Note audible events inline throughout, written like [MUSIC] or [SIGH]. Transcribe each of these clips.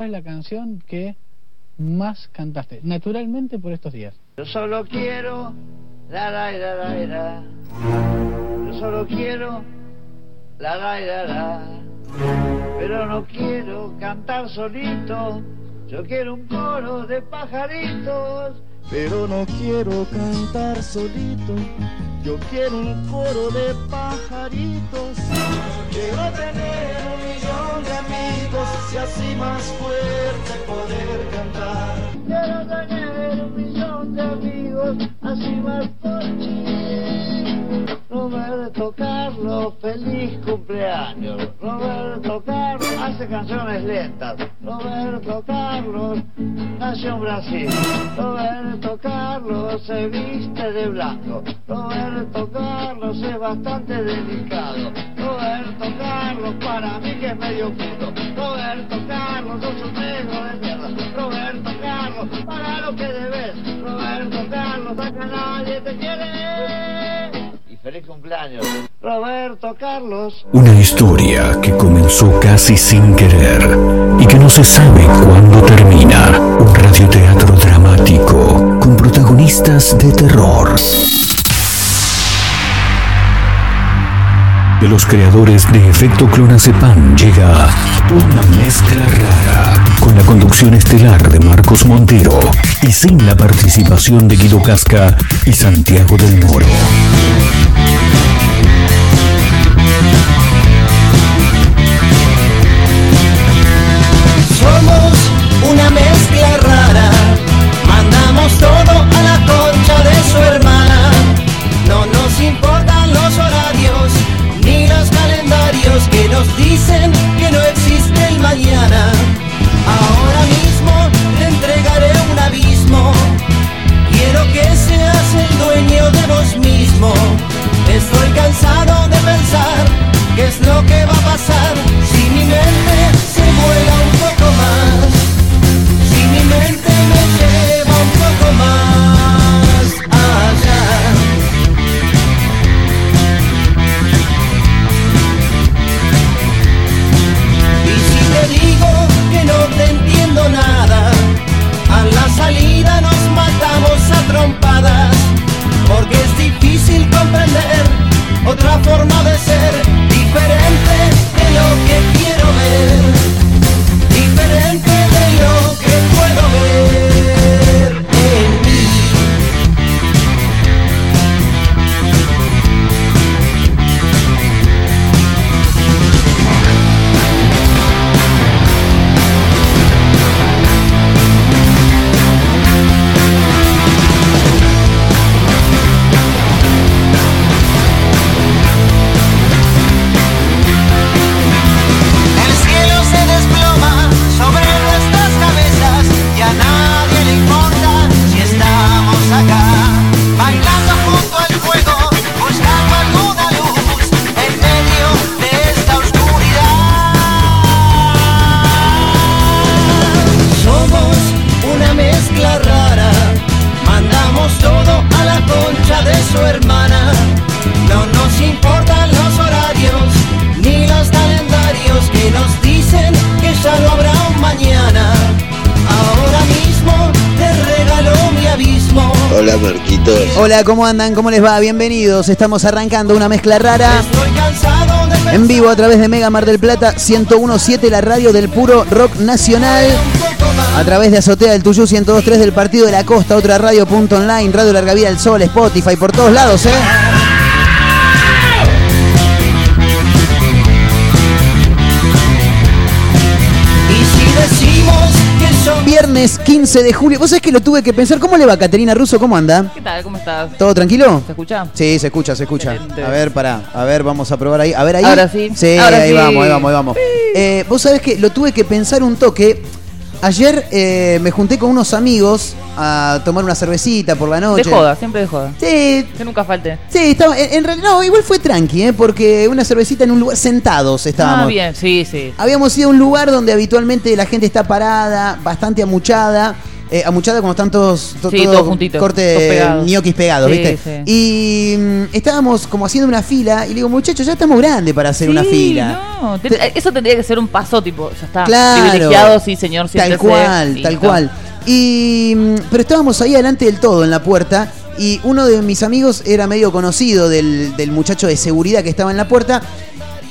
¿Cuál es la canción que más cantaste? Naturalmente por estos días. Yo solo quiero la la la la la. Yo solo quiero la la la la. Pero no quiero cantar solito. Yo quiero un coro de pajaritos. Pero no quiero cantar solito. Yo quiero un coro de pajaritos. Quiero tener un millón de amigos y así más fuerte poder cantar. Quiero tener un millón de amigos, así más fuerte. Roberto Carlos, feliz cumpleaños. Roberto Carlos hace canciones lentas. Roberto Carlos nació en Brasil. Roberto Carlos se viste de blanco. Roberto Carlos es bastante delicado. Roberto Carlos para mí que es medio puto. Roberto Carlos sos un negro de mierda. Roberto Carlos, para lo que debes. Roberto Carlos, acá nadie te quiere. Y feliz cumpleaños. Roberto Carlos. Una historia que comenzó casi sin querer y que no se sabe cuándo termina. Un radioteatro dramático con protagonistas de terror. De los creadores de Efecto Clonazepam llega una mezcla rara con la conducción estelar de Marcos Montero y sin la participación de Guido Casca y Santiago del Moro. Somos una mezcla rara, mandamos todo a la concha de su dicen que no existe el mañana. Ahora mismo te entregaré un abismo. Quiero que seas el dueño de vos mismo. Estoy cansado comprender otra forma de ser, diferente de lo que quiero ver, diferente Hola, ¿cómo andan? ¿Cómo les va? Bienvenidos. Estamos arrancando una mezcla rara en vivo a través de Mega Mar del Plata 1017, la radio del puro rock nacional. A través de Azotea del Tuyú 1023 del Partido de la Costa, otra radio punto online, Radio Larga Vida del Sol, Spotify, por todos lados, ¿eh? Viernes 15 de julio. ¿Vos sabés que lo tuve que pensar? ¿Cómo le va, Caterina Russo? ¿Cómo anda? ¿Qué tal? ¿Cómo estás? ¿Todo tranquilo? ¿Se escucha? Sí, se escucha, se escucha. Excelente. A ver, pará. A ver, vamos a probar ahí. A ver, ahí. Ahora sí. Sí, Ahora ahí sí. vamos, ahí vamos, ahí vamos. Eh, Vos sabés que lo tuve que pensar un toque. Ayer eh, me junté con unos amigos a tomar una cervecita por la noche. De joda, siempre de joda. Sí, Que nunca falte. sí, estaba, en, en realidad, no, igual fue tranqui, ¿eh? porque una cervecita en un lugar, sentados estábamos. Ah, bien, sí, sí. Habíamos ido a un lugar donde habitualmente la gente está parada, bastante amuchada, eh, amuchada como están todos, to- Sí, todo todos juntitos, corte todos pegados. ñoquis pegados, Sí, ¿viste? sí. Y mm, estábamos como haciendo una fila y le digo, muchachos, ya estamos grandes para hacer una fila. no, te- eso tendría que ser un paso tipo, ya está. Claro. Privilegiado, sí, señor, Tal siéntese, cual, tal cual. Y mm, pero estábamos ahí adelante del todo en la puerta y uno de mis amigos era medio conocido del, del muchacho de seguridad que estaba en la puerta,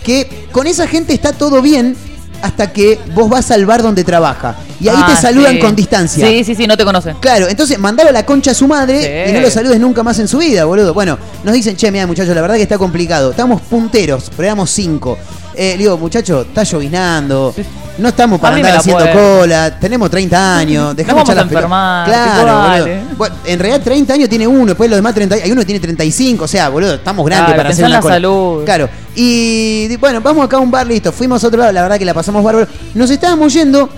que con esa gente está todo bien hasta que vos vas al bar donde trabaja y ahí Ah, te saludan sí. con distancia. Sí, sí, sí, no te conocen. Claro, entonces mandalo a la concha a su madre Sí. y no lo saludes nunca más en su vida, boludo. Bueno, nos dicen, che, mira, muchachos, la verdad que está complicado. Estamos punteros, pero éramos cinco. Eh, digo, muchacho, está llovinando. No estamos para andar haciendo cola. Tenemos 30 años. Dejamos vamos a pelotas. enfermar, Claro, tipo, boludo. Bueno, en realidad 30 años tiene uno, después los demás 30. Hay uno que tiene 35. O sea, boludo, estamos grandes Claro, para hacer una la cola. salud. Claro. Y bueno, vamos acá a un bar, listo. Fuimos a otro lado, la verdad que la pasamos bárbaro. Nos estábamos yendo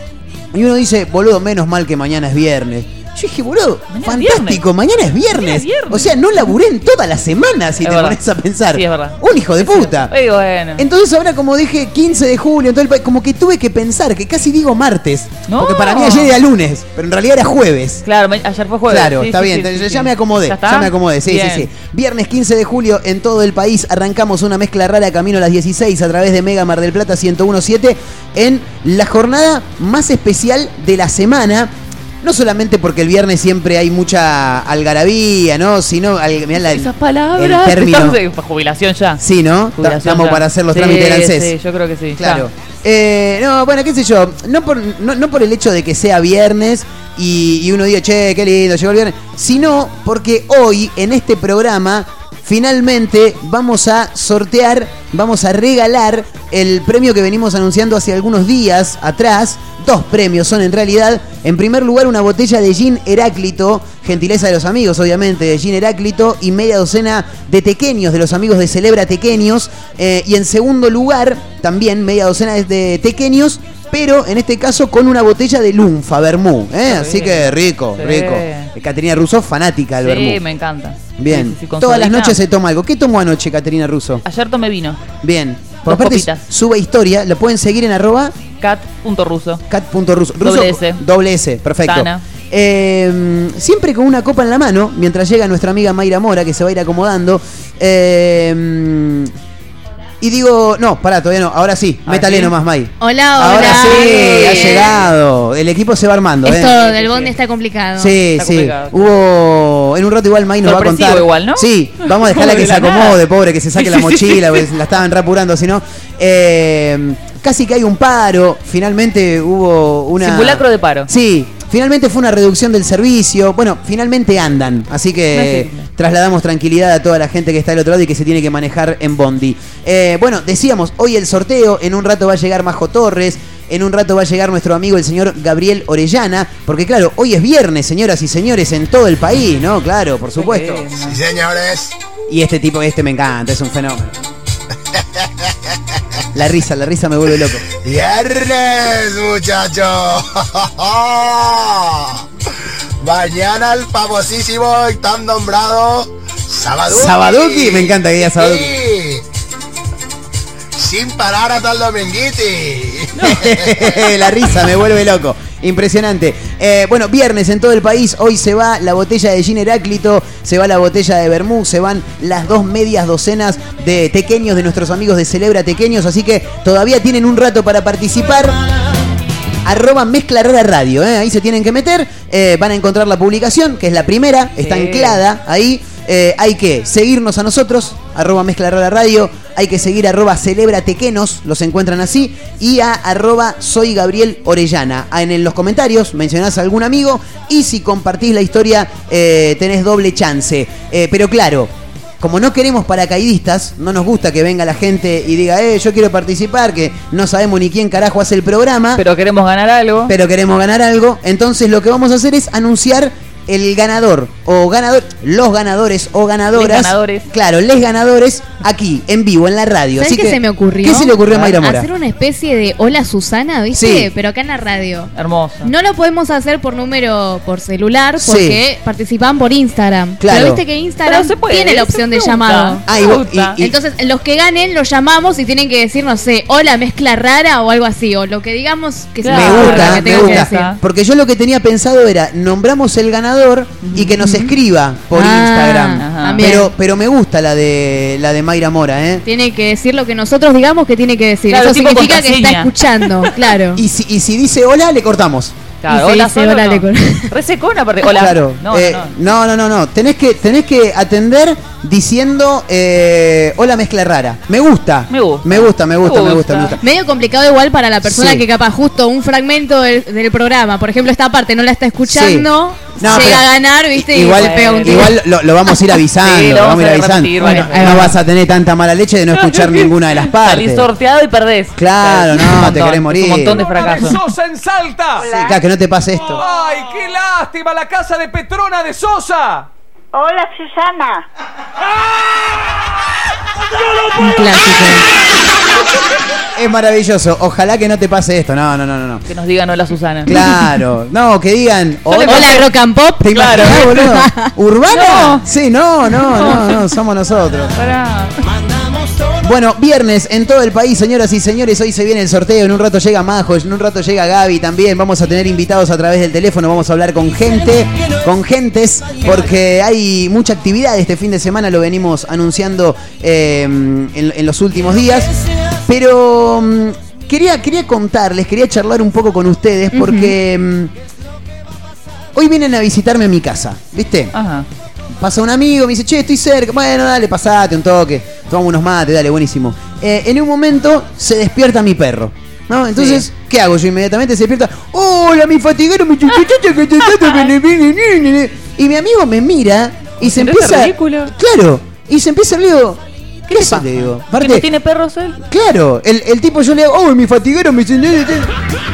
y uno dice, boludo, menos mal que mañana es viernes. Yo dije, boludo, Mañana es fantástico, mañana es viernes. Mañana es viernes. O sea, no laburé en toda la semana si Es te verdad. pones a pensar. Sí, es verdad. Un hijo de puta. Bueno. Entonces ahora como dije 15 de julio, en todo el país, como que tuve que pensar, que casi digo martes, No. porque para mí ayer era lunes, pero en realidad era jueves. Claro, ayer fue jueves. Claro, Sí, está bien, ya, me acomodé, ¿Ya me acomodé, sí, Bien. sí, sí. Viernes 15 de julio en todo el país arrancamos una mezcla rara camino a las 16 a través de Mega Mar del Plata 1017 en la jornada más especial de la semana. No solamente porque el viernes siempre hay mucha algarabía, ¿no? Sino, al- mirá la- Esas palabras. el término. De jubilación ya. Sí, ¿no? Jubilación Estamos ya. para hacer los Sí, trámites del ANSES. Sí, yo creo que sí. Claro. Eh, no, bueno, qué sé yo. No por, no, no por el hecho de que sea viernes y, y uno diga, che, qué lindo, llegó el viernes. Sino porque hoy, en este programa, finalmente vamos a sortear, vamos a regalar el premio que venimos anunciando hace algunos días atrás. Dos premios son en realidad. En primer lugar, una botella de gin Heráclito, gentileza de los amigos, obviamente, de gin Heráclito, y media docena de tequeños de los amigos de Celebra Tequeños. Eh, y en segundo lugar, también media docena de- tequeños, pero en este caso con una botella de Lunfa, Bermú. ¿eh? Así que rico, Sí. rico. Caterina Russo, fanática del Sí, Bermú. me encanta. Bien. Sí, sí, sí, Todas las noches se toma algo. ¿Qué tomó anoche Caterina Russo? Ayer tomé vino. Bien. Dos Aparte, copitas. sube historia, lo pueden seguir en arroba Cat.ruso. cat.ruso. Doble S. Doble S, perfecto. Tana. Eh, siempre con una copa en la mano, mientras llega nuestra amiga Mayra Mora, que se va a ir acomodando. Eh, y digo, no, pará, todavía no, ahora sí, Ah, métale ¿sí? nomás, May. Hola, hola. Ahora sí, ha llegado. El equipo se va armando, Esto ¿eh? del bondi está complicado. Sí, Está sí. complicado. Hubo. En un rato igual May nos va a contar. igual, ¿no? Sí, vamos a dejarla que De se acomode, pobre, que se saque Sí, la mochila, porque la estaban rapurando, si no. Eh, casi que hay un paro. Finalmente hubo una. Simulacro de paro. Sí, finalmente fue una reducción del servicio. Bueno, finalmente andan. Así que Imagínate. trasladamos tranquilidad a toda la gente que está del otro lado y que se tiene que manejar en Bondi. Eh, bueno, decíamos, hoy el sorteo. En un rato va a llegar Majo Torres. En un rato va a llegar nuestro amigo el señor Gabriel Orellana. Porque claro, hoy es viernes, señoras y señores, en todo el país, ¿no? Claro, por supuesto. Sí, señores. Y este tipo, este me encanta, es un fenómeno. [LAUGHS] La risa, la risa me vuelve loco. Viernes, muchachos. [LAUGHS] Mañana el famosísimo y tan nombrado Sabaduki. Sabaduki, me encanta que diga Sabaduki. Sí. Sin parar hasta el dominguiti. [LAUGHS] la risa me vuelve loco. Impresionante. Eh, bueno, viernes en todo el país. Hoy se va la botella de gin Heráclito, se va la botella de Bermú, se van las dos medias docenas de tequeños de nuestros amigos de Celebra Tequeños. Así que todavía tienen un rato para participar. Arroba Mezcla Rara Radio, ¿eh? ahí se tienen que meter. Eh, van a encontrar la publicación, que es la primera, está anclada ahí. Eh, hay que seguirnos a nosotros, arroba Mezcla Rara Radio. Hay que seguir arroba Celebra Tequenos, los encuentran así. Y a arroba Soy Gabriel Orellana. Ah, En, los comentarios mencionás a algún amigo. Y si compartís la historia, eh, tenés doble chance. Eh, pero claro, como no queremos paracaidistas, no nos gusta que venga la gente y diga, eh, yo quiero participar, que no sabemos ni quién carajo hace el programa Pero queremos ganar algo. pero queremos ganar algo. Entonces lo que vamos a hacer es anunciar el ganador o ganador, los ganadores o ganadoras. Les ganadores. Claro, les ganadores aquí, en vivo, en la radio. ¿Sabes Así qué que, se me ocurrió? ¿Qué se le ocurrió a Mayra Mora? Hacer una especie de Hola Susana, ¿viste? Sí. Pero acá en la radio. Hermoso. No lo podemos hacer por número, por celular, Sí. porque participan por Instagram. Claro. Pero viste que Instagram Pero se puede, tiene la opción me de llamado. Ah, y, Me y- y- Entonces, los que ganen los llamamos y tienen que decir, no sé, hola mezcla rara o algo así, o lo que digamos que se Claro. me nos ocurra gusta, que me que gusta. Porque yo lo que tenía pensado era nombramos el ganador y que nos escriba por Ah, Instagram. ajá. Pero, pero me gusta la de la de Mayra Mora, ¿eh? Tiene que decir lo que nosotros digamos que tiene que decir. Claro, Eso significa que está escuchando, [LAUGHS] claro. Y si, y si dice hola, le cortamos. Claro, Y se hola, dice solo hola, no. con- [LAUGHS] aparte. Hola. Claro. No, eh, no, no. no, no. Tenés que, tenés que atender diciendo eh, hola mezcla rara. Me gusta. Me gusta. Me gusta, me gusta, Me gusta, me gusta. gusta. Medio complicado igual para la persona Sí. que capaz justo un fragmento del, del programa, por ejemplo esta parte no la está escuchando, Sí. No, llega a ganar, viste, y Igual, se pega un tiro. igual lo, lo vamos a ir [LAUGHS] avisando. Sí, lo vamos a ir avisando. varias no vas a tener tanta mala leche de no escuchar [LAUGHS] ninguna de las Salís partes. sorteado y perdés. Claro, no, te querés morir. Un montón de fracasos. Sosa en Salta. Sí, claro, que no te pase esto. ¡Ay, qué lástima! La casa de Petrona de Sosa. Hola Susana. Un clásico. Es maravilloso. Ojalá que no te pase esto. No, no, no, no. no. Que nos digan hola, Susana. Claro. No, que digan. Hola, Hola rock and pop. ¿Te Claro. imaginás, boludo? [LAUGHS] ¿Urbana? No. Sí, no, no, no, no, somos nosotros. Pará. Bueno, viernes en todo el país, señoras y señores, hoy se viene el sorteo, en un rato llega Majo, en un rato llega Gaby también, vamos a tener invitados a través del teléfono, vamos a hablar con gente, con gentes, porque hay mucha actividad este fin de semana, lo venimos anunciando eh, en, en los últimos días, pero mm, quería, quería contarles, quería charlar un poco con ustedes, porque mm, hoy vienen a visitarme a mi casa, ¿viste? Ajá. Pasa un amigo, me dice, che, estoy cerca. Bueno, dale, pasate un toque. Tomamos unos mates, dale, buenísimo. Eh, en un momento se despierta mi perro. ¿No? Entonces, Sí. ¿qué hago? Yo inmediatamente se despierta. ¡Hola, mi fatiguero! mi chuchuchucha, que te trata, que le viene, ne, ne, ne". Y mi amigo me mira y se ¿No es empieza. ridículo? Claro. Y se empieza a digo, ¿qué digo. ¿Que no tiene perros él? Claro, el, el tipo yo le digo, oh, mi ne, ne".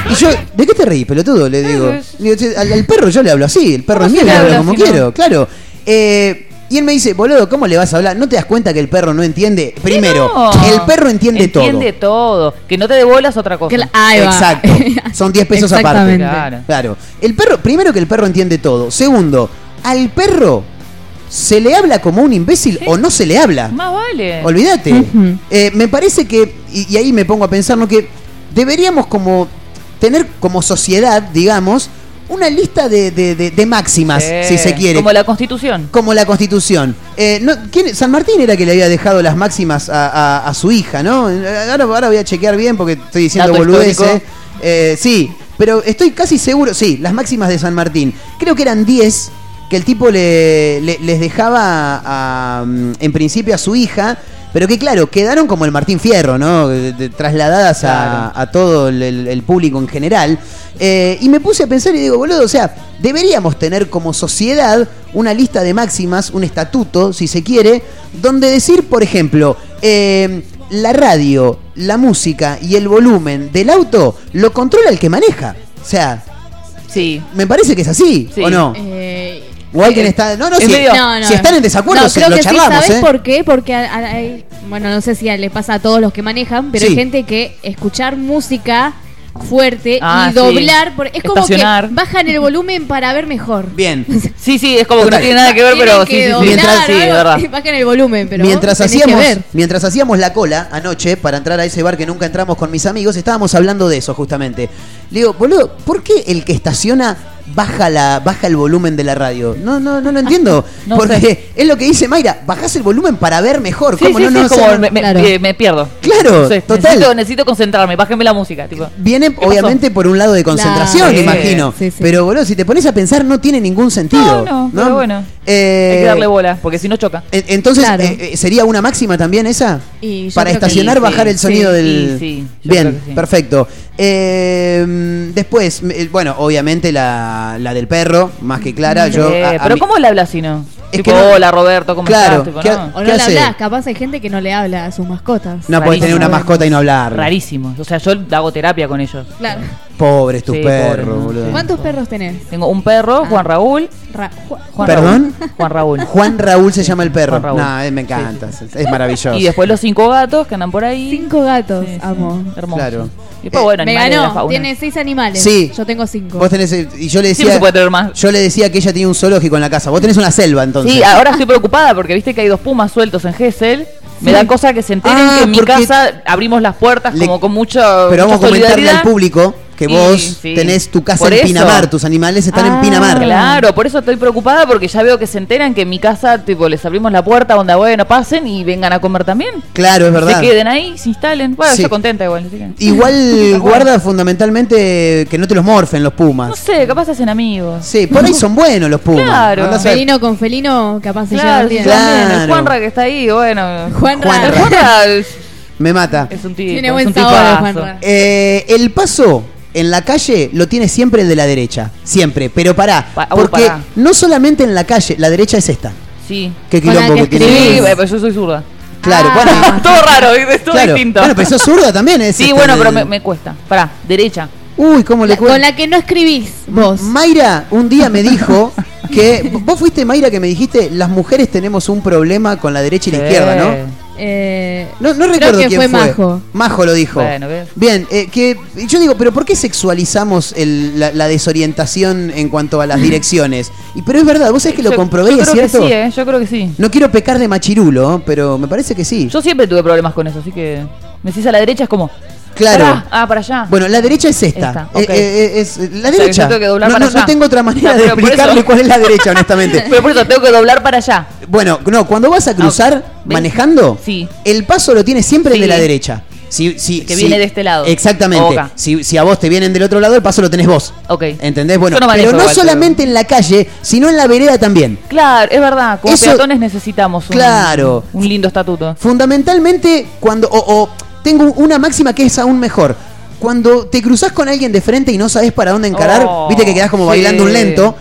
Y yo, ¿de qué te reís, pelotudo? Le digo. es- Digo, "Che, al, al perro yo le hablo así, el perro es mío, le hablo como si no? quiero, claro. Eh, y él me dice, boludo, ¿cómo le vas a hablar? ¿No te das cuenta que el perro no entiende? Primero, No. el perro entiende, Entiende todo. Que no te devuelas otra cosa. Ahí va. Exacto. [LAUGHS] Son 10 pesos aparte. Claro. Claro. El perro, primero que el perro entiende todo. Segundo, al perro se le habla como un imbécil o no se le habla. Más vale. Olvídate. Eh, me parece que, y, y ahí me pongo a pensar, ¿no? Que deberíamos como tener como sociedad, digamos, una lista de, de- de- de máximas, Sí. si se quiere. Como la constitución. Como la Constitución. Eh, no, ¿quién- San Martín era que le había dejado las máximas a, a- a su hija, ¿no? Ahora, ahora voy a chequear bien porque estoy diciendo Dato boludeces. Eh, sí, pero estoy casi seguro, sí, las máximas de San Martín. Creo que eran 10 que el tipo le, le- les dejaba a, mm, en principio a su hija, pero que claro, quedaron como el Martín Fierro, ¿no? De- de- trasladadas a, Claro. a todo el, el- el público en general. Eh, y me puse a pensar y digo, boludo, o sea, deberíamos tener como sociedad una lista de máximas, un estatuto, si se quiere, donde decir, por ejemplo, eh, la radio, la música y el volumen del auto lo controla el que maneja. O sea, Sí. me parece que es así, Sí. ¿o no? Eh, O alguien está. No, no, si, medio- no, no. si están en desacuerdo, No, se creo lo que charlamos, sí, ¿sabes ¿eh? por qué? Porque, hay- bueno, no sé si le pasa a todos los que manejan, pero Sí. hay gente que escuchar música fuerte Ah, y sí. doblar, por- es como que bajan el volumen para ver mejor. Bien. [LAUGHS] Sí, sí, es como Total. que no tiene nada que ver, pero sí, que sí, sí. doblar Mientras- sí, es verdad. bajan el volumen, pero mientras tenés que hacíamos, ver. mientras hacíamos la cola anoche para entrar a ese bar que nunca entramos con mis amigos, estábamos hablando de eso justamente. Le digo, boludo, ¿por qué el que estaciona baja la baja el volumen de la radio? No, no, no lo entiendo. No porque sé. es lo que dice Mayra, bajás el volumen para ver mejor. Sí, ¿Cómo sí, no? sí, no es como O sea, me, Claro. eh, me pierdo. Claro, No sé, total. Necesito, necesito concentrarme, bájenme la música. Tipo. Viene pasó? obviamente por un lado de concentración, Claro. imagino. Sí, sí. Pero boludo, si te pones a pensar no tiene ningún sentido. No, no, pero bueno. Eh, Hay que darle bola, porque si no choca. en- Entonces, Claro. eh, eh, ¿sería una máxima también esa? Y Para estacionar, bajar sí, el sonido sí, del. sí, sí, yo Bien, perfecto. Eh, después, bueno, obviamente la, la del perro, más que clara. yo, Eh, a- a pero mí- ¿cómo le habla si no? Es tipo, que no- hola Roberto, ¿cómo Claro, estás? Tipo, ¿qué- no. O no ¿Qué le hablas, capaz hay gente que no le habla a sus mascotas. No puedes tener una mascota y no hablar. Rarísimo. O sea, yo hago terapia con ellos. Claro. Pobres tus Sí, perros, pobre, boludo. ¿Cuántos perros tenés? Tengo un perro, Juan Raúl. Ra- Ju- Juan ¿Perdón? Raúl. Juan Raúl. Juan Raúl se llama el perro. Juan Raúl. No, eh, me encanta. Es, es maravilloso. Y después los cinco gatos que andan por ahí. Cinco gatos, Sí, sí, amo. Hermoso. Claro. Y después, Eh, bueno, Me animales de la ganó, fauna. tiene seis animales. Sí. Yo tengo cinco. Vos tenés. eh, Y yo le Siempre decía. se puede tener más. Yo le decía que ella tenía un zoológico en la casa. Vos tenés una selva entonces. Sí, ahora estoy preocupada porque viste que hay dos pumas sueltos en Gessel. Me da cosa que se enteren Ah, que en mi porque- casa abrimos las puertas Le- como con mucho. Pero vamos a comentarle solidaridad. al público que Y, vos sí. tenés tu casa Por en eso. Pinamar, tus animales están en Ah, Pinamar. Claro, por eso estoy preocupada porque ya veo que se enteran que en mi casa, tipo, les abrimos la puerta donde bueno pasen y vengan a comer también. Claro, es verdad. Se queden ahí, se instalen. Bueno, Sí. yo contenta igual. que- Igual [LAUGHS] guarda fundamentalmente que no te los morfen los No pumas. sé, capaz se hacen amigos. Sí, por ahí son buenos los pumas. Claro. Felino con felino, capaz se Claro, llevan sí, bien. también. Claro. El Juanra que está ahí, bueno. Juanra. Juanra. Es, Me mata. es un tipo. Tiene es buen un sabor. Eh, el paso en la calle lo tiene siempre el de la derecha. Siempre. Pero pará. Pa- uh, porque pará. no solamente en la calle, la derecha es esta. Sí. Qué Con la quilombo que que tiene. Pero yo soy zurda. Claro, Ah. bueno. [LAUGHS] todo raro, es todo claro. distinto. Bueno, pero sos zurda también, es sí, este, bueno, pero me, me cuesta. Pará, derecha. Uy, ¿cómo le La- cuento? con la que no escribís vos. Mayra un día me dijo [LAUGHS] que. Vos fuiste Mayra que me dijiste, las mujeres tenemos un problema con la derecha y la Sí. izquierda, ¿no? Eh, No, no creo recuerdo que quién fue fue. Majo. Majo lo dijo. Bueno, ¿ves? Bien, eh, que yo digo, pero ¿por qué sexualizamos el- la, la desorientación en cuanto a las direcciones? Y pero es verdad, vos sabés que lo Yo- comprobé, yo ¿es creo cierto? que sí, ¿eh? Yo creo que sí. No quiero pecar de machirulo, pero me parece que sí. Yo siempre tuve problemas con eso, así que me decís a la derecha es como. Claro. pará, ah, para allá. Bueno, la derecha es esta. Esta, ok. eh, es la derecha. yo tengo que doblar no, para no- no allá. tengo otra manera [LAUGHS] No, de pero por explicarle cuál es la derecha, [LAUGHS] honestamente. Pero por eso tengo que doblar para allá. Bueno, no, cuando vas a cruzar ¿ves? manejando, Sí. el paso lo tiene siempre el de Sí. la derecha. Si, si, Que si- viene de este lado. Exactamente. Ok. Si, si a vos te vienen del otro lado, el paso lo tenés vos. Ok. ¿Entendés? Bueno, Yo no manejo pero no igual, solamente en la calle, sino en la vereda también. Claro, es verdad. Como Eso- peatones necesitamos un, Claro. un lindo estatuto. Fundamentalmente, cuando. O, o tengo una máxima que es aún mejor. Cuando te cruzás con alguien de frente y no sabes para dónde encarar, Oh, viste que quedás como sí. bailando un lento.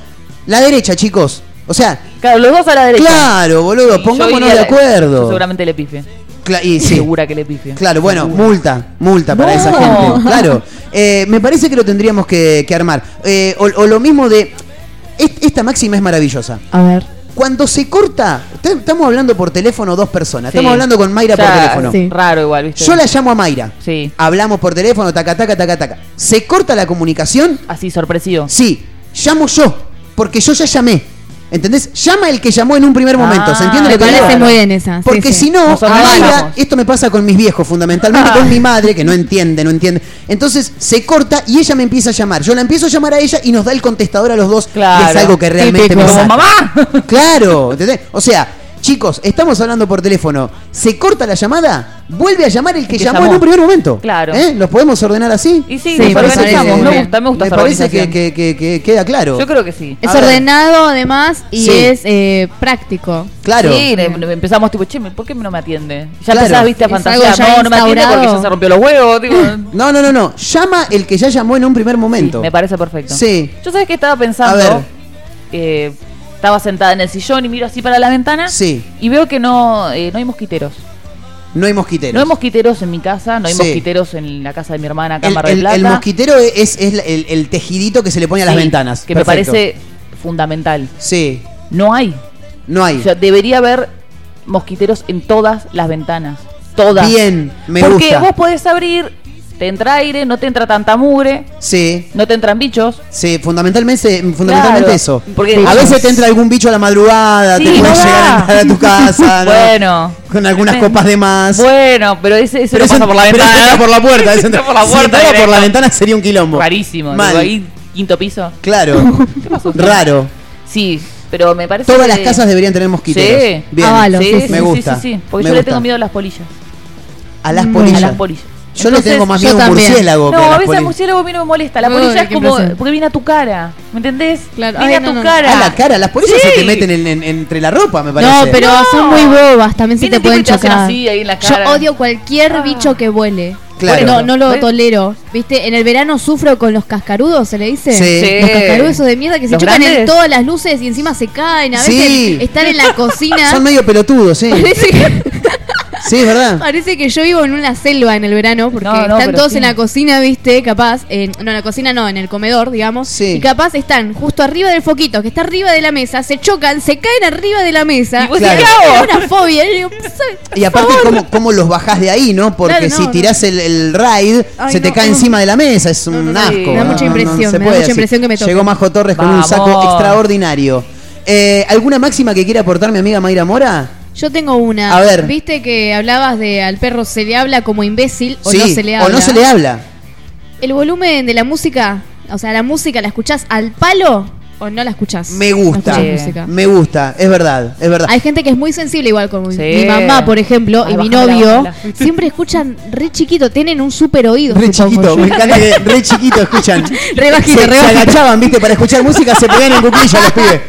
La derecha, chicos. O sea, Claro, los dos a la derecha. claro, boludo, yo pongámonos de yo acuerdo. seguramente le pifie. Cla- y sí. Segura que le pifie. Claro, bueno, multa, multa para No. esa gente. [LAUGHS] Claro, Eh, me parece que lo tendríamos que, que armar. Eh, o, o lo mismo de. est- Esta máxima es maravillosa. A ver. Cuando se corta, estamos hablando por teléfono dos personas. Sí. Estamos hablando con Mayra O sea, por teléfono. sí. Raro igual, ¿viste? Yo la llamo a Mayra. Sí. Hablamos por teléfono, taca, taca, taca, taca. Se corta la comunicación. Así, sorpresivo. Sí, llamo yo, porque yo ya llamé. ¿Entendés? Llama el que llamó en un primer momento. ¿Se Ah, entiende lo que parece digo? muy bien esa. Porque sí. si no, Mayra, esto me pasa con mis viejos, fundamentalmente con mi madre, que no entiende, no entiende. Entonces se corta y ella me empieza a llamar. Yo la empiezo a llamar a ella y nos da el contestador a los dos. Claro. Y es algo que realmente Típico. me Como saca. mamá. Claro, ¿entendés? O sea, chicos, estamos hablando por teléfono. Se corta la llamada, vuelve a llamar el que, que llamó, llamó. en un primer momento. Claro. ¿Eh? ¿Los podemos ordenar así? Y sí, Sí, nos me parece organizamos. que- Me gusta, me gusta Me esa parece que, organización. que- que- que queda claro. Yo creo que sí. Es A ordenado además y Sí. es eh, práctico. Claro. Sí, empezamos tipo, che, ¿por qué no me atiende? Ya Claro. empezás, viste, a fantasear. No, no me atiende porque ya se rompió los huevos. Digo, [LAUGHS] No, no, no, no. Llama el que ya llamó en un primer momento. me parece perfecto. Sí. Yo sabes que estaba A pensando. ver. eh, estaba sentada en el sillón y miro así para la ventana. Sí. Y veo que no, eh, no hay mosquiteros. No hay mosquiteros. No hay mosquiteros en mi casa, no hay Sí. mosquiteros en la casa de mi hermana, acá en el, Mar del el- Plata. el mosquitero es, es el, el tejidito que se le pone a las Sí, ventanas. Que Perfecto. me parece fundamental. Sí. No hay. No hay. O sea, debería haber mosquiteros en todas las ventanas. Todas. Bien, me Porque gusta. vos podés abrir, te entra aire, no te entra tanta mugre, Sí. no te entran bichos. Sí, fundamentalmente, fundamentalmente Claro, eso. porque- a veces te entra algún bicho a la madrugada, Sí, te puede no llegar a a tu casa, ¿no? Bueno. Con algunas copas de más. Bueno, pero ese, ese Pero no eso- pasa por la pero ventana. eso entra por la puerta. [LAUGHS] Entra por la si puerta. entrara por la ventana sería un quilombo. Rarísimo. Mal. Ahí, quinto piso. Claro. [LAUGHS] ¿Qué pasó? Raro. Sí, pero me parece Todas las casas deberían tener mosquiteros. Sí. Bien. Sí, sí, sí, Me sí, gusta. sí, sí, porque me yo le tengo miedo a las polillas. A las Mm. polillas. A las polillas. Yo le Entonces, tengo más yo miedo a un también. murciélago que No, a veces el murciélago a mí no me molesta. La polilla es como. impresión. Porque viene a tu cara. ¿Me entendés? Claro. Viene Ay, a tu no, no. cara. A la cara, las polillas Sí. se te meten en- en- entre la ropa, me parece. No, pero No. son muy bobas, también se te pueden chocar. así ahí en la cara. Yo odio cualquier Ah. bicho que vuele. Claro. No, no lo ¿Ves? tolero. ¿Viste? En el verano sufro con los cascarudos, ¿se le dice? Sí. Los cascarudos esos de mierda que se ¿Los chocan en grandes? todas las luces y encima se caen. A veces Sí. están en la cocina. [LAUGHS] Son medio pelotudos, sí. [LAUGHS] Parece que- Sí, es verdad. Parece que yo vivo en una selva en el verano, porque No, no, están todos sí. en la cocina, ¿viste? Capaz. en- no, en la cocina no, en el comedor, digamos. Sí. Y capaz están justo arriba del foquito, que está arriba de la mesa, se chocan, se caen arriba de la mesa. Y vos Claro. Es una fobia. y digo, [LAUGHS] ¿sabe? Y aparte, ¿cómo, cómo los bajás de ahí, no? Porque Claro, no, si no. tirás el, el ride, Ay, se te cae no. encima de la mesa. Es un No, no, no, asco. me da mucha no, no, impresión, se me da puede mucha impresión que me toque. Llegó Majo Torres con un saco extraordinario. Eh, ¿Alguna máxima que quiera aportar mi amiga Mayra Mora? Yo tengo una. A ver. Viste que hablabas de al perro se le habla como imbécil o sí, no se le habla. o no se le habla. El volumen de la música, o sea, la música la escuchás al palo o no la escuchás. Me No gusta, escuchás música. me gusta, es verdad, es verdad. Hay gente que es muy sensible, igual como mi- Sí. mi mamá, por ejemplo, Ay, y mi novio, siempre escuchan re chiquito, tienen un super oído. Re chiquito, yo. me encanta que re chiquito escuchan. [LAUGHS] Re bajito, se, re se agachaban, viste, para escuchar música se pegan en cuclillas los pibes.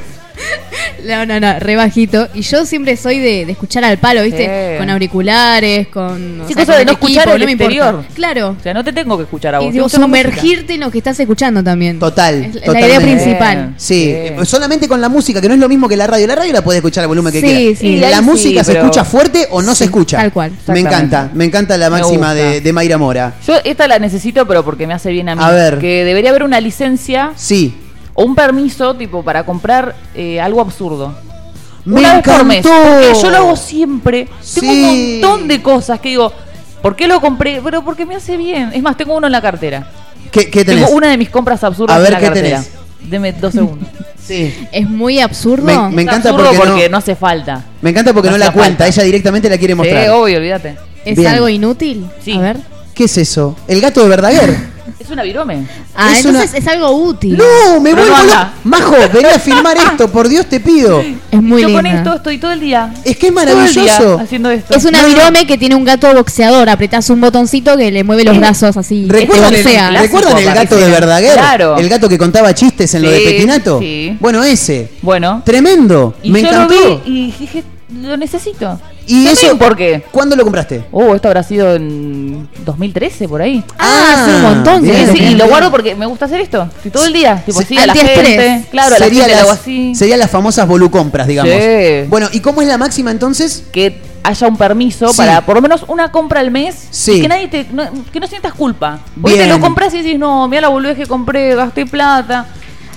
No, no, no, re bajito. Y yo siempre soy de, de escuchar al palo, ¿viste? Sí. Con auriculares, con. Sí, sea, cosa con de no equipo, escuchar el no me importa. exterior. Claro. O sea, no te tengo que escuchar a vos. Y la sumergirte en lo que estás escuchando también. Total, Es la idea principal. Sí, Sí. eh, solamente con la música, que no es lo mismo que la radio. La radio la puedes escuchar al volumen que Sí, quieras. sí. La ahí música sí, se pero- escucha fuerte o no se escucha. tal cual. Me encanta, me encanta la máxima de, de Mayra Mora. Yo esta la necesito, pero porque me hace bien a mí. A ver. Que debería haber una licencia Sí. O un permiso, tipo, para comprar eh, algo absurdo. Me Una vez por mes. encantó. Porque yo lo hago siempre. Tengo un montón de cosas que digo, ¿por qué lo compré? Pero porque me hace bien. Es más, tengo uno en la cartera. ¿Qué, qué tenés? Tengo una de mis compras absurdas A ver, en la ¿qué cartera. tenés? Deme dos segundos. [LAUGHS] Sí. Es muy absurdo. Me- encanta absurdo porque porque, no- no... hace falta. Me encanta porque No no, la cuenta, falta. ella directamente la quiere mostrar. Sí, obvio, olvídate. ¿Es Bien. algo inútil? Sí. A ver. ¿Qué es eso? ¿El gato de Verdaguer? [LAUGHS] Es una virome. Ah, Es entonces una- es algo útil. No, me vuelvo no loco. Majo, vení a filmar [LAUGHS] esto, por Dios te pido. Es muy yo con linda. esto estoy todo el día. Es que es Todo el día maravilloso. haciendo esto. Es una No, virome que tiene un gato boxeador. Apretás un botoncito que le mueve los brazos así. ¿Recuerdan, el, ¿recuerdan el gato de. Verdaguer? Claro. El gato que contaba chistes en lo de Petinato. sí. Bueno, ese. Bueno. Tremendo. Y me yo encantó. lo vi y dije, lo necesito. ¿Y No eso por qué? ¿Cuándo lo compraste? Oh, esto habrá sido en 2013, por ahí. Ah, hace un montón. Sí, bien, sí, bien, y lo guardo porque me gusta hacer esto. Sí, todo el día. Tipo, Sí, sí, a la gente. Claro, a la Sería gente le hago las, así. serían las famosas volucompras, digamos. Sí. Bueno, ¿y cómo es la máxima entonces? Que haya un permiso Sí. para por lo menos una compra al mes. Sí. Y que nadie te. No, que no sientas culpa. Porque Bien. te lo compras y dices, no, mira la boludez que compré, gasté plata.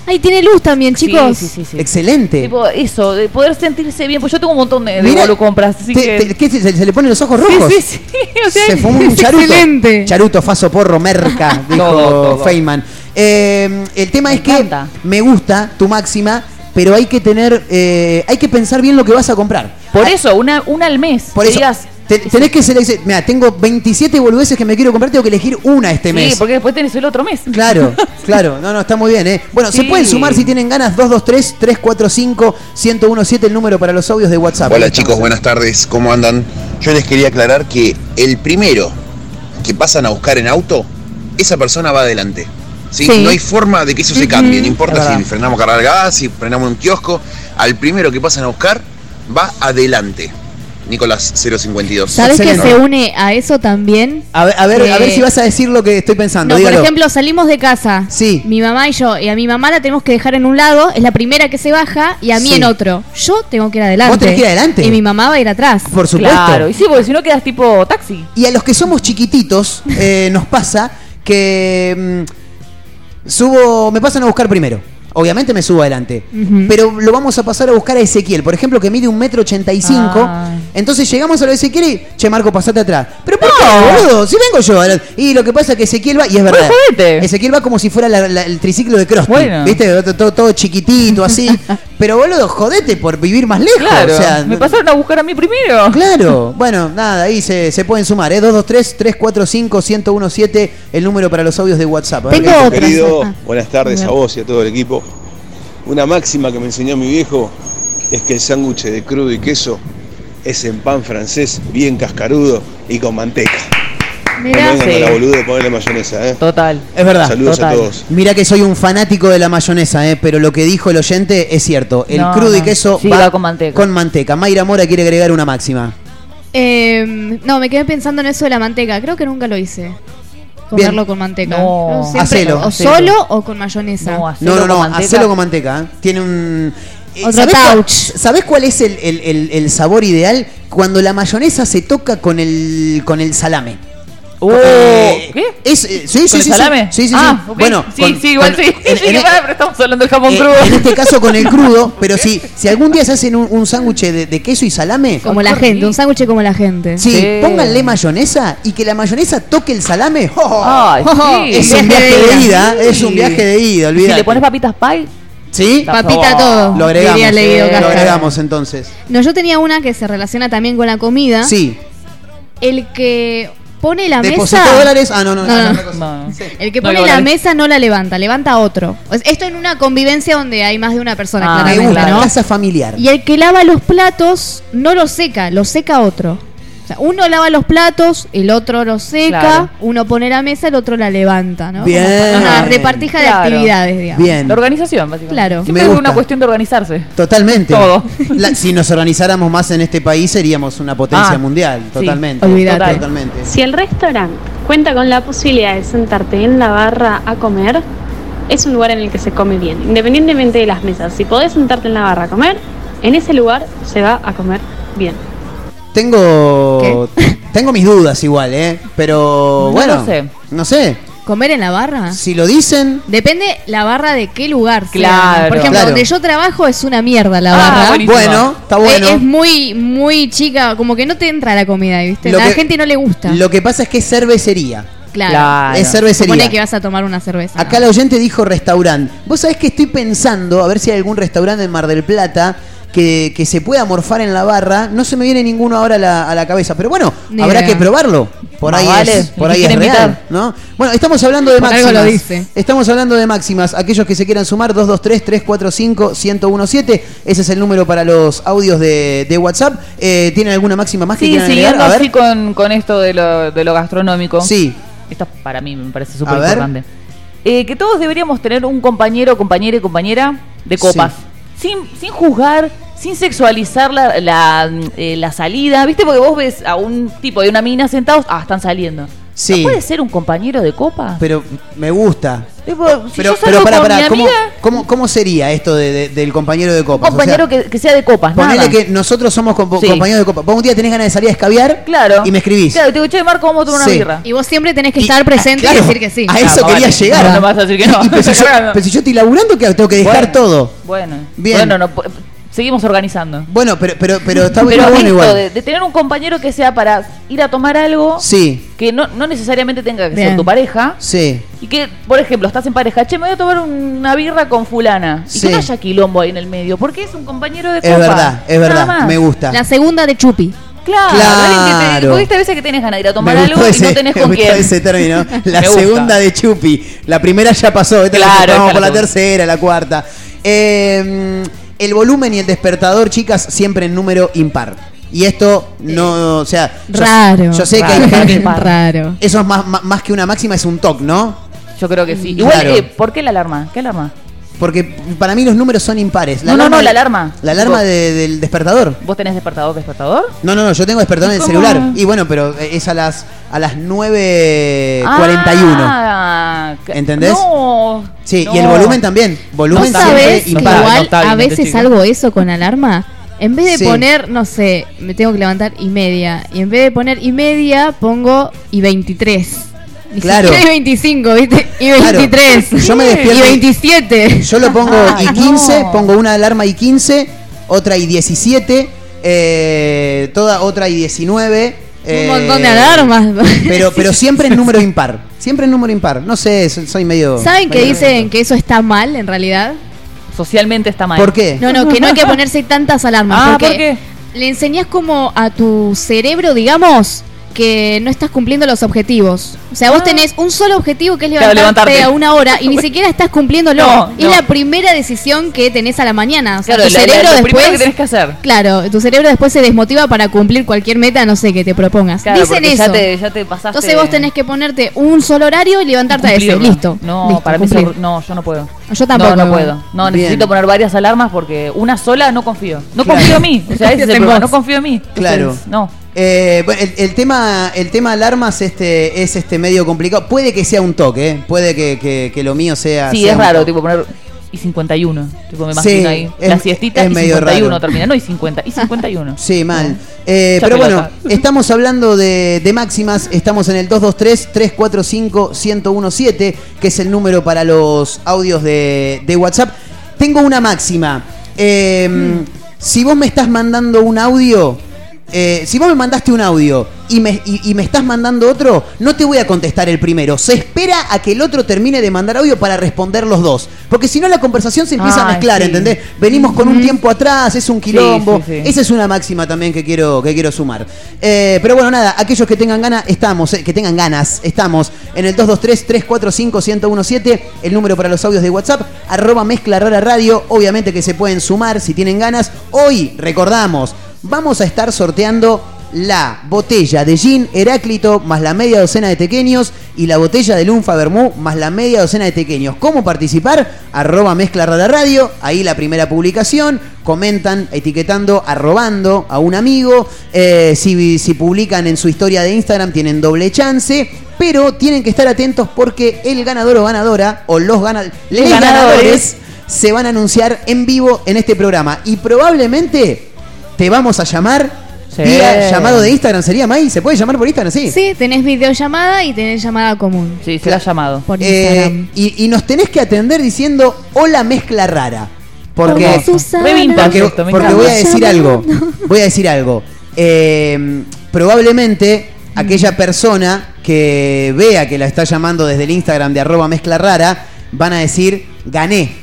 Ahí tiene luz también, chicos. Sí, sí, sí. sí. Excelente. Tipo, eso, de poder sentirse bien. Pues yo tengo un montón de, de Mira, volucompras, así te- que. te- ¿qué, se, se le ponen los ojos Sí, rojos? sí, sí. [LAUGHS] O sea, Se fumó un charuto. excelente. Charuto, faso, porro, merca, [LAUGHS] dijo Todo, todo. Feynman. Eh, el tema Me es que me gusta tu máxima, pero hay que tener, eh, hay que pensar bien lo que vas a comprar. Por eso, una, una al mes. Por que eso, digas, te- tenés que seleccionar. Mira, tengo 27 boludeces que me quiero comprar, tengo que elegir una este sí, mes. porque después tenés el otro mes. Claro, [LAUGHS] claro, no, no, está muy bien, ¿eh? Bueno, se Sí. pueden sumar si tienen ganas 223-345-1017, el número para los audios de WhatsApp. Hola chicos, buenas tardes, ¿cómo andan? Yo les quería aclarar que el primero que pasan a buscar en auto, esa persona va adelante. ¿sí? Sí. No hay forma de que eso se cambie, no importa si frenamos a cargar gas, si frenamos en un kiosco, al primero que pasan a buscar va adelante. Nicolás 052. ¿Sabes que se une a eso también? A ver, a ver, a ver Eh, si vas a decir lo que estoy pensando. No, por ejemplo, salimos de casa. Sí. Mi mamá y yo. Y a mi mamá la tenemos que dejar en un lado. Es la primera que se baja. Y a mí Sí. en otro. Yo tengo que ir adelante. ¿Vos tenés que ir adelante? Y mi mamá va a ir atrás. Por supuesto. Claro, y sí, porque si no quedas tipo taxi. Y a los que somos chiquititos, [LAUGHS] eh, nos pasa que mm, subo, me pasan a buscar primero. Obviamente me subo adelante. Pero lo vamos a pasar a buscar a Ezequiel, por ejemplo, que mide un metro ochenta y cinco. Ay. Entonces llegamos a lo de Ezequiel y, che, Marco, pasate atrás. ¿Pero por qué, boludo? Si vengo yo. Y lo que pasa es que Ezequiel va, y es verdad. jodete. Ezequiel va como si fuera la- la- el triciclo de Krusty. Bueno. ¿Viste? Todo, chiquitito, así. [LAUGHS] Pero, boludo, jodete por vivir más lejos. Claro. O sea, me pasaron a buscar a mí primero. Claro, [LAUGHS] bueno, nada, ahí se, se pueden sumar, ¿eh? 223-345-1017, el número para los audios de WhatsApp. Ver Tengo. Querido, Ah. buenas tardes a vos y a todo el equipo. Una máxima que me enseñó mi viejo es que el sándwich de crudo y queso es en pan francés, bien cascarudo y con manteca. No Mirá. Sí. la de ponerle mayonesa, ¿eh? Total. Es verdad. Saludos total. a todos. Mira que soy un fanático de la mayonesa, ¿eh? pero lo que dijo el oyente es cierto. El No, crudo y queso Sí, va con manteca. Con manteca. Mayra Mora quiere agregar una máxima. Eh, no, me quedé pensando en eso de la manteca. Creo que nunca lo hice. Comerlo con manteca. No. Yo Hacelo. O Hacelo. solo o con mayonesa. No, hacelo No, no, no, con manteca. hacelo con manteca. ¿eh? Tiene un... eh, Otro ¿sabés cuál- touch. ¿Sabés cuál es el, el- el- el sabor ideal? cuando la mayonesa se toca con el, con el salame. Oh, ¿Qué? Es, eh, sí, sí, ¿Con sí, el sí. salame? Sí, sí, sí. Ah, ok. Bueno, sí, con- sí, igual con- sí. en- Sí, en- [LAUGHS] pero estamos hablando del jamón eh, crudo. en este caso con el crudo, [LAUGHS] pero si, si algún día se hacen un, un sándwich de, de queso y salame, Como la gente, un sándwich como la gente. Sí, pónganle mayonesa y que la mayonesa toque el salame. ¡Oh! [LAUGHS] Ay, sí. Es un viaje de ida, es un viaje de ida, Si olvídate. le pones papitas pie, ¿Sí? Papita todo. Lo agregamos, lo agregamos entonces. No, yo tenía una que se relaciona también con la comida. Sí. El que pone la ¿Depositó mesa. dólares? Ah, no, no, No. El que pone la dólares. mesa no la levanta, levanta a otro. Esto en una convivencia donde hay más de una persona, Ah, Me claramente, gusta, ¿no? casa familiar. Y el que lava los platos no lo seca, lo seca otro. Sea, uno lava los platos, el otro los seca, Claro. uno pone la mesa, el otro la levanta, ¿no? Bien. Como Una repartija de actividades, digamos. Bien. la organización, básicamente. Claro. Siempre es una cuestión de organizarse. Totalmente. Todo. La- si nos organizáramos más en este país seríamos una potencia Ah, mundial. sí. Totalmente. Olvídate. Total. Totalmente. Si el restaurante cuenta con la posibilidad de sentarte en la barra a comer, es un lugar en el que se come bien, independientemente de las mesas. Si podés sentarte en la barra a comer, en ese lugar se va a comer bien. Tengo. [LAUGHS] Tengo mis dudas igual, ¿eh? Pero No bueno. lo sé. No sé. ¿Comer en la barra? Si lo dicen. Depende la barra de qué lugar. sea. Claro. Por ejemplo, Claro. donde yo trabajo es una mierda la Ah, barra. buenísimo. Bueno, está Eh, bueno. Es muy, muy chica, como que no te entra la comida, ¿viste? Lo a la que- gente no le gusta. Lo que pasa es que es cervecería. claro. Claro. Es cervecería. Supone que vas a tomar una cerveza. Acá ¿no? la oyente dijo restaurante. Vos sabés que estoy pensando a ver si hay algún restaurante en Mar del Plata que, que se pueda morfar en la barra. No se me viene ninguno ahora a la, a la cabeza. Pero bueno, Ni habrá idea. que probarlo. Por ahí vale. es, por ¿Y ahí es real? ¿no? Bueno, estamos hablando de Por algo máximas. lo dice. Estamos hablando de máximas. Aquellos que se quieran sumar, 223-345-1017. Ese es el número para los audios de, de WhatsApp. Eh, ¿Tienen alguna máxima más que Sí, quieran agregar? siguiendo A ver. así con, con esto de lo, de lo gastronómico. Sí. Esto para mí me parece súper importante. Eh, que todos deberíamos tener un compañero, compañera y compañera de copas. Sin, sin juzgar, sin sexualizar la, la, eh, la salida. ¿Viste? Porque vos ves a un tipo y una mina sentados, ah, están saliendo. Sí. ¿No puede ser un compañero de copas? Pero me gusta. Tipo, si Pero, yo salgo pero para, con para, mi ¿cómo, amiga, cómo, cómo sería esto de- de- del compañero de un copas? O compañero sea, que, que sea de copas, Ponele nada. que nosotros somos Sí. compañeros de copas. Vos un día tenés ganas de salir a escabiar Claro. y me escribís. Claro, te digo, che, Marco, vamos a tomar Sí. una birra. Y vos siempre tenés que Y- estar presente claro, y decir que sí. A eso Ah, quería vale. llegar. No, no vas a decir que [LAUGHS] no. Y- pero, si yo, [LAUGHS] Claro. pero si yo estoy laburando, ¿qué hago? Tengo que dejar Bueno. todo. Bueno, Bien. bueno, no, seguimos organizando. Bueno, pero, pero, pero está [LAUGHS] Pero bueno esto igual. de, de tener un compañero que sea para ir a tomar algo, Sí, que no, no necesariamente tenga que Bien. ser tu pareja, sí. y que, por ejemplo, estás en pareja, che, me voy a tomar una birra con fulana, y Sí. que no haya quilombo ahí en el medio, porque es un compañero de Es copa. verdad, es Nada verdad. más. Me gusta. La segunda de Chupi. Claro, Claro. que te, porque viste a veces que tienes ganas de ir a tomar algo y no tenés [LAUGHS] con quién. ese término. [LAUGHS] La Me gusta. segunda de Chupi. La primera ya pasó. Esta Claro, la vamos esta por la tercera, la cuarta. Eh, el volumen y el despertador, chicas, siempre en número impar. Y esto no, o sea, yo- Raro. Yo, sé que hay gente. Raro. Eso es más, más, más que una máxima, es un toque, ¿no? Yo creo que sí. Igual, Claro. eh, ¿por qué la alarma? ¿Qué alarma? Porque para mí los números son impares. No, no, no, la alarma. La alarma de- del despertador. ¿Vos tenés despertador, despertador? No, no, no, yo tengo despertador en el celular. Y bueno, pero es a las a las 9.41. Ah, que- ¿Entendés? No. Sí, no. y el volumen también. Volumen ¿Vos siempre impar. no igual está a bien veces algo eso con alarma? En vez de Sí. poner, no sé, me tengo que levantar y media. Y en vez de poner y media, pongo y 23. Claro. y 25, ¿viste? Y Claro. 23. Yo me despierto Y y- 27. Yo lo pongo [LAUGHS] Ay, y 15, no. pongo una alarma y 15, otra y 17, eh, toda otra y 19. eh, Un montón de alarmas. [LAUGHS] Pero, pero siempre en número impar. Siempre en número impar. No sé, so- soy medio. ¿Saben que dicen que eso está mal en realidad? Socialmente está mal. ¿Por qué? No, no, que no hay que [LAUGHS] ponerse tantas alarmas. Ah, porque ¿por qué? le enseñás como a tu cerebro, digamos, que no estás cumpliendo los objetivos. O sea, vos tenés un solo objetivo que es Claro, levantarte, a una hora y ni [LAUGHS] siquiera estás cumpliéndolo. No, Es no. la primera decisión que tenés a la mañana. O sea, Claro, tu la- la- cerebro después. que tenés que hacer. Claro, tu cerebro después se desmotiva para cumplir cualquier meta, no sé, que te propongas. Claro, Dicen eso. Ya te, ya te pasaste. Entonces vos tenés que ponerte un solo horario y levantarte a ese. Listo. No, listo, para mí cumplir. eso- no, yo no puedo. Yo tampoco. No, no puedo. No, Bien. necesito poner varias alarmas porque una sola no confío. No Claro. confío en mí. O sea, ese es el [LAUGHS] problema. No confío en mí. Entonces, Claro. No. Eh, el, el tema el tema alarmas este es este medio complicado. Puede que sea un toque, ¿eh? puede que, que- que lo mío sea. Sí, sea es raro, toque. tipo poner y 51. Tipo, me Sí, imagino ahí. es- la siestita es y medio 51 raro. termina. No, y 50. Y 51. Sí, mal. Eh, pero bueno, estamos hablando de, de máximas. Estamos en el 223-345-1017, que es el número para los audios de, de WhatsApp. Tengo una máxima. Eh, Mm. Si vos me estás mandando un audio, eh, si vos me mandaste un audio y me, y- y me estás mandando otro, no te voy a contestar el primero. Se espera a que el otro termine de mandar audio para responder los dos. Porque si no, la conversación se empieza a mezclar, sí. ¿entendés? Venimos con un tiempo atrás, es un quilombo. sí, sí. Esa es una máxima también que quiero, que quiero sumar. Eh, pero bueno, nada, aquellos que tengan ganas, estamos, eh, que tengan ganas, estamos en el 223-345-1017, el número para los audios de WhatsApp, arroba mezcla rara radio, obviamente que se pueden sumar si tienen ganas. Hoy, recordamos, vamos a estar sorteando la botella de gin Heráclito más la media docena de tequeños y la botella de Lunfa Bermú más la media docena de tequeños. ¿Cómo participar? Arroba mezcla rara radio, ahí la primera publicación, comentan etiquetando, arrobando a un amigo, Eh, si, si publican en su historia de Instagram tienen doble chance, pero tienen que estar atentos porque el ganador o ganadora o los, gana- les ganadores. ganadores se van a anunciar en vivo en este programa y probablemente te vamos a llamar Sí. vía llamado de Instagram. ¿Sería May? ¿Se puede llamar por Instagram? Sí. Sí, tenés videollamada y tenés llamada común. Sí, será llamado. Por Eh, Instagram. y, y nos tenés que atender diciendo hola mezcla rara. Porque, Hola, porque, esto, porque [LAUGHS] voy a decir algo. Voy a decir algo. Eh, probablemente aquella persona que vea que la está llamando desde el Instagram de arroba mezcla rara van a decir gané.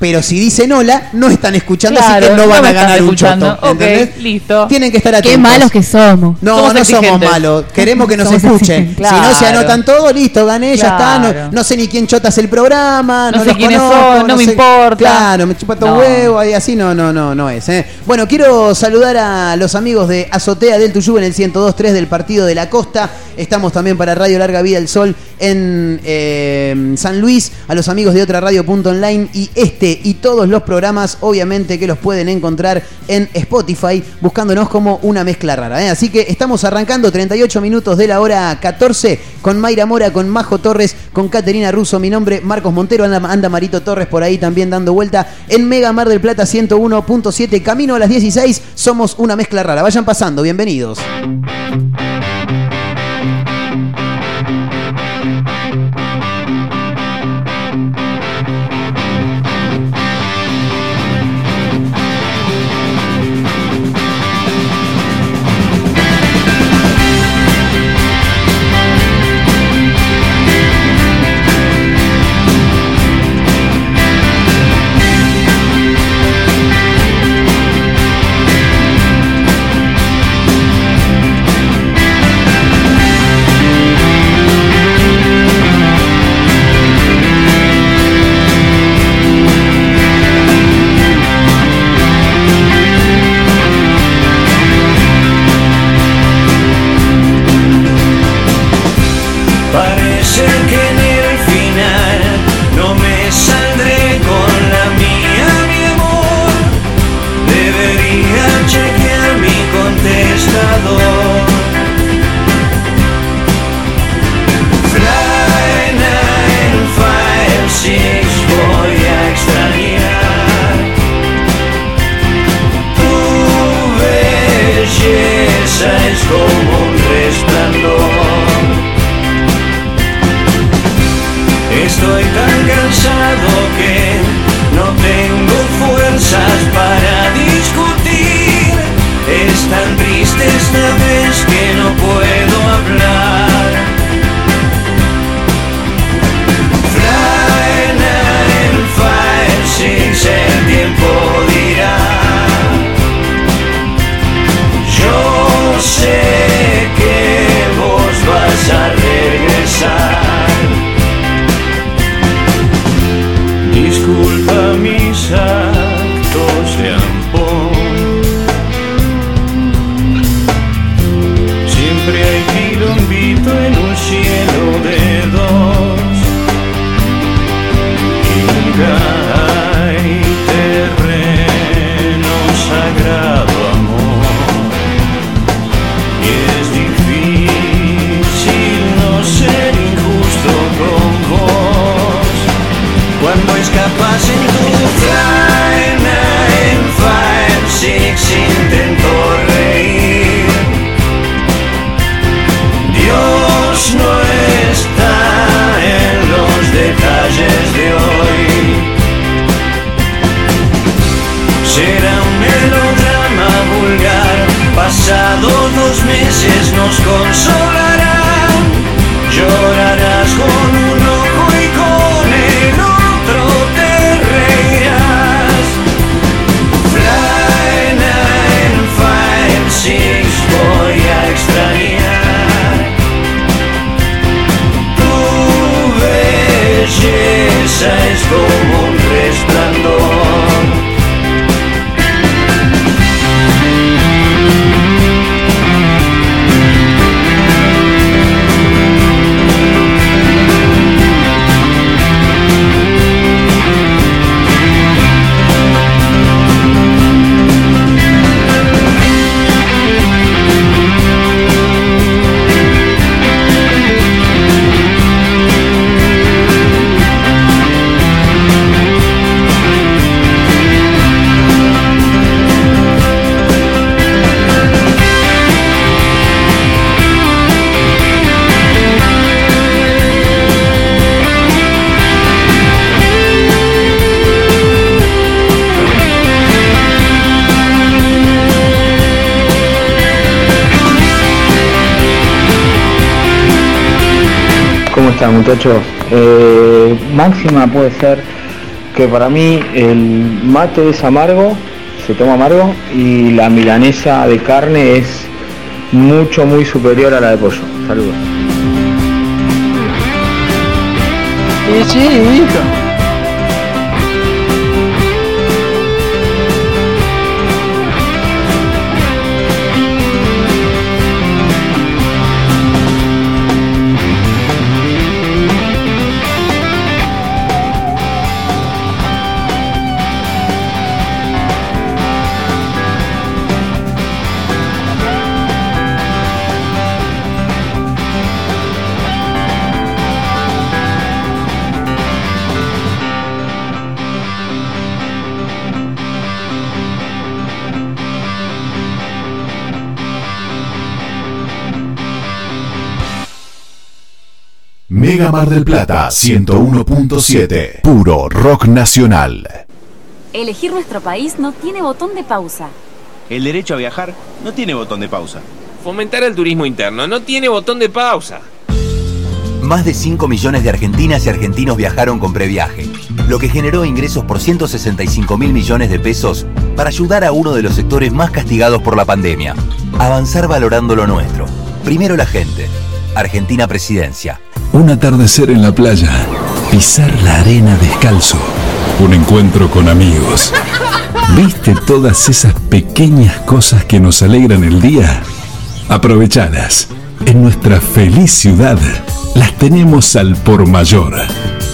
Pero si dicen hola, no están escuchando, así Claro, que no van me a están ganar un escuchando. choto. Ok, ¿entendés? listo. Tienen que estar atentos. Qué malos que somos. No, Somos no somos exigentes. malos. Queremos que nos Somos escuchen. exigentes. Si no se Claro. anotan todo, listo, gané, ya está. Claro. No, no sé ni quién chotas el programa, no, No sé los quiénes conozco, son, no me sé- importa. Claro, me chupa todo No. huevo y así no, no, no, no es. ¿eh? Bueno, quiero saludar a los amigos de Azotea del Tuyú en el 102.3 del Partido de la Costa. Estamos también para Radio Larga Vida del Sol en eh, San Luis, a los amigos de otra radio.online y este y todos los programas, obviamente que los pueden encontrar en Spotify, buscándonos como una mezcla rara. ¿eh? Así que estamos arrancando 38 minutos de la hora 14 con Mayra Mora, con Majo Torres, con Caterina Russo, mi nombre Marcos Montero, anda, anda Marito Torres por ahí también dando vuelta en Mega Mar del Plata 101.7, camino a las 16, somos una mezcla rara. Vayan pasando, bienvenidos. Muchachos? Eh, máxima puede ser que para mí el mate es amargo, se toma amargo, y la milanesa de carne es mucho, muy superior a la de pollo. Saludos. Sí. Mega Mar del Plata 101.7. Puro rock nacional. Elegir nuestro país no tiene botón de pausa. El derecho a viajar no tiene botón de pausa. Fomentar el turismo interno no tiene botón de pausa. Más de 5 millones de argentinas y argentinos viajaron con previaje, lo que generó ingresos por 165 mil millones de pesos para ayudar a uno de los sectores más castigados por la pandemia. Avanzar valorando lo nuestro. Primero la gente. Argentina Presidencia. Un atardecer en la playa, pisar la arena descalzo, un encuentro con amigos. ¿Viste todas esas pequeñas cosas que nos alegran el día? Aprovechadas. En nuestra feliz ciudad las tenemos al por mayor.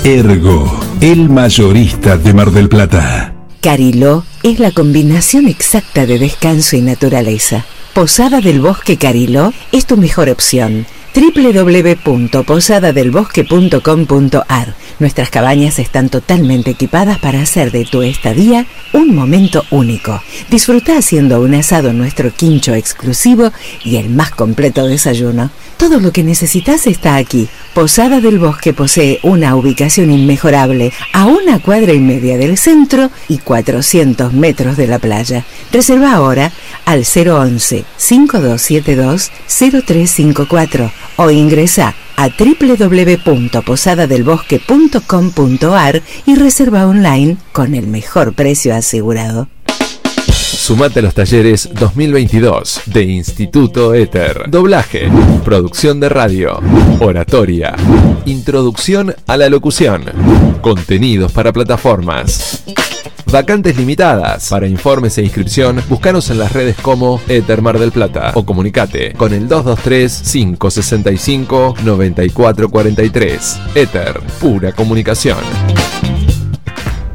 Ergo, el mayorista de Mar del Plata. Cariló es la combinación exacta de descanso y naturaleza. Posada del Bosque Cariló es tu mejor opción www.posadadelbosque.com.ar Nuestras cabañas están totalmente equipadas para hacer de tu estadía un momento único. Disfruta haciendo un asado en nuestro quincho exclusivo y el más completo desayuno. Todo lo que necesitas está aquí. Posada del Bosque posee una ubicación inmejorable a una cuadra y media del centro y 400 metros de la playa. Reserva ahora al 011 5272 0354 o ingresa a www.posadadelbosque.com.ar y reserva online con el mejor precio asegurado. Sumate a los talleres 2022 de Instituto Éter. Doblaje, producción de radio, oratoria, introducción a la locución, contenidos para plataformas. Vacantes limitadas. Para informes e inscripción, búscanos en las redes como Ether Mar del Plata o comunicate con el 223-565-9443. Ether, pura comunicación.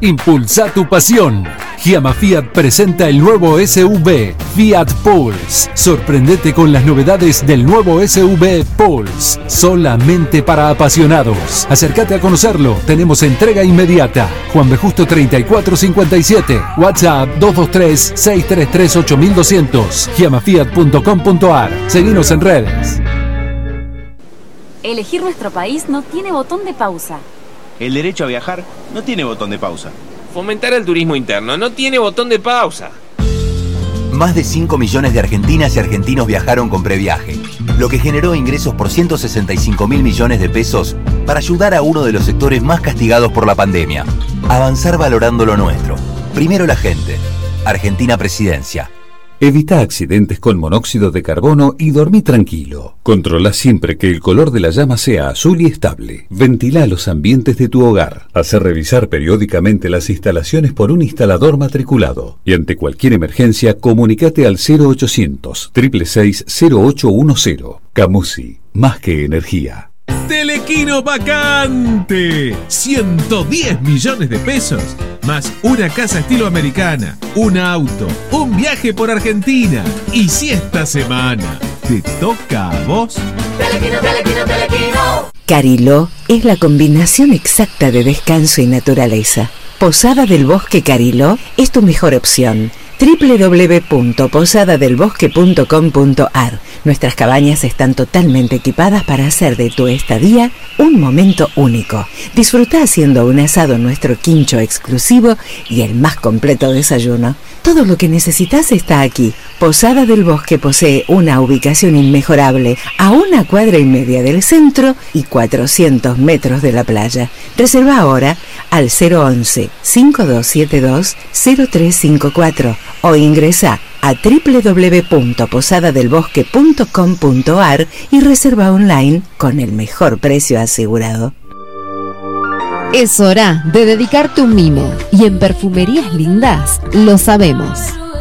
Impulsa tu pasión. Giamma Fiat presenta el nuevo SUV Fiat Pulse. Sorprendete con las novedades del nuevo SUV Pulse. Solamente para apasionados. Acércate a conocerlo, tenemos entrega inmediata. Juan B. Justo 3457, WhatsApp 223-633-8200, giamafiat.com.ar. Seguinos en redes. Elegir nuestro país no tiene botón de pausa. El derecho a viajar no tiene botón de pausa. Fomentar el turismo interno no tiene botón de pausa. Más de 5 millones de argentinas y argentinos viajaron con previaje, lo que generó ingresos por 165 mil millones de pesos para ayudar a uno de los sectores más castigados por la pandemia. Avanzar valorando lo nuestro. Primero la gente. Argentina Presidencia. Evita accidentes con monóxido de carbono y dormí tranquilo. Controla siempre que el color de la llama sea azul y estable. Ventila los ambientes de tu hogar. Hace revisar periódicamente las instalaciones por un instalador matriculado. Y ante cualquier emergencia, comunicate al 0800 666 0810. Camusi, más que energía. Telequino vacante. 110 millones de pesos. Más una casa estilo americana, un auto, un viaje por Argentina. Y si esta semana te toca a vos. Telequino, telequino, telequino. Cariló es la combinación exacta de descanso y naturaleza. Posada del Bosque Cariló es tu mejor opción. www.posadadelbosque.com.ar Nuestras cabañas están totalmente equipadas para hacer de tu estadía un momento único. Disfruta haciendo un asado en nuestro quincho exclusivo y el más completo desayuno. Todo lo que necesitas está aquí. Posada del Bosque posee una ubicación inmejorable a una cuadra y media del centro y 400 metros de la playa. Reserva ahora al 011 5272 0354 o ingresa a www.posadadelbosque.com.ar y reserva online con el mejor precio asegurado. Es hora de dedicarte un mimo y en Perfumerías Lindas lo sabemos.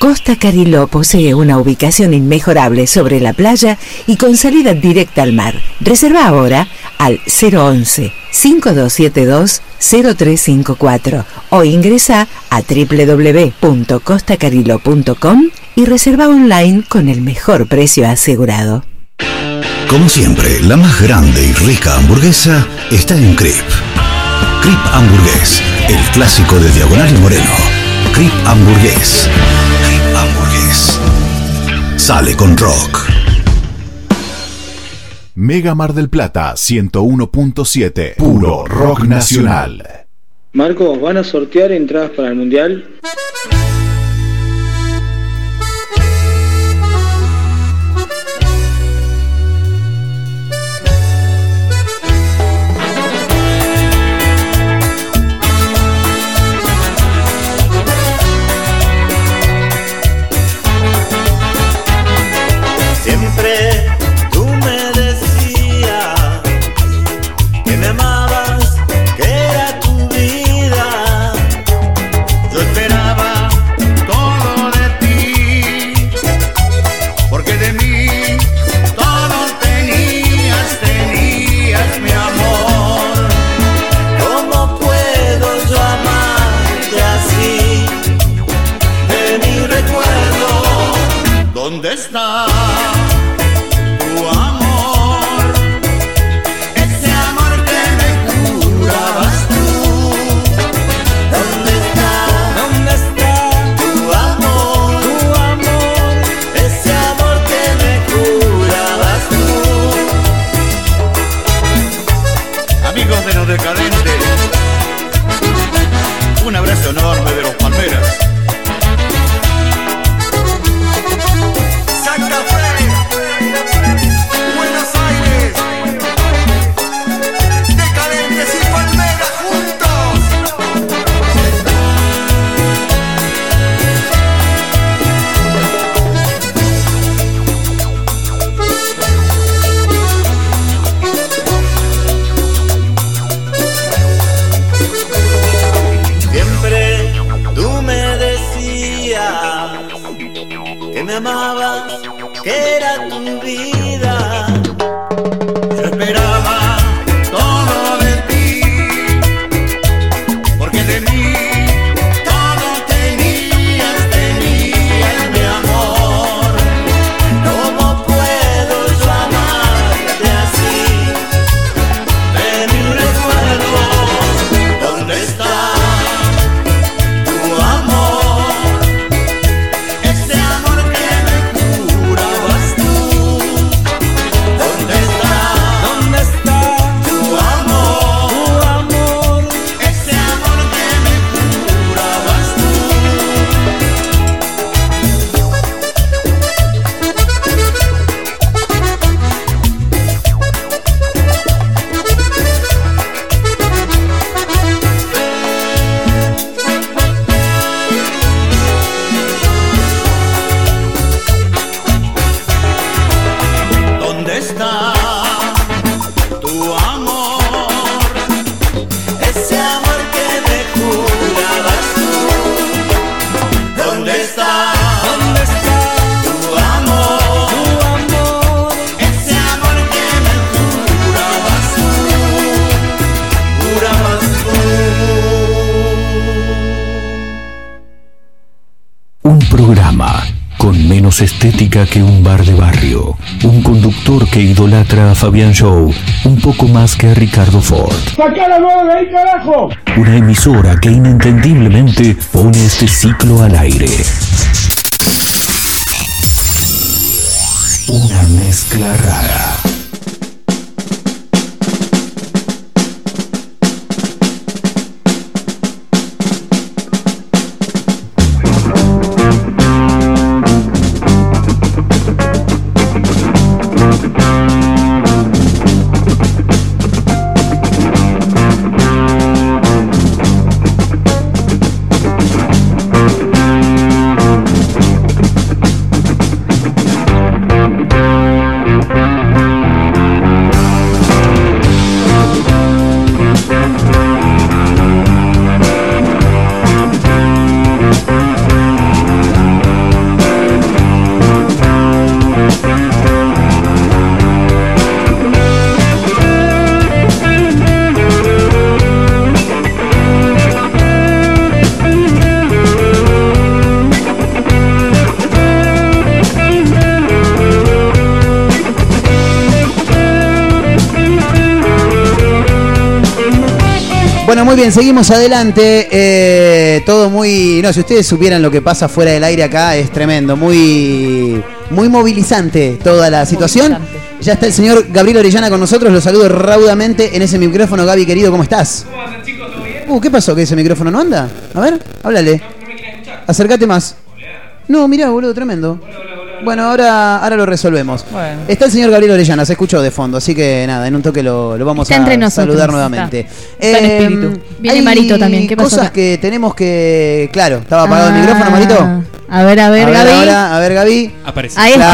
Costa Cariló posee una ubicación inmejorable sobre la playa y con salida directa al mar. Reserva ahora al 011 5272 0354 o ingresa a www.costacariló.com y reserva online con el mejor precio asegurado. Como siempre, la más grande y rica hamburguesa está en Crip. Crip Hamburgués, el clásico de Diagonal y Moreno. Crip Hamburgués. Sale con rock. Mega Mar del Plata 101.7. Puro rock nacional. Marco, ¿van a sortear entradas para el Mundial? ¿Dónde está? Que un bar de barrio. Un conductor que idolatra a Fabián Show un poco más que a Ricardo Ford. ¡Sacá la de ahí, carajo! Una emisora que inentendiblemente pone este ciclo al aire. Una mezcla rara. Bien, seguimos adelante. Eh, todo muy. No, si ustedes supieran lo que pasa fuera del aire acá, es tremendo. Muy. Muy movilizante toda la situación. Ya está el señor Gabriel Orellana con nosotros. Lo saludo raudamente en ese micrófono. Gaby, querido, ¿cómo estás? Uh, ¿qué pasó? ¿Que ese micrófono no anda? A ver, háblale. Acércate más. No, mirá, boludo, tremendo. Bueno, ahora, ahora lo resolvemos. Bueno. Está el señor Gabriel Orellana, se escuchó de fondo, así que nada, en un toque lo, lo vamos Está a entre nosotros. saludar nuevamente. Está. Está en Eh, espíritu. Viene hay Marito también, ¿qué pasó cosas acá? que tenemos que. Claro, estaba apagado el Ah, micrófono, Marito. A ver, a ver, a ver Gaby. ahora, a ver, Gaby. Aparece. Ahí está.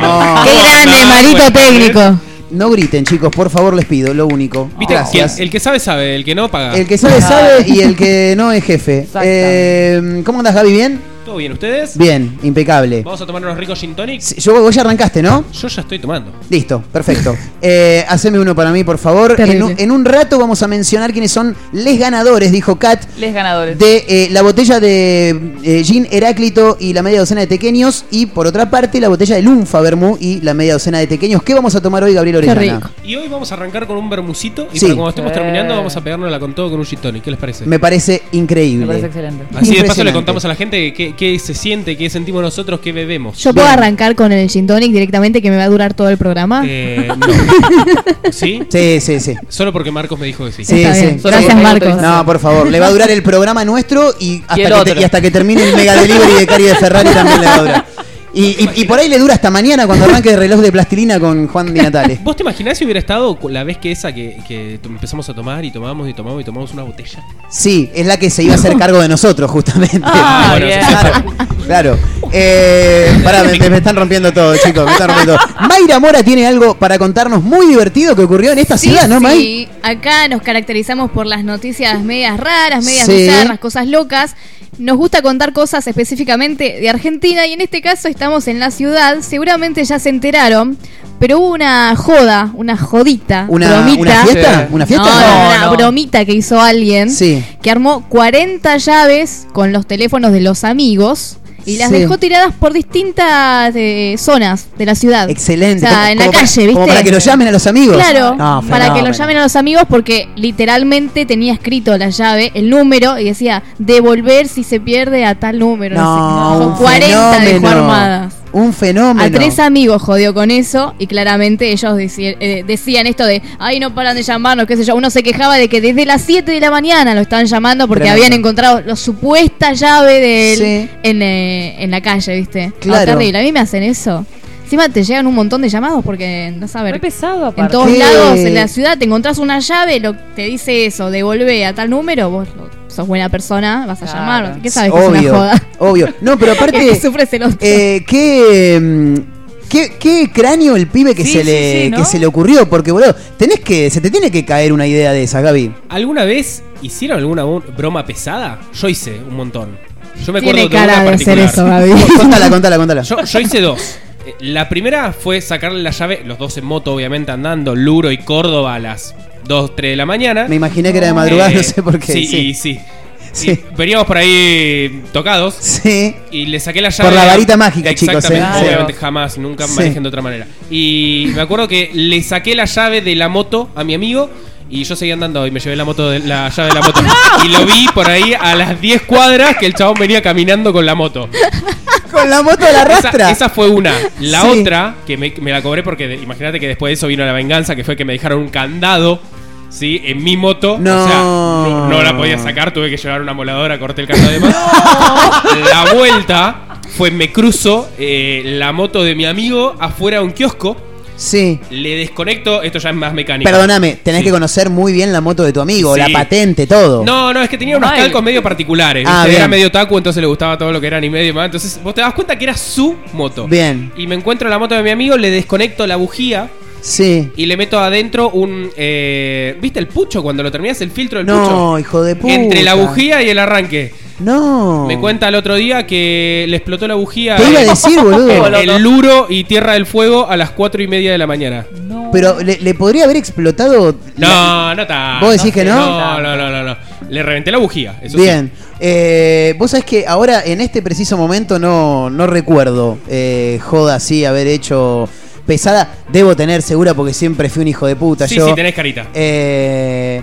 Vamos. Qué grande, Marito técnico. No griten, chicos, por favor, les pido, lo único. ¿Viste? Gracias. El, el que sabe, sabe. El que no, paga. El que sabe, sabe [LAUGHS] y el que no es jefe. Eh, ¿Cómo andas, Gaby? ¿Bien? ¿Todo bien ustedes? Bien, impecable. Vamos a tomar unos ricos gin tonics. Yo, vos ya arrancaste, ¿no? Yo ya estoy tomando. Listo, perfecto. [LAUGHS] Eh, haceme uno para mí, por favor. En un, en un rato vamos a mencionar quiénes son les ganadores, dijo Kat, Les ganadores. de eh, la botella de eh, gin Heráclito y la media docena de tequeños. Y por otra parte, la botella de Lunfa Bermú y la media docena de tequeños. ¿Qué vamos a tomar hoy, Gabriel Orellana? Y hoy vamos a arrancar con un bermucito. Y Sí. para cuando estemos Eh. terminando, vamos a pegárnosla con todo con un gin tonic. ¿Qué les parece? Me parece increíble. Me parece excelente. Así de paso le contamos a la gente qué, qué se siente, qué sentimos nosotros, qué bebemos. Yo puedo arrancar con el gin tonic directamente que me va a durar todo el programa. Eh, no. [LAUGHS] ¿Sí? Sí, sí, sí. Solo porque Marcos me dijo que sí. Sí, sí. Gracias, Sí. Marcos. No, por favor, le va a durar el programa nuestro y hasta, el que, te- otro. y hasta que termine el mega delivery de Cari de Ferrari también le va a durar. [LAUGHS] Y, y- y por ahí le dura hasta mañana cuando [LAUGHS] arranque el reloj de plastilina con Juan Di Natale. [LAUGHS] ¿Vos te imaginás si hubiera estado la vez que esa que, que empezamos a tomar y tomamos y tomamos y tomamos una botella? Sí, es la que se iba a hacer cargo de nosotros, justamente. Ah, [LAUGHS] bueno, Claro. Claro. Eh, pará, me, me están rompiendo todo, chicos. Me están rompiendo todo. Mayra Mora tiene algo para contarnos muy divertido que ocurrió en esta Sí, ciudad, ¿no, May? sí. Acá nos caracterizamos por las noticias medias raras, medias Sí. bizarras, cosas locas. Nos gusta contar cosas específicamente de Argentina y en este caso estamos en la ciudad. Seguramente ya se enteraron, pero hubo una joda, una jodita, ¿Una, bromita. una fiesta? ¿Una fiesta? No, no, una No, bromita que hizo alguien Sí. que armó 40 llaves con los teléfonos de los amigos y las Sí. dejó tiradas por distintas eh, zonas de la ciudad. Excelente. O sea, Como- en la para- calle, ¿viste? Como para que lo llamen a los amigos. Claro, No, para que lo llamen a los amigos porque literalmente tenía escrito la llave, el número y decía devolver si se pierde a tal número. No, No, sé Con 40 dejó fenómeno. armadas. Un fenómeno. A tres amigos jodió con eso y claramente ellos eh, decían esto de, ay, no paran de llamarnos, qué sé yo. Uno se quejaba de que desde las 7 de la mañana lo estaban llamando porque Tremendo. habían encontrado la supuesta llave de él Sí. en, eh, en la calle, ¿viste? No, Claro. terrible. A mí me hacen eso. Encima te llegan un montón de llamados porque, no sabes. Muy pesado, En aparte. todos ¿Qué? lados, en la ciudad, te encontrás una llave, lo, te dice eso, devolvé a tal número, vos lo- sos buena persona, vas a Claro. llamar. ¿Qué sabes que es Obvio, una joda? obvio. No, pero [LAUGHS] aparte, Que eh, ¿qué, mm, qué, qué cráneo el pibe que Sí, se le sí, ¿no? que se le ocurrió, porque boludo, tenés que se te tiene que caer una idea de esa, Gaby. ¿Alguna vez hicieron alguna broma pesada? Yo hice un montón. Yo me Tiene acuerdo cara de de una hacer eso, Gaby. [LAUGHS] contala, contala, contala. Yo, yo hice dos. Eh, La primera fue sacarle la llave, los dos en moto, obviamente, andando, Luro y Córdoba a las 2, 3 de la mañana. Me imaginé que era de madrugada, Eh, no sé por qué. Sí, sí. y sí. Sí. Y veníamos por ahí tocados. Sí. Y le saqué la llave. Por la varita mágica, chicos, Exactamente, ¿eh? Obviamente, jamás, nunca Sí. manejen de otra manera. Y me acuerdo que le saqué la llave de la moto a mi amigo. Y yo seguía andando y me llevé la moto de, la llave de la moto. [LAUGHS] Y lo vi por ahí a las 10 cuadras que el chabón venía caminando con la moto. [LAUGHS] Con la moto a la Esa, rastra. esa fue una. La Sí. otra, que me, me la cobré porque de- imagínate que después de eso vino la venganza, que fue que me dejaron un candado, ¿sí? En mi moto. No. O sea, no, no la podía sacar, tuve que llevar una moladora, corté el candado de más. [LAUGHS] La vuelta fue me cruzo eh, la moto de mi amigo afuera de un kiosco. Sí. Le desconecto, esto ya es más mecánico. Perdóname, tenés Sí. que conocer muy bien la moto de tu amigo, Sí. la patente, todo. No, no, es que tenía unos Ay. calcos medio particulares. Ah. Era medio taco, entonces le gustaba todo lo que era ni medio más. Entonces vos te das cuenta que era su moto. Bien. Y me encuentro la moto de mi amigo, le desconecto la bujía Sí. y le meto adentro un. eh, ¿Viste el pucho? Cuando lo terminás, el filtro del No, pucho. hijo de puta. Entre la bujía y el arranque. No. Me cuenta el otro día que le explotó la bujía. Te iba a [LAUGHS] en- decir, boludo. el Luro y Tierra del Fuego a las 4 y media de la mañana. Pero le, le podría haber explotado. No, no está. ¿Vos decís que no? No, no, no, no, no. Le reventé la bujía. Eso sí. Bien. Eh, Vos sabés que ahora, en este preciso momento, no, no recuerdo eh, joda así, haber hecho pesada. Debo tener segura porque siempre fui un hijo de puta. Sí, yo. sí, tenés carita. Eh,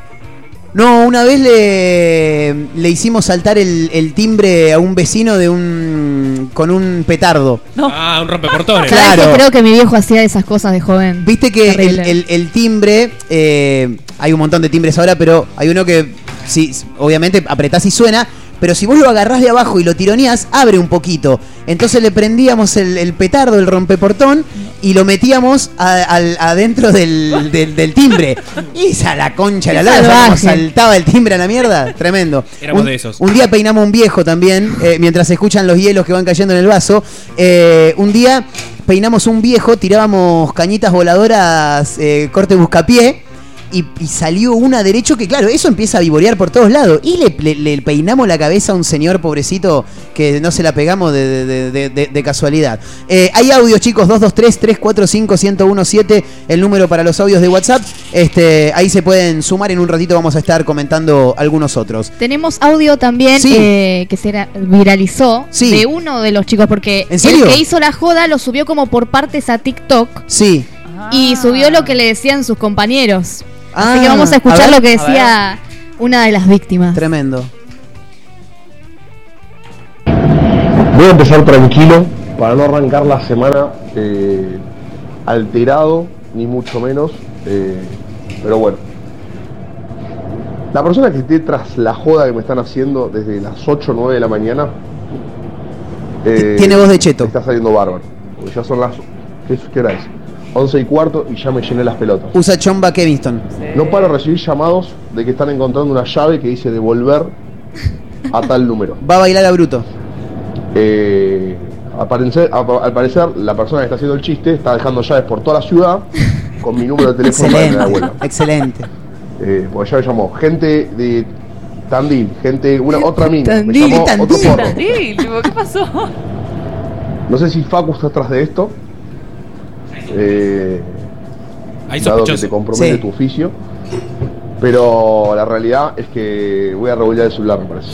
no, una vez le, le hicimos saltar el, el timbre a un vecino de un con un petardo. Ah, un rompeportones. ¿Sabés Claro. que creo que mi viejo hacía esas cosas de joven? Viste que el, Terrible. el- el timbre, eh, hay un montón de timbres ahora, pero hay uno que, sí, obviamente apretás y suena, pero si vos lo agarrás de abajo y lo tironeás, abre un poquito. Entonces le prendíamos el, el petardo, el rompeportón, y lo metíamos adentro del, del- del timbre. Y esa la concha, la Qué lora, ¿sabes cómo salvaje. saltaba el timbre a la mierda. Tremendo. Éramos un, de esos. Un día peinamos un viejo también, eh, mientras se escuchan los hielos que van cayendo en el vaso. Eh, un día peinamos un viejo, tirábamos cañitas voladoras, eh, corte buscapié. Y, y salió una derecho que, claro, eso empieza a vivorear por todos lados. Y le, le- le peinamos la cabeza a un señor pobrecito que no se la pegamos de, de- de- de- de casualidad. Eh, hay audios, chicos, 223-345-1017, el número para los audios de WhatsApp. Este, ahí se pueden sumar, en un ratito vamos a estar comentando algunos otros. Tenemos audio también Sí. eh, que se viralizó Sí. de uno de los chicos, porque ¿En serio? el que hizo la joda lo subió como por partes a TikTok Sí. y subió lo que le decían sus compañeros. Ah, Así que vamos a a escuchar ver, lo que decía una de las víctimas. Tremendo. Voy a empezar tranquilo para no arrancar la semana eh, alterado, ni mucho menos. eh, pero bueno. La persona que esté tras la joda que me están haciendo desde las 8 o 9 de la mañana. eh, Tiene voz de cheto. Está saliendo bárbaro. Porque ya son las. ¿Qué, qué hora es? 11 y cuarto y ya me llené las pelotas. Usa Chomba Kevinston. No paro de recibir llamados de que están encontrando una llave que dice devolver a tal número. Va a bailar a Bruto. Eh, al, parecer, a- al parecer, la persona que está haciendo el chiste está dejando llaves por toda la ciudad con mi número de teléfono para que me la Excelente, excelente. Eh, porque ya me llamó gente de Tandil, gente, una otra mina. Me Tandil, llamó otro Tandil. porro. Tandil, tipo, ¿qué pasó? No sé si Facu está atrás de esto. Eh, Ahí dado que te compromete Sí. tu oficio. Pero la realidad es que voy a regular el celular, me parece.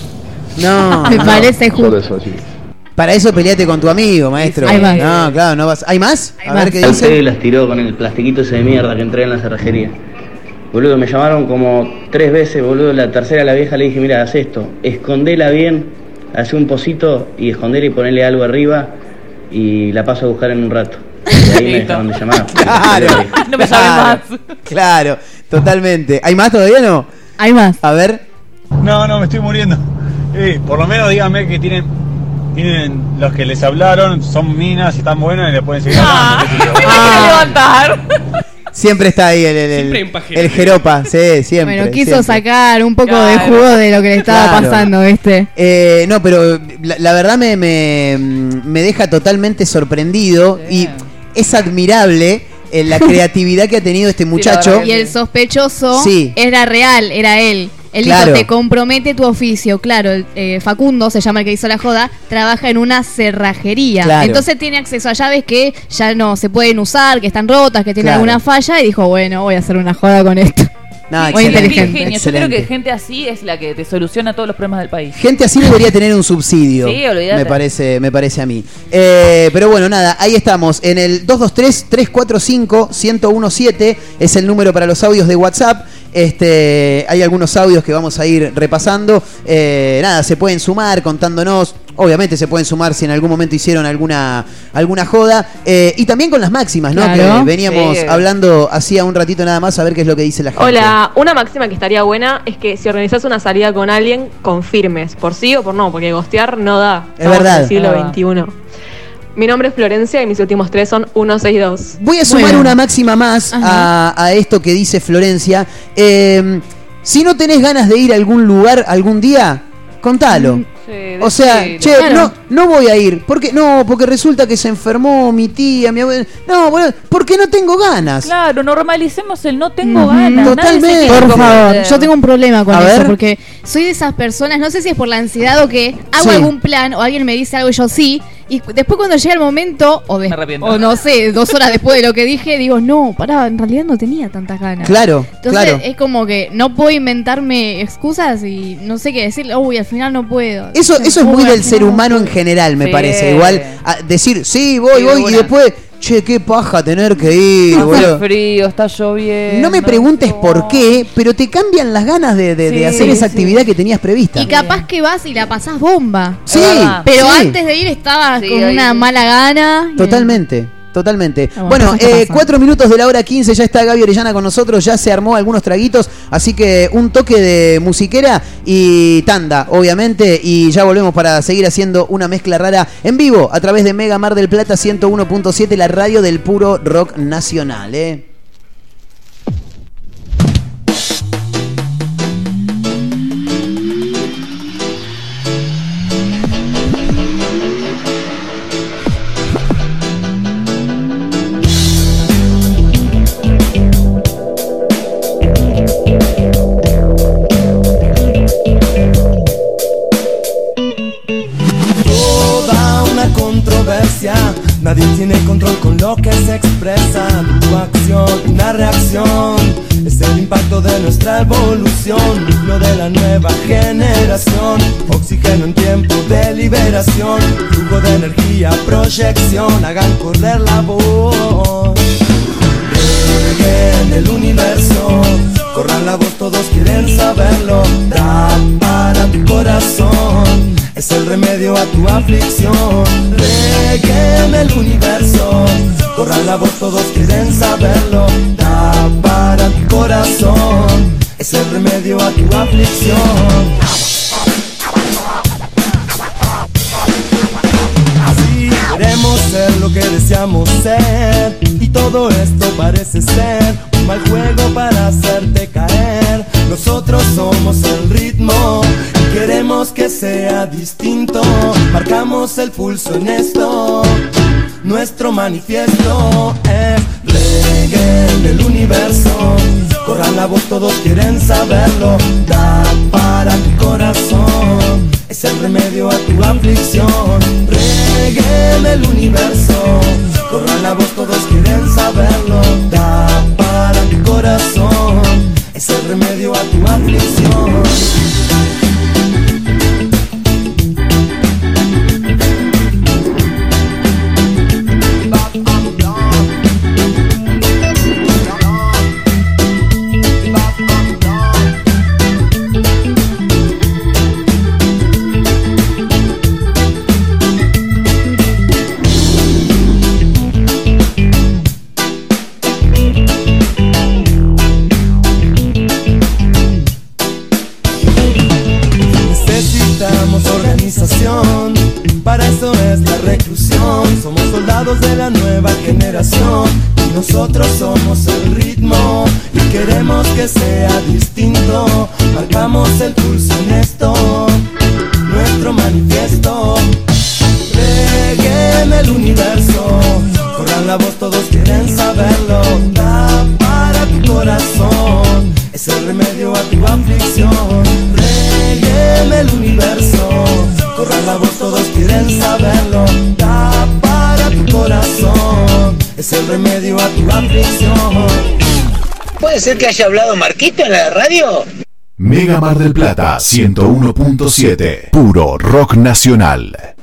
No. [LAUGHS] Me no. parece Solo justo. eso. Para eso peleate con tu amigo, maestro. Hay más. No, claro, no vas. ¿Hay más? A ver qué dice. las tiró con el plastiquito ese de mierda que entré en la cerrajería. Boludo, me llamaron como tres veces, boludo. La tercera a la vieja le dije, mira, haz esto. Escondela bien, hace un pocito y escondela y ponele algo arriba y la paso a buscar en un rato. Y ahí me dejaron de llamar. Claro. [LAUGHS] No me llames claro, Claro, totalmente. ¿Hay más todavía no? Hay más. A ver. No, no, me estoy muriendo. Eh, por lo menos díganme que tienen, tienen los que les hablaron, son minas, están buenas y le pueden seguir hablando. yo. levantar. Siempre está ahí el, el, el, el jeropa, sí, siempre. Bueno, quiso siempre. sacar un poco de jugo de lo que le estaba Claro. pasando, ¿viste? Eh, no, pero la, la verdad me, me, me deja totalmente sorprendido y es admirable eh, la creatividad que ha tenido este [LAUGHS] muchacho. Y el sospechoso Sí. era real, era él. Él Claro. dijo, te compromete tu oficio. Claro, eh, Facundo, se llama el que hizo la joda, trabaja en una cerrajería. Claro. Entonces tiene acceso a llaves que ya no se pueden usar, que están rotas, que tienen Claro. alguna falla. Y dijo, bueno, voy a hacer una joda con esto. No, Muy inteligente. Genio. Yo creo que gente así es la que te soluciona todos los problemas del país. Gente así debería tener un subsidio. Sí, olvídate. Me parece, me parece a mí. Eh, pero bueno, nada, ahí estamos. En el 223-345-1017 es el número para los audios de WhatsApp. Este, hay algunos audios que vamos a ir repasando. Eh, nada, se pueden sumar contándonos. Obviamente se pueden sumar si en algún momento hicieron alguna, alguna joda. Eh, y también con las máximas, ¿no? Claro. Que veníamos Sí. hablando hacía un ratito nada más a ver qué es lo que dice la gente. Hola, una máxima que estaría buena es que si organizas una salida con alguien, confirmes, por sí o por no, porque gostear no da. Es verdad. En el siglo. XXI. Mi nombre es Florencia y mis últimos tres son 162. Voy a sumar una máxima más a, a esto que dice Florencia. Eh, si no tenés ganas de ir a algún lugar algún día, contalo. O sea, decilo. che, Claro. no, no voy a ir. ¿Por qué? No, porque resulta que se enfermó mi tía, mi abuela. No, bueno, porque no tengo ganas. Claro, normalicemos el no tengo ganas. Totalmente. Por favor, yo tengo un problema con A eso, ver. porque soy de esas personas, no sé si es por la ansiedad o que hago Sí. algún plan o alguien me dice algo y yo sí, y después cuando llega el momento, o, de- o no sé, dos horas después de lo que dije, digo, no, pará, en realidad no tenía tantas ganas. Claro, Entonces claro. es como que no puedo inventarme excusas y no sé qué decir, uy, al final no puedo. Eso, eso es Uy, muy del ser no humano en general, me Sí. parece. Igual a decir, sí, voy, voy, y después, che, qué paja tener que ir, Hace boludo. frío, está lloviendo. No me preguntes por qué, pero te cambian las ganas de, de- de Sí, hacer esa sí. actividad que tenías prevista. Y capaz que vas y la pasás bomba. Sí, Pero sí. antes de ir estabas Sí, con ahí una mala gana. y- Totalmente. Totalmente. bueno, bueno, eh, cuatro minutos de la hora 15, ya está Gaby Orellana con nosotros, ya se armó algunos traguitos, así que un toque de musiquera y tanda, obviamente, y ya volvemos para seguir haciendo una mezcla rara en vivo a través de Mega Mar del Plata 101.7, la radio del puro rock nacional, ¿eh? Nadie tiene control con lo que se expresa. Tu acción, una reacción, es el impacto de nuestra evolución, núcleo de la nueva generación. Oxígeno en tiempo de liberación, flujo de energía, proyección, hagan correr la voz. En el universo, corran la voz, todos quieren saberlo. Da para tu corazón, es el remedio a tu aflicción. Reggae el universo, corran la voz, todos quieren saberlo. Da para tu corazón, es el remedio a tu aflicción. Así queremos ser lo que deseamos ser Y todo esto parece ser un mal juego para hacerte caer Nosotros somos el ritmo queremos que sea distinto. Marcamos el pulso en esto. Nuestro manifiesto es reggae en el universo. Corran la voz, todos quieren saberlo. Da para tu corazón. Es el remedio a tu aflicción. Reggae en el universo. Corran la voz, todos quieren saberlo. Da para tu corazón. Es el remedio a tu aflicción. Ser que haya hablado Marquito en la radio? Mega Mar del Plata 101.7. Puro rock nacional.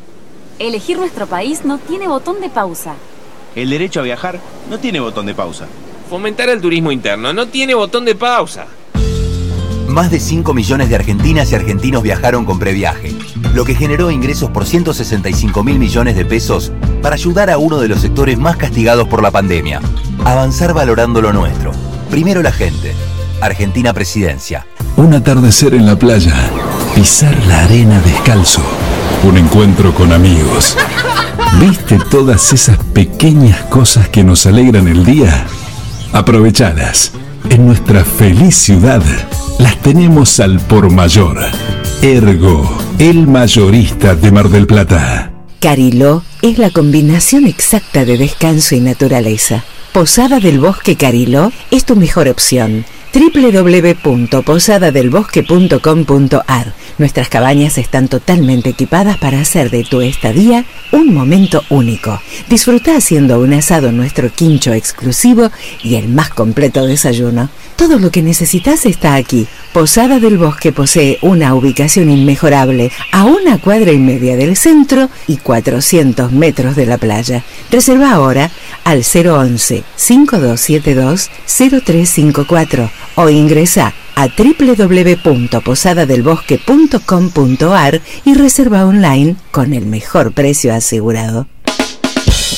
Elegir nuestro país no tiene botón de pausa. El derecho a viajar no tiene botón de pausa. Fomentar el turismo interno no tiene botón de pausa. Más de 5 millones de argentinas y argentinos viajaron con previaje, lo que generó ingresos por 165 mil millones de pesos para ayudar a uno de los sectores más castigados por la pandemia. Avanzar valorando lo nuestro. Primero la gente. Argentina Presidencia. Un atardecer en la playa. Pisar la arena descalzo. Un encuentro con amigos. ¿Viste todas esas pequeñas cosas que nos alegran el día? Aprovechadas. En nuestra feliz ciudad las tenemos al por mayor. Ergo, el mayorista de Mar del Plata. Cariló es la combinación exacta de descanso y naturaleza. Posada del Bosque Cariló es tu mejor opción. www.posadadelbosque.com.ar Nuestras cabañas están totalmente equipadas para hacer de tu estadía un momento único. Disfruta haciendo un asado en nuestro quincho exclusivo y el más completo desayuno. Todo lo que necesitas está aquí. Posada del Bosque posee una ubicación inmejorable a una cuadra y media del centro y 400 metros de la playa. Reserva ahora al 011 5272 0354 o ingresa a www.posadadelbosque.com.ar y reserva online con el mejor precio asegurado.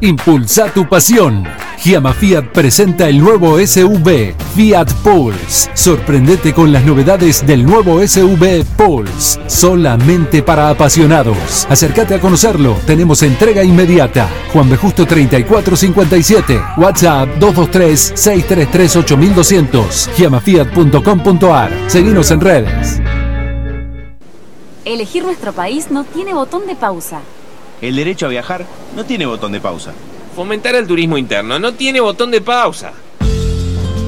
Impulsa tu pasión. Giamma Fiat presenta el nuevo SUV Fiat Pulse. Sorprendete con las novedades del nuevo SUV Pulse, solamente para apasionados. Acércate a conocerlo. Tenemos entrega inmediata. Juan B. Justo 3457. WhatsApp 223 633 8200. giamafiat.com.ar. Seguinos en redes. Elegir nuestro país no tiene botón de pausa. El derecho a viajar no tiene botón de pausa. Fomentar el turismo interno no tiene botón de pausa.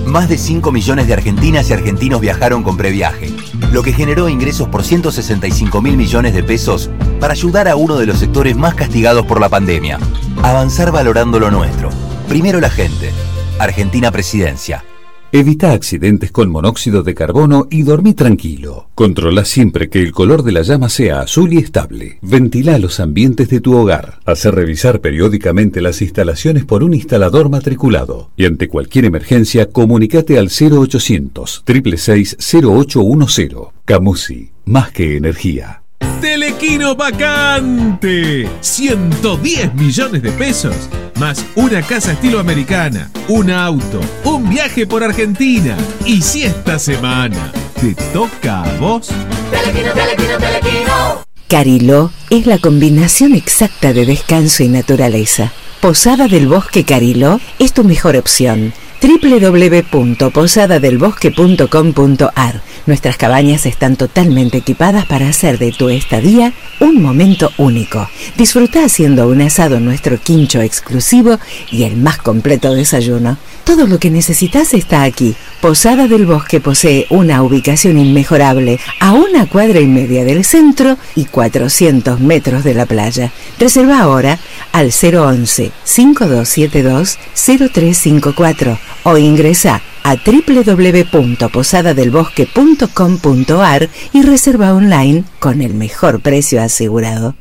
Más de 5 millones de argentinas y argentinos viajaron con previaje, lo que generó ingresos por 165 mil millones de pesos para ayudar a uno de los sectores más castigados por la pandemia. Avanzar valorando lo nuestro. Primero la gente. Argentina Presidencia. Evita accidentes con monóxido de carbono y dormí tranquilo. Controla siempre que el color de la llama sea azul y estable. Ventila los ambientes de tu hogar. Hace revisar periódicamente las instalaciones por un instalador matriculado. Y ante cualquier emergencia, comunicate al 0800 666 0810. Camusi, más que energía. Telequino vacante. 110 millones de pesos. Más una casa estilo americana, un auto, un viaje por Argentina. Y si esta semana te toca a vos. Telequino, telequino, telequino. Cariló es la combinación exacta de descanso y naturaleza. Posada del Bosque Cariló es tu mejor opción. www.posadadelbosque.com.ar Nuestras cabañas están totalmente equipadas para hacer de tu estadía un momento único. Disfruta haciendo un asado en nuestro quincho exclusivo y el más completo desayuno. Todo lo que necesitas está aquí. Posada del Bosque posee una ubicación inmejorable a una cuadra y media del centro y 400 metros de la playa. Reserva ahora al 011 5272 0354 o ingresa a www.posadadelbosque.com.ar y reserva online con el mejor precio asegurado.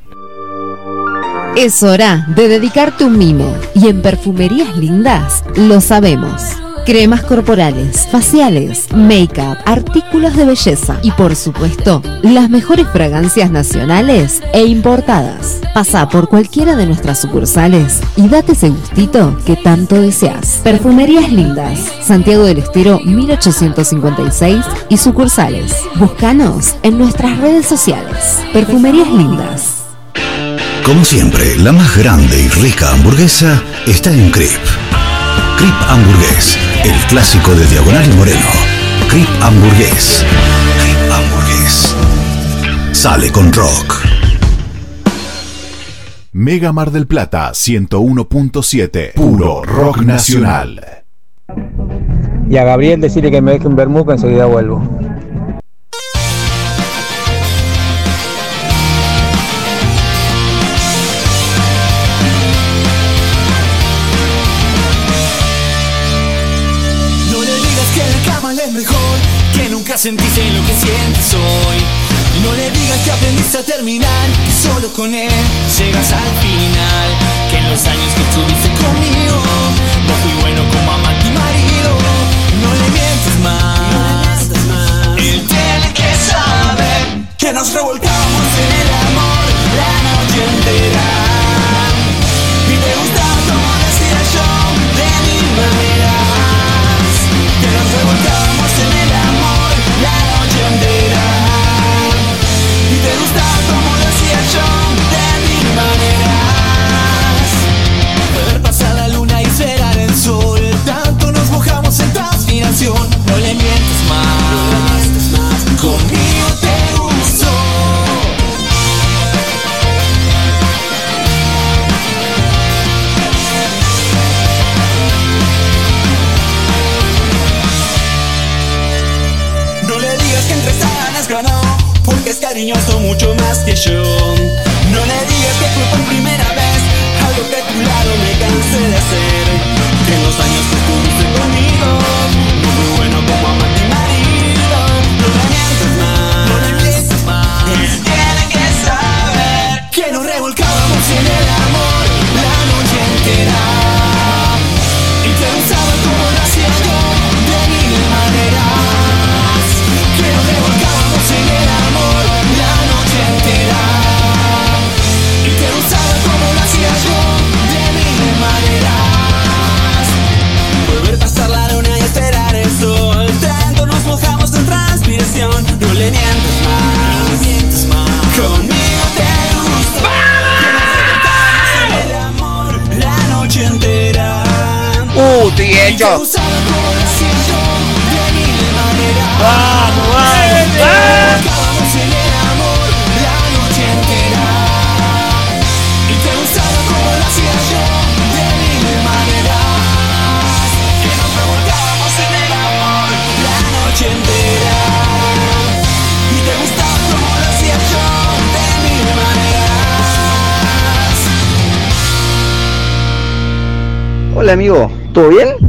Es hora de dedicarte un mimo y en Perfumerías Lindas lo sabemos. Cremas corporales, faciales, make-up, artículos de belleza y por supuesto las mejores fragancias nacionales e importadas. Pasa por cualquiera de nuestras sucursales y date ese gustito que tanto deseas. Perfumerías Lindas, Santiago del Estero 1856 y sucursales. Búscanos en nuestras redes sociales. Perfumerías Lindas. Como siempre, la más grande y rica hamburguesa está en Crip. Crip Hamburgués, el clásico de Diagonal y Moreno. Crip Hamburgués. Crip Hamburgués. Sale con rock. Mega Mar del Plata 101.7. Puro rock nacional. Y a Gabriel decirle que me deje un vermú que enseguida vuelvo. Sentiste lo que sientes hoy. No le digas que aprendiste a terminar, que solo con él llegas al final. Que en los años que estuviste conmigo, no fui bueno como amante y marido. No le mientes más, él tiene que saber que nos revolcamos en el amor la noche entera. Y te gusta como decía yo, de mil maneras. Que nos No le mientes más. Conmigo te gustó. No le digas que entre sanas ganó, porque es cariñoso mucho más que yo. No le digas que fue por primera vez, algo que a tu lado me cansé de hacer. Que en los años que estuviste conmigo, no fui bueno como amante y marido. No le mientes más, no mientes más. Él que saber que nos revolcábamos en el amor la noche entera. Hecho. Vamos, vamos, vamos. en el amor la noche entera. Y te gustaba como lo hacía yo, de mil maneras. Que nos revolcábamos en el amor la noche entera. Y te gustaba como lo hacía yo, de mil maneras. Hola amigo, ¿todo bien?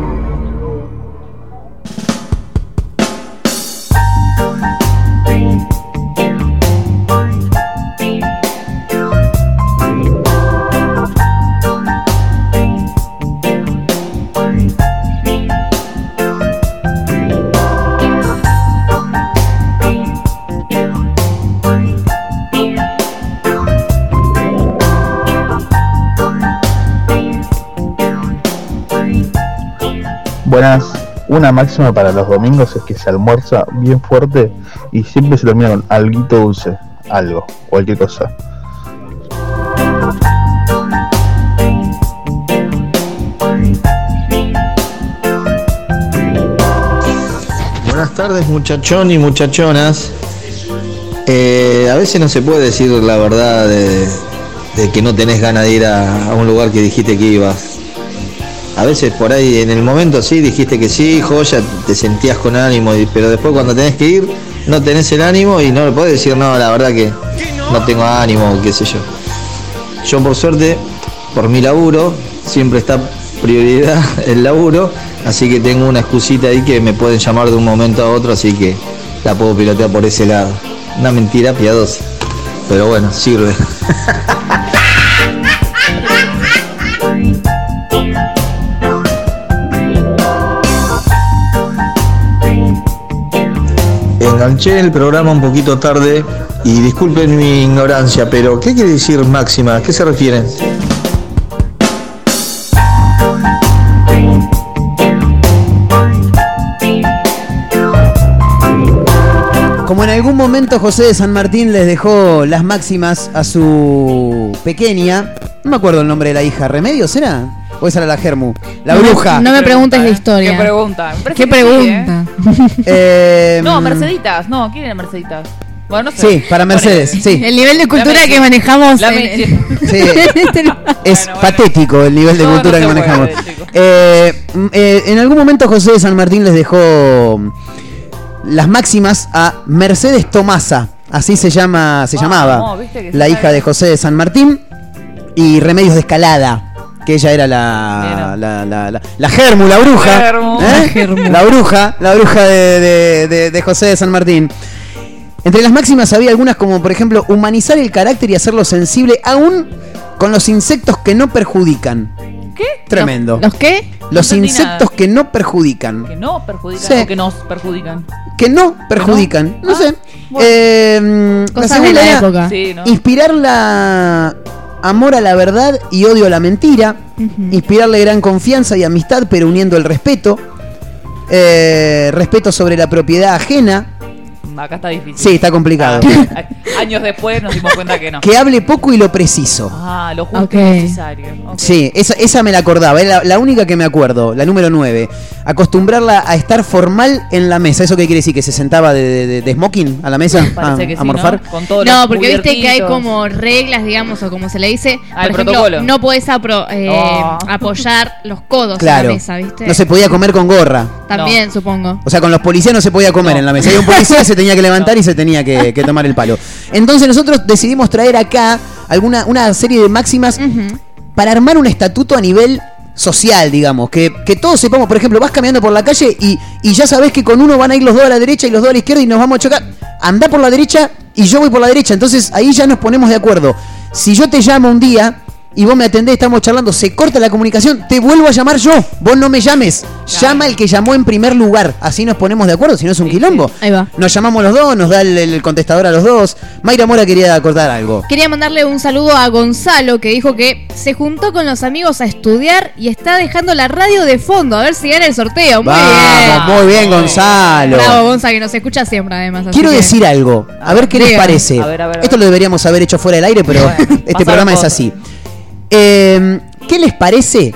Una máxima para los domingos es que se almuerza bien fuerte y siempre se termina con algo dulce. Algo, cualquier cosa. Buenas tardes muchachón y muchachonas. Eh, a veces no se puede decir la verdad de, que no tenés ganas de ir a un lugar que dijiste que ibas. A veces por ahí en el momento sí dijiste que sí, joya, te sentías con ánimo, pero después cuando tenés que ir no tenés el ánimo y no le podés decir no, la verdad que no tengo ánimo, qué sé yo. Yo por suerte, por mi laburo, siempre está prioridad [LAUGHS] el laburo, así que tengo una excusita ahí que me pueden llamar de un momento a otro, así que la puedo pilotear por ese lado. Una mentira piadosa, pero bueno, sirve. [LAUGHS] Enganché el programa un poquito tarde y disculpen mi ignorancia, pero ¿qué quiere decir máxima? ¿A qué se refieren? Como en algún momento José de San Martín les dejó las máximas a su pequeña, no me acuerdo el nombre de la hija, ¿Remedios era? ¿O esa era la Germu? La No me- bruja. No me preguntes la historia. ¿Qué pregunta? Me ¿Qué que sí, pregunta? Eh, No, Merceditas. No, ¿quién era Merceditas? Bueno, no sé. Sí, para Mercedes, sí. El nivel de cultura que manejamos. La en- Mechi. Sí. [LAUGHS] Es patético el nivel de No, cultura que manejamos. Eh, mm, eh, en algún momento José de San Martín les dejó mm, las máximas a Mercedes Tomasa, así se llama, se llamaba, la sabe. hija de José de San Martín, y Remedios de Escalada, que ella era la la, la, la, la Germu, la bruja, Germu. ¿eh? La Germu. la bruja, la bruja de, de- de- de José de San Martín. Entre las máximas había algunas como, por ejemplo, humanizar el carácter y hacerlo sensible aún con los insectos que no perjudican. ¿Qué? Tremendo. ¿Los qué? Los No insectos nada. que no perjudican. Que no perjudican Sí. o que nos perjudican. Que no perjudican. No, sé. bueno. Eh, la Cosas de segunda la era época. Sí, ¿no? inspirar la amor a la verdad y odio a la mentira. Inspirarle gran confianza y amistad, pero uniendo el respeto. Eh, respeto sobre la propiedad ajena. Acá está difícil. Sí, está complicado. Ah, [LAUGHS] Años después nos dimos cuenta que no. Que hable poco y lo preciso. Ah, lo justo Ok. y necesario. Ok. Sí, esa, esa me la acordaba, es la, la única que me acuerdo, la número 9. Acostumbrarla a estar formal en la mesa. ¿Eso qué quiere decir? ¿Que se sentaba de, de- de- de smoking a la mesa? Parece a, que a sí, morfar? ¿no? Con todos No, los porque viste que hay como reglas, digamos, o como se le dice. Ah, Por ejemplo, protocolo. no podés apro- eh, Oh. apoyar los codos Claro. en la mesa, ¿viste? No se podía comer con gorra. También, supongo. O sea, con los policías no se podía comer en la mesa. Hay un policía [LAUGHS] se tenía que levantar y se tenía que, [LAUGHS] que tomar el palo. Entonces nosotros decidimos traer acá alguna una serie de máximas para armar un estatuto a nivel social, digamos. Que, que todos sepamos, por ejemplo, vas caminando por la calle y, y ya sabes que con uno van a ir los dos a la derecha y los dos a la izquierda y nos vamos a chocar. Anda por la derecha y yo voy por la derecha. Entonces ahí ya nos ponemos de acuerdo. Si yo te llamo un día y vos me atendés, estamos charlando, se corta la comunicación, te vuelvo a llamar yo. Vos no me llames. Llama el que llamó en primer lugar. Así nos ponemos de acuerdo, si no es un quilombo. Ahí va. Nos llamamos los dos, nos da el, el contestador a los dos. Mayra Mora quería cortar algo. Quería mandarle un saludo a Gonzalo que dijo que se juntó con los amigos a estudiar y está dejando la radio de fondo a ver si gana el sorteo. Muy Vamos, bien. muy bien, Gonzalo. Bravo, Gonza, que nos escucha siempre además. Quiero que- decir algo, a ver qué les parece. A ver, a ver, a Esto lo deberíamos haber hecho fuera del aire, pero este programa es así. Eh, ¿Qué les parece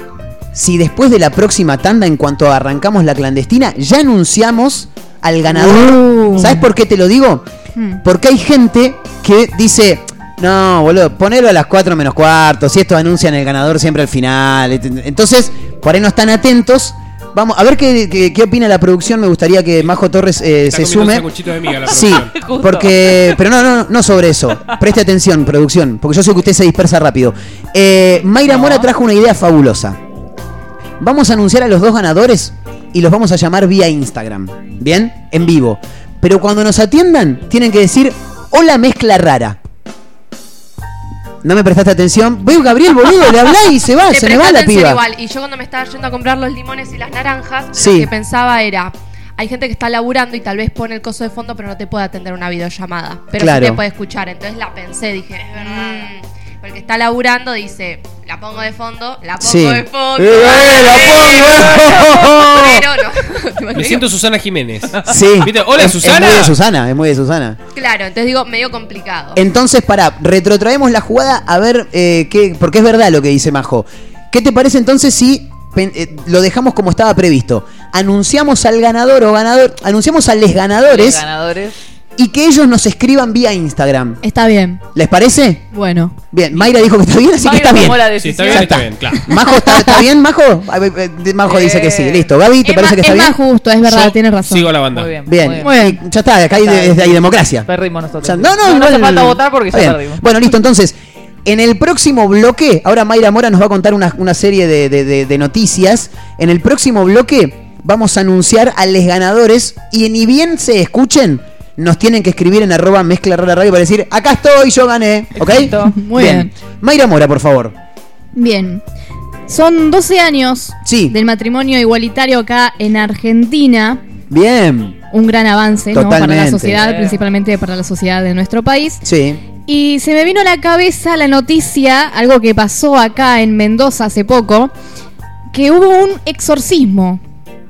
si después de la próxima tanda, en cuanto arrancamos la clandestina, ya anunciamos al ganador? Uh. ¿Sabes por qué te lo digo? Hmm. Porque hay gente que dice, No, boludo, ponelo a las 4 menos cuarto. Si estos anuncian el ganador siempre al final. Entonces, por ahí no están atentos. Vamos, a ver qué, qué- qué opina la producción. Me gustaría que Majo Torres eh, Está se sume. sanguchito de miga la Sí, [LAUGHS] porque. Pero no, no, no sobre eso. Preste atención, producción. Porque yo sé que usted se dispersa rápido. Eh, Mayra Mora trajo una idea fabulosa. Vamos a anunciar a los dos ganadores y los vamos a llamar vía Instagram. ¿Bien? En vivo. Pero cuando nos atiendan, tienen que decir: Hola, mezcla rara. No me prestaste atención. Veo Gabriel, boludo, le hablá y se va, [LAUGHS] se me va la atención piba. igual. Y yo cuando me estaba yendo a comprar los limones y las naranjas, Sí. lo que pensaba era. Hay gente que está laburando y tal vez pone el coso de fondo, pero no te puede atender una videollamada. Pero Claro. sí te puede escuchar. Entonces la pensé, dije, es verdad. Porque está laburando, dice, la pongo de fondo, la pongo Sí. de fondo. ¡Eh, la pongo! Pero no. ¿te [LAUGHS] Me siento Susana Jiménez. Sí. ¿Viste? Hola, Es- Susana. Es muy de Susana, es muy de Susana. Claro, entonces digo, medio complicado. Entonces, para, retrotraemos la jugada a ver eh, qué. Porque es verdad lo que dice Majo. ¿Qué te parece entonces si pen- eh, lo dejamos como estaba previsto? Anunciamos al ganador o ganador. Anunciamos a les ganadores. Los ganadores. Y que ellos nos escriban vía Instagram. Está bien. ¿Les parece? Bueno. Bien, Mayra dijo que está bien, así que está bien. la Sí, está bien, está bien, claro. Majo, ¿está, está bien, Majo? Eh, Majo dice que sí. Listo. Gaby, ¿te Es, parece más, que está es bien? más justo, es verdad, Yo tienes razón. Sigo la banda. Muy bien. Bien, Muy bien. Y ya está, acá hay, de- hay democracia. Perdimos nosotros. Ya- no, no, no, igual- hace falta votar porque Está ya bien. perdimos. Bueno, listo, entonces, en el próximo bloque, ahora Mayra Mora nos va a contar una, una serie de, de- de- de noticias. En el próximo bloque vamos a anunciar a los ganadores y ni bien se escuchen, nos tienen que escribir en arroba mezcla rara radio para decir, acá estoy, yo gané, ¿ok? Muy bien. Mayra Mora, por favor. Bien. Son 12 años Sí. del matrimonio igualitario acá en Argentina. Bien. Un gran avance ¿no? para la sociedad, principalmente para la sociedad de nuestro país. Sí. Y se me vino a la cabeza la noticia, algo que pasó acá en Mendoza hace poco, que hubo un exorcismo.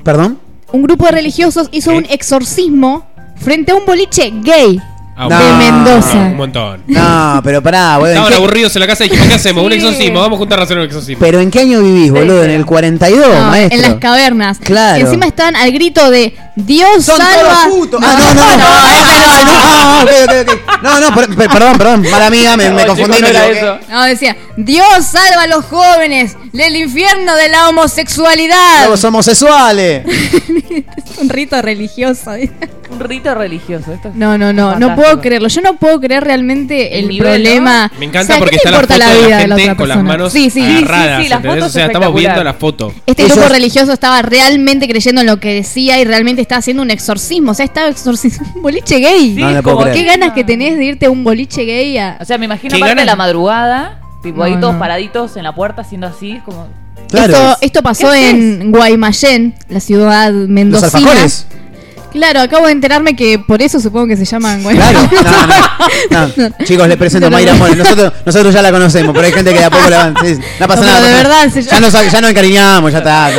¿Perdón? Un grupo de religiosos hizo un exorcismo frente a un boliche gay Ah, de No. Mendoza. Un montón. No, pero pará, boludo. ¿en Estaban aburridos en la casa y dijimos, ¿qué hacemos? Un exorcismo. Vamos a juntar a hacer un exorcismo. ¿Pero en qué año vivís, boludo? ¿En el 42, No, maestro? en las cavernas. Claro. Encima están al grito de Dios Son salva. todos putos. Ah, no, no, no, no, no, ah, ok. No, no, per- per- perdón, perdón, mala mía, me, me No, confundí. chicos, me no eso. No, decía, Dios salva a los jóvenes del infierno de la homosexualidad. Los homosexuales. Es un rito religioso. Un rito religioso. Esto es No, no, no, no puedo creerlo. Yo no puedo creer realmente El el, nivel, problema. Me encanta O sea, ¿qué porque te está la de la vida de gente otra con las persona? manos Sí, sí. agarradas. Sí, sí, las ¿entendés? fotos O sea, estamos viendo la foto. Este Ellos- grupo religioso estaba realmente creyendo en lo que decía y realmente estaba haciendo un exorcismo. O sea, estaba exorcismo. Un boliche gay. Sí, No puedo como creer. ¿Qué ganas que tenés de irte a un boliche gay a... O sea, me imagino ¿Qué aparte de la madrugada, tipo No, ahí todos no. paraditos en la puerta haciendo así, como... Claro. Esto, esto pasó ¿Qué en Guaymallén, la ciudad Los mendocina. alfajores. Claro, acabo de enterarme que por eso supongo que se llaman Claro. Guaymallén. No, no, no. [LAUGHS] Chicos, les presento a Mayra Mora. Nosotros, nosotros ya la conocemos, pero hay gente que de a poco la van. [LAUGHS] sí, no pasa nada. pero de verdad, se ya, nos, ya nos encariñamos, ya [LAUGHS] está.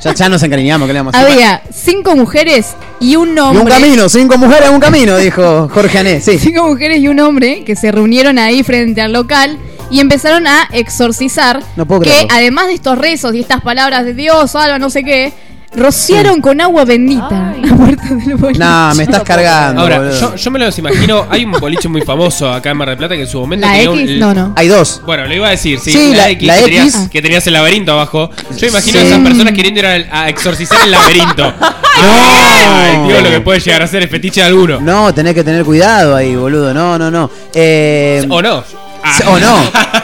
Ya, ya nos encariñamos, ¿qué le vamos a hacer? Había cinco mujeres y un Y hombre. un camino, cinco mujeres, un camino, dijo Jorge Ané. Sí. Cinco mujeres y un hombre que se reunieron ahí frente al local y empezaron a exorcizar. No puedo que creerlo. además de estos rezos y estas palabras de Dios, salva, no sé qué, rociaron con agua bendita la [LAUGHS] puerta del boliche. No, me estás cargando. Ahora, yo, yo me los imagino. Hay un boliche muy famoso acá en Mar del Plata que en su momento La tenía un- X, no, no. Hay dos. Bueno, lo iba a decir, sí. Sí, la, la- X, la que, X. Tenías, que tenías el laberinto abajo. Yo imagino Sí. a esas personas queriendo ir a, a exorcizar el laberinto. [LAUGHS] Ay, Dios, lo que puede llegar a ser el fetiche de alguno. No, tenés que tener cuidado ahí, boludo. No, no, no. Eh, ¿O no? Ah. O no.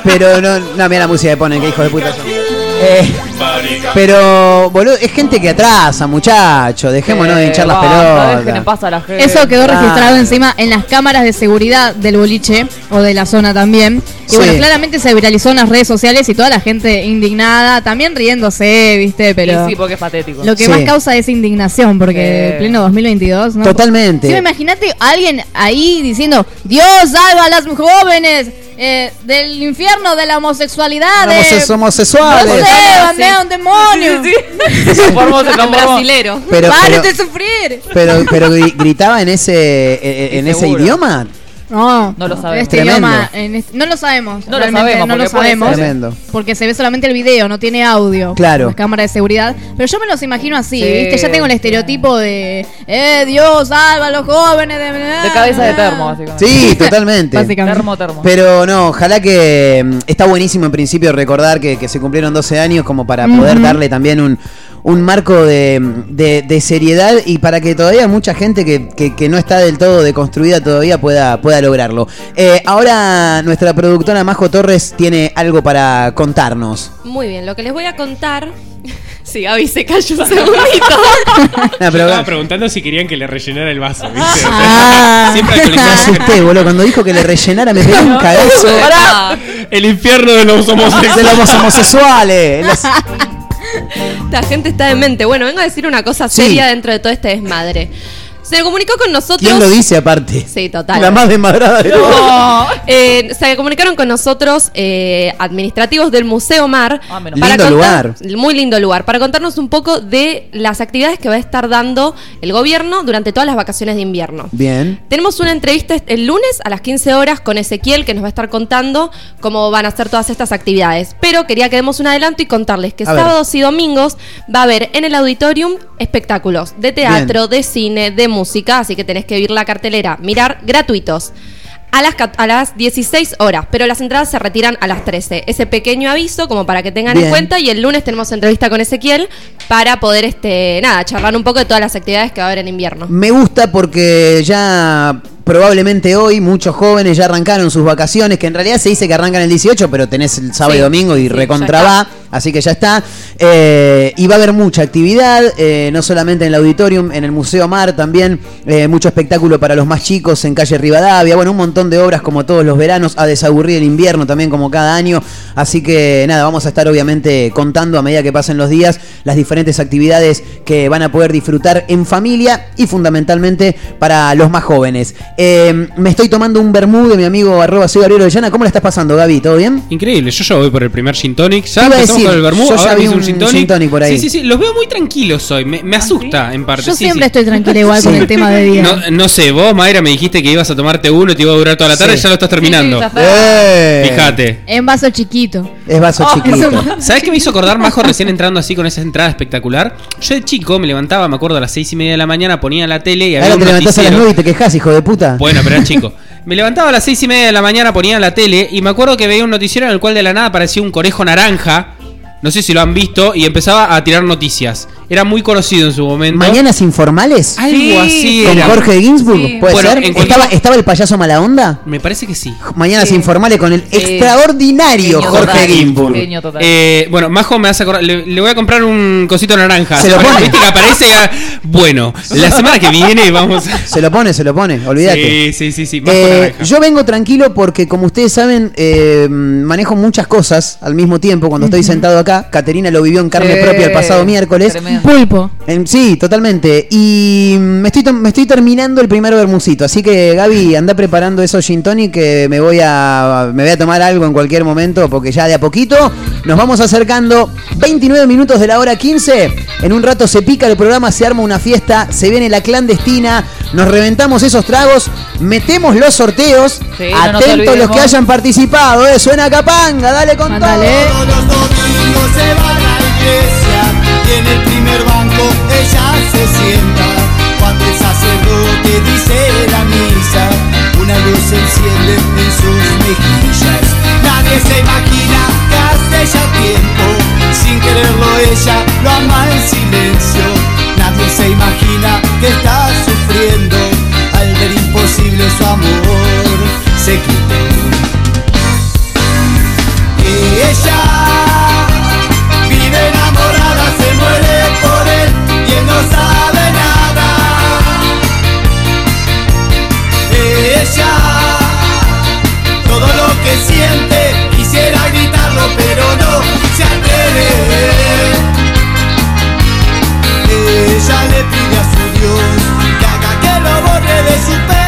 Pero no, [LAUGHS] no, mira la música que ponen, que hijo de puta son. Eh, pero, boludo, es gente que atrasa, muchacho. Dejémonos de hinchar las basta, Dejen en pelotas. paz a la gente. Eso quedó Ah. registrado encima en las cámaras de seguridad del boliche o de la zona también. Y Sí. bueno, claramente se viralizó en las redes sociales y toda la gente indignada, también riéndose, ¿viste? Pero Sí, sí, porque es patético. lo que Sí. más causa es indignación, porque Sí. pleno 2022, ¿no? Totalmente. Sí, imagínate a alguien ahí diciendo, Dios salva a las jóvenes eh, del infierno de la homosexualidad. de- Homose- homosexuales. No sé, Sí. bandea un demonio. Sí, sí, sí. Se transformó, se Un brasilero. Pero- ¡Párate pero- de sufrir! Pero, pero gri- gritaba en ese, en, en ese idioma. No, No lo En sabemos. este idioma, en este- no lo sabemos. No lo sabemos, no lo sabemos. Tremendo. Porque se ve solamente el video, no tiene audio. Claro. La cámara de seguridad. Pero yo me los imagino así, Sí, ¿viste? Ya tengo el estereotipo de. ¡Eh, Dios, salva a los jóvenes! De, De cabeza de termo, básicamente. Sí, [LAUGHS] totalmente. Básicamente. Termo, termo. Pero no, ojalá que mm, está buenísimo en principio recordar que, que se cumplieron 12 años como para poder darle también un, un marco de, de- de seriedad y para que todavía mucha gente que, que- que no está del todo deconstruida todavía pueda, pueda lograrlo. Eh, ahora nuestra productora Majo Torres tiene algo para contarnos. Muy bien, lo que les voy a contar. [LAUGHS] Sí, Gaby se cayó [LAUGHS] un segundito. [LAUGHS] No, Yo pero- estaba preguntando si querían que le rellenara el vaso, ¿viste? O sea, Ah. siempre Me asusté, boludo. Cuando dijo que le rellenara me pegó un cagazo. el infierno de los homosexuales. De los homosexuales. [LAUGHS] Esta gente está demente. Bueno, vengo a decir una cosa Sí. seria dentro de todo este desmadre. Se comunicó con nosotros. ¿Quién lo dice aparte? Sí, total. La más desmadrada de todas. [LAUGHS] Eh, se comunicaron con nosotros eh, administrativos del Museo Mar. menos mal. Lindo lugar. Muy lindo lugar. Para contarnos un poco de las actividades que va a estar dando el gobierno durante todas las vacaciones de invierno. Bien. Tenemos una entrevista el lunes a las 15 horas con Ezequiel que nos va a estar contando cómo van a ser todas estas actividades. Pero quería que demos un adelanto y contarles que A ver. sábados y domingos va a haber en el auditorium espectáculos de teatro, de cine, de música, así que tenés que ir la cartelera, mirar gratuitos. A las, a las 16 horas, pero las entradas se retiran a las 13. Ese pequeño aviso como para que tengan Bien. en cuenta y el lunes tenemos entrevista con Ezequiel para poder, este, nada, charlar un poco de todas las actividades que va a haber en invierno. Me gusta porque ya probablemente hoy muchos jóvenes ya arrancaron sus vacaciones, que en realidad se dice que arrancan el 18, pero tenés el sábado Sí, y domingo y sí, recontra va, así que ya está. Eh, y va a haber mucha actividad, eh, no solamente en el auditorium, en el Museo Mar también, eh, mucho espectáculo para los más chicos en calle Rivadavia, bueno, un montón de obras como todos los veranos, a desaburrir el invierno también como cada año, así que nada, vamos a estar obviamente contando a medida que pasen los días las diferentes actividades que van a poder disfrutar en familia y fundamentalmente para los más jóvenes. Eh, me estoy tomando un vermú de mi amigo arroba soy Gabriel Orellana. ¿Cómo la estás pasando, Gaby? ¿Todo bien? Increíble, yo ya voy por el primer gin tonic. Ya Te iba a empezamos decir, con el vermú, yo ya ahora vi un un gin tonic. gin tonic por ahí. Sí, sí, sí, los veo muy tranquilos hoy. Me, me asusta en parte. Yo sí, siempre sí. estoy tranquila igual con [LAUGHS] el tema de día. No, no sé, vos, Mayra, me dijiste que ibas a tomarte uno y te iba a durar toda la tarde Sí. y ya lo estás terminando. Sí, sí, ya Eh. Fíjate. En vaso chiquito. Es vaso Oh, chiquito. ¿Sabes qué me hizo acordar Majo recién entrando así con esa entrada espectacular? Yo de chico me levantaba, me acuerdo, a las seis y media de la mañana, ponía la tele y había Ahora un te levantás a las. 9 y te quejas, hijo de puta. Bueno, pero era chico. Me levantaba a las seis y media de la mañana, ponía la tele y me acuerdo que veía un noticiero en el cual de la nada aparecía un conejo naranja. No sé si lo han visto y empezaba a tirar noticias. Era muy conocido en su momento. ¿Mañanas informales? Algo así ¿Con era. Jorge Ginsburg? Sí. ¿Puede Bueno, ser? en cualquier- ¿Estaba, ¿Estaba el payaso mala onda? Me parece que sí. Mañanas informales con el extraordinario Genio Jorge total. Ginsburg. Genio total. Eh, bueno, Majo me hace acordar. Le, le voy a comprar un cosito naranja. Se lo pone. viste que aparece. Bueno, la semana que viene vamos a. Se lo pone, se lo pone, olvídate. Sí, sí, sí, sí. Majo Eh, yo vengo tranquilo porque, como ustedes saben, eh, manejo muchas cosas al mismo tiempo cuando estoy sentado acá. Caterina lo vivió en carne Sí, propia el pasado miércoles. tremendo. Pulpo. Sí, totalmente. Y me estoy, to- me estoy terminando el primer bermucito. Así que, Gaby, anda preparando esos gin tonic que me voy, a, me voy a tomar algo en cualquier momento porque ya de a poquito nos vamos acercando. 29 minutos de la hora 15. En un rato se pica el programa, se arma una fiesta, se viene la clandestina, nos reventamos esos tragos, metemos los sorteos. Sí, no Atentos los que hayan participado, eh. Suena Capanga, dale con Mándale. todo. Los domingos se van a la iglesia y en el primer banco ella se sienta. Cuando el sacerdote dice la misa, una luz se enciende en sus mejillas. Nadie se imagina que hace ya tiempo, sin quererlo ella lo ama en silencio. Nadie se imagina que está sufriendo al ver imposible su amor secreto. Y ella le pide a su Dios que haga que lo borre de su pensamiento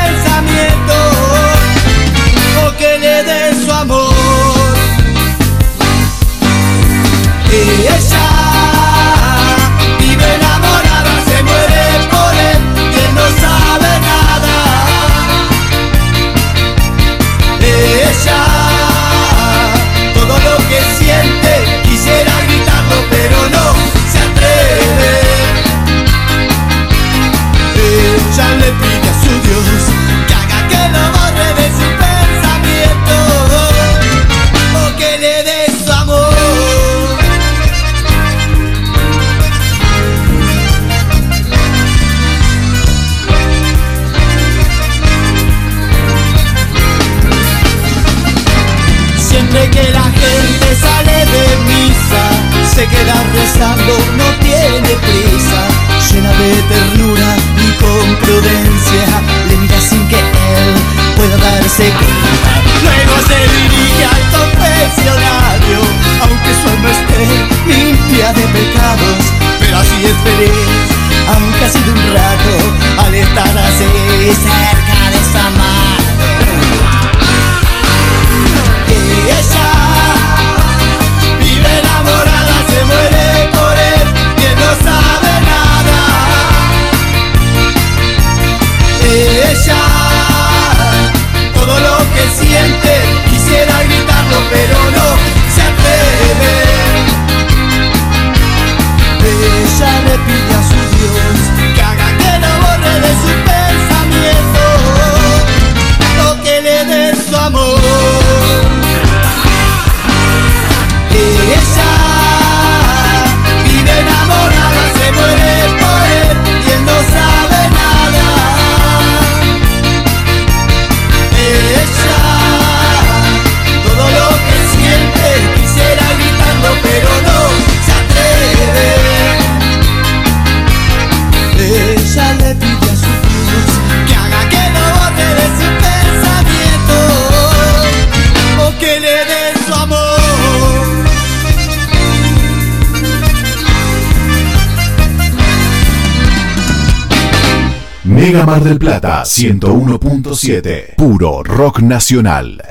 Mega Mar del Plata 101.7. Puro rock nacional.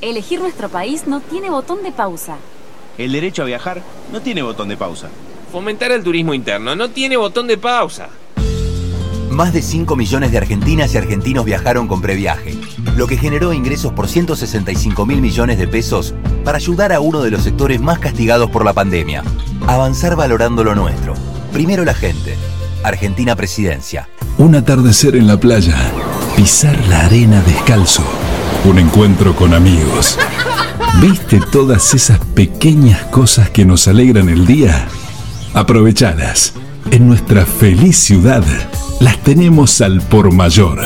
Elegir nuestro país no tiene botón de pausa. El derecho a viajar no tiene botón de pausa. Fomentar el turismo interno no tiene botón de pausa. Más de 5 millones de argentinas y argentinos viajaron con previaje, lo que generó ingresos por 165 mil millones de pesos para ayudar a uno de los sectores más castigados por la pandemia. Avanzar valorando lo nuestro. Primero la gente. Argentina Presidencia. Un atardecer en la playa. Pisar la arena descalzo. Un encuentro con amigos. ¿Viste todas esas pequeñas cosas que nos alegran el día? Aprovechadas. En nuestra feliz ciudad las tenemos al por mayor.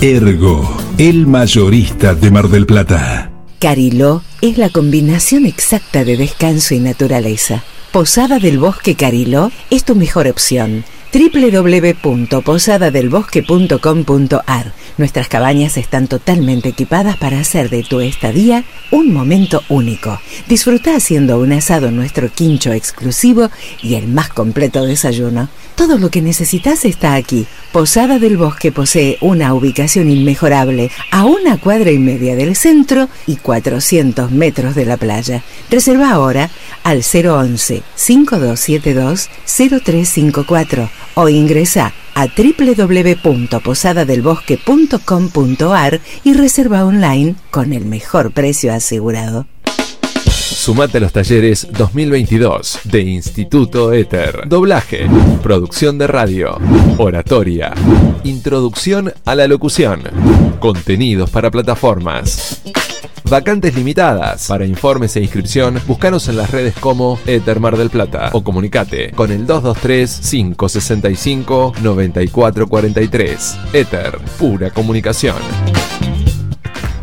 Ergo, el mayorista de Mar del Plata. Cariló es la combinación exacta de descanso y naturaleza. Posada del Bosque Cariló es tu mejor opción. www.posadadelbosque.com.ar Nuestras cabañas están totalmente equipadas para hacer de tu estadía un momento único. Disfruta haciendo un asado en nuestro quincho exclusivo y el más completo desayuno. Todo lo que necesitas está aquí. Posada del Bosque posee una ubicación inmejorable a una cuadra y media del centro y 400 metros de la playa. Reserva ahora al 011 5272 0354 o ingresa a www.posadadelbosque.com.ar y reserva online con el mejor precio asegurado. Sumate a los talleres 2022 de Instituto Éter. Doblaje, producción de radio, oratoria, introducción a la locución, contenidos para plataformas. Vacantes limitadas. Para informes e inscripción, búscanos en las redes como Éter Mar del Plata o comunicate con el 223-565-9443. Éter, pura comunicación.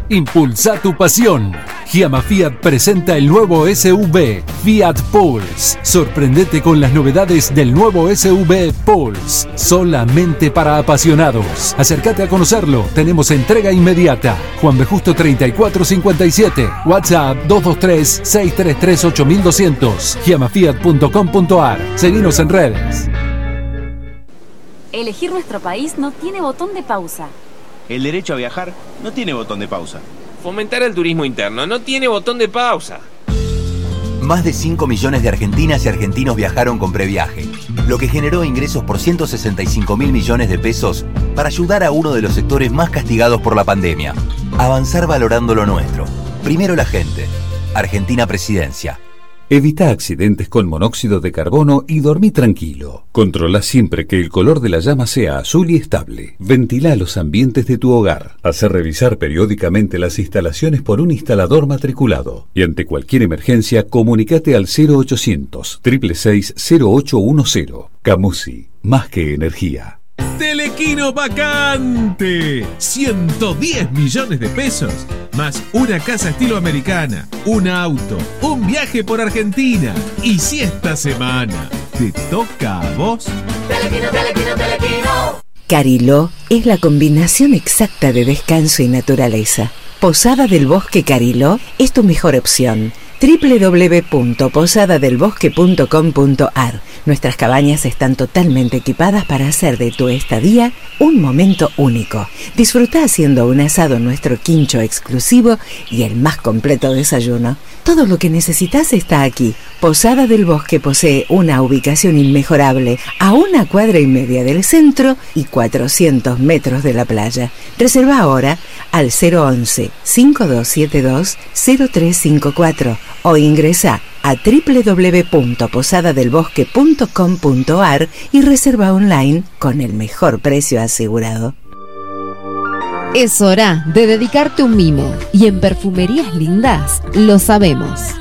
Impulsa tu pasión. Giamma Fiat presenta el nuevo SUV Fiat Pulse. Sorprendete con las novedades del nuevo SUV Pulse, solamente para apasionados. Acércate a conocerlo. Tenemos entrega inmediata. Juan B. Justo 3457. WhatsApp 223 633 8200. giamafiat.com.ar. Seguinos en redes. Elegir nuestro país no tiene botón de pausa. El derecho a viajar no tiene botón de pausa. Fomentar el turismo interno no tiene botón de pausa. Más de 5 millones de argentinas y argentinos viajaron con previaje, lo que generó ingresos por 165 mil millones de pesos para ayudar a uno de los sectores más castigados por la pandemia. Avanzar valorando lo nuestro. Primero la gente. Argentina Presidencia. Evita accidentes con monóxido de carbono y dormí tranquilo. Controla siempre que el color de la llama sea azul y estable. Ventila los ambientes de tu hogar. Hace revisar periódicamente las instalaciones por un instalador matriculado. Y ante cualquier emergencia, comunicate al 0800 666 0810. Camusi, más que energía. Telequino vacante. 110 millones de pesos. Más una casa estilo americana, un auto, un viaje por Argentina. Y si esta semana te toca a vos. Telequino, telequino, telequino. Cariló es la combinación exacta de descanso y naturaleza. Posada del Bosque Cariló es tu mejor opción. www.posadadelbosque.com.ar Nuestras cabañas están totalmente equipadas para hacer de tu estadía un momento único. Disfruta haciendo un asado en nuestro quincho exclusivo y el más completo desayuno. Todo lo que necesitas está aquí. Posada del Bosque posee una ubicación inmejorable a una cuadra y media del centro y 400 metros de la playa. Reserva ahora al 011 5272 0354 o ingresa a www.posadadelbosque.com.ar y reserva online con el mejor precio asegurado. Es hora de dedicarte un mimo y en Perfumerías Lindas lo sabemos.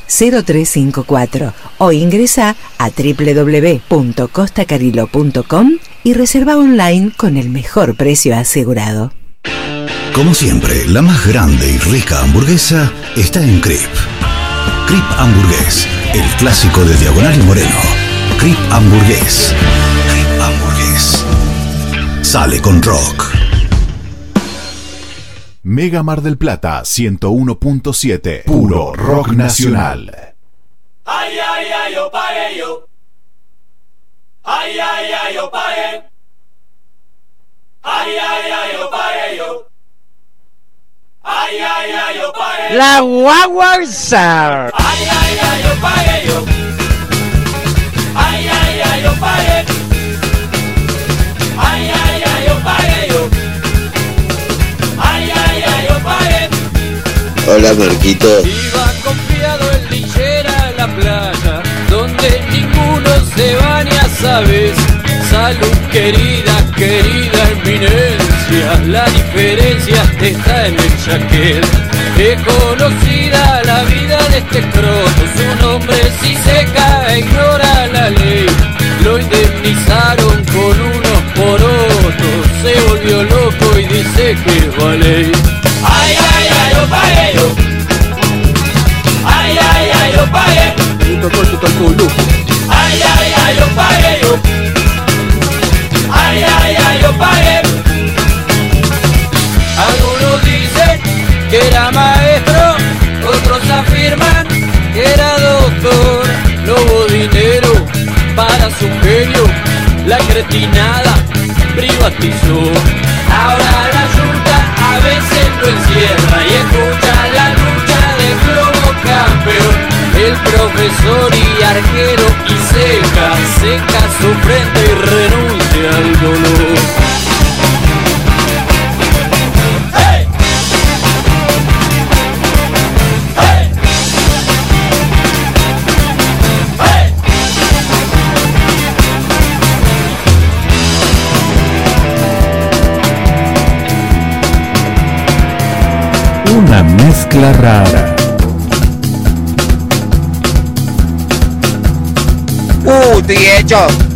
0354 o ingresa a www.costacarillo.com y reserva online con el mejor precio asegurado. Como siempre, la más grande y rica hamburguesa está en Crip. Crip Hamburgués, el clásico de Diagonal y Moreno. Crip Hamburgués. Crip Hamburgués. Sale con rock. Mega Mar del Plata 101.7. Puro rock nacional. Ay, ay, ay, yo pagué yo. Ay, ay, ay, yo pagué. Ay, ay, ay, yo pagué yo. Ay, ay, ay, yo pagué. La guaguanza. Ay, ay, ay, yo pagué yo. Ay, ay, ay, yo pagué. Hola Marquito. Iba confiado en linchera a la playa, donde ninguno se baña, sabes. Salud querida, querida eminencia, la diferencia está en el chaquet. Es conocida la vida de este croto, su nombre si se cae ignora la ley. Lo indemnizaron con unos porotos, se volvió loco y dice que es ballet. Ay, ay, ay, yo pagué yo. Ay, ay, ay, yo pagué. Ay, ay, ay, yo pagué yo. Ay, ay, ay, yo pagué. Algunos dicen que era maestro, otros afirman que era doctor. No hubo dinero para su genio, la cretinada privatizó. Ahora la yunta a veces lo encierra y escucha la lucha de globo campeón. El profesor y arquero y seca, seca su frente y renuncia al dolor. Mezcla rara. Uh, estoy hecho.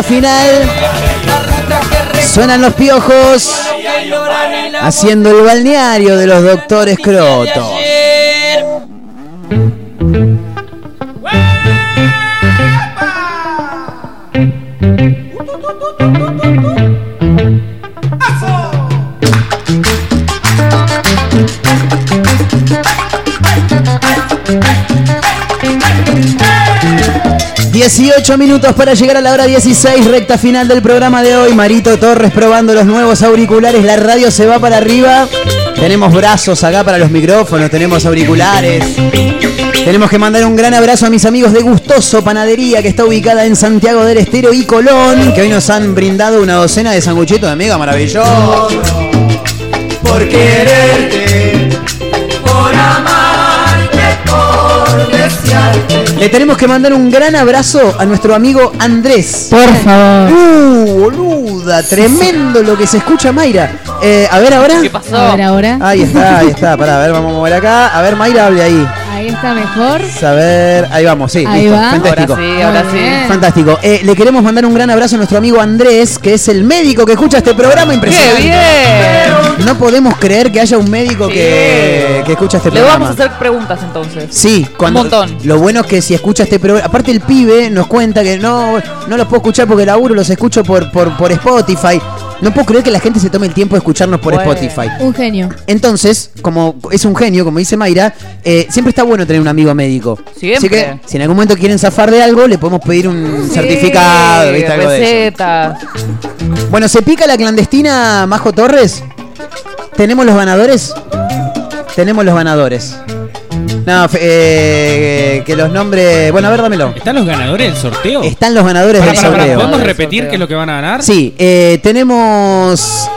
Final. Suenan los piojos. Haciendo el balneario de los doctores Crotos. ...18 minutos para llegar a la hora 16... ...recta final del programa de hoy... ...Marito Torres probando los nuevos auriculares... ...la radio se va para arriba... ...tenemos brazos acá para los micrófonos... ...tenemos auriculares... ...tenemos que mandar un gran abrazo a mis amigos de Gustoso Panadería... ...que está ubicada en Santiago del Estero y Colón... ...que hoy nos han brindado una docena de sanguchitos de amiga maravilloso... Por quererte, por amarte, por desearte. Le tenemos que mandar un gran abrazo a nuestro amigo Andrés. Por favor. Uh, boluda, tremendo lo que se escucha, Mayra. Eh, a ver ahora. ¿Qué pasó? A ver ahora. Ahí está, ahí está. Pará, a ver, vamos a mover acá. A ver, Mayra, hable ahí. Ahí está mejor. A ver, ahí vamos, sí. Ahí listo. va. Fantástico. Ahora sí, ahora sí. Fantástico. Eh, le queremos mandar un gran abrazo a nuestro amigo Andrés, que es el médico que escucha este programa impresionante. ¡Qué bien! No podemos creer que haya un médico que, que escucha este Le programa. vamos a hacer preguntas entonces. Sí, cuando, Un montón. Lo bueno es que si escucha este programa. Aparte, el pibe nos cuenta que no, no los puedo escuchar porque laburo, los escucho por, por, por Spotify. No puedo creer que la gente se tome el tiempo de escucharnos por Bueno. Spotify. Un genio. Entonces, como es un genio, como dice Mayra, eh, siempre está bueno tener un amigo médico. Siempre. Así que, si en algún momento quieren zafar de algo, le podemos pedir un Sí, certificado, ¿viste? Algo de eso. Bueno, ¿se pica la clandestina Majo Torres? ¿Tenemos los ganadores? Tenemos los ganadores. No, fe- eh, que los nombres. Bueno, a ver, dámelo. ¿Están los ganadores del sorteo? Están los ganadores del pará, sorteo. ¿Podemos repetir qué es lo que van a ganar? Sí, eh, tenemos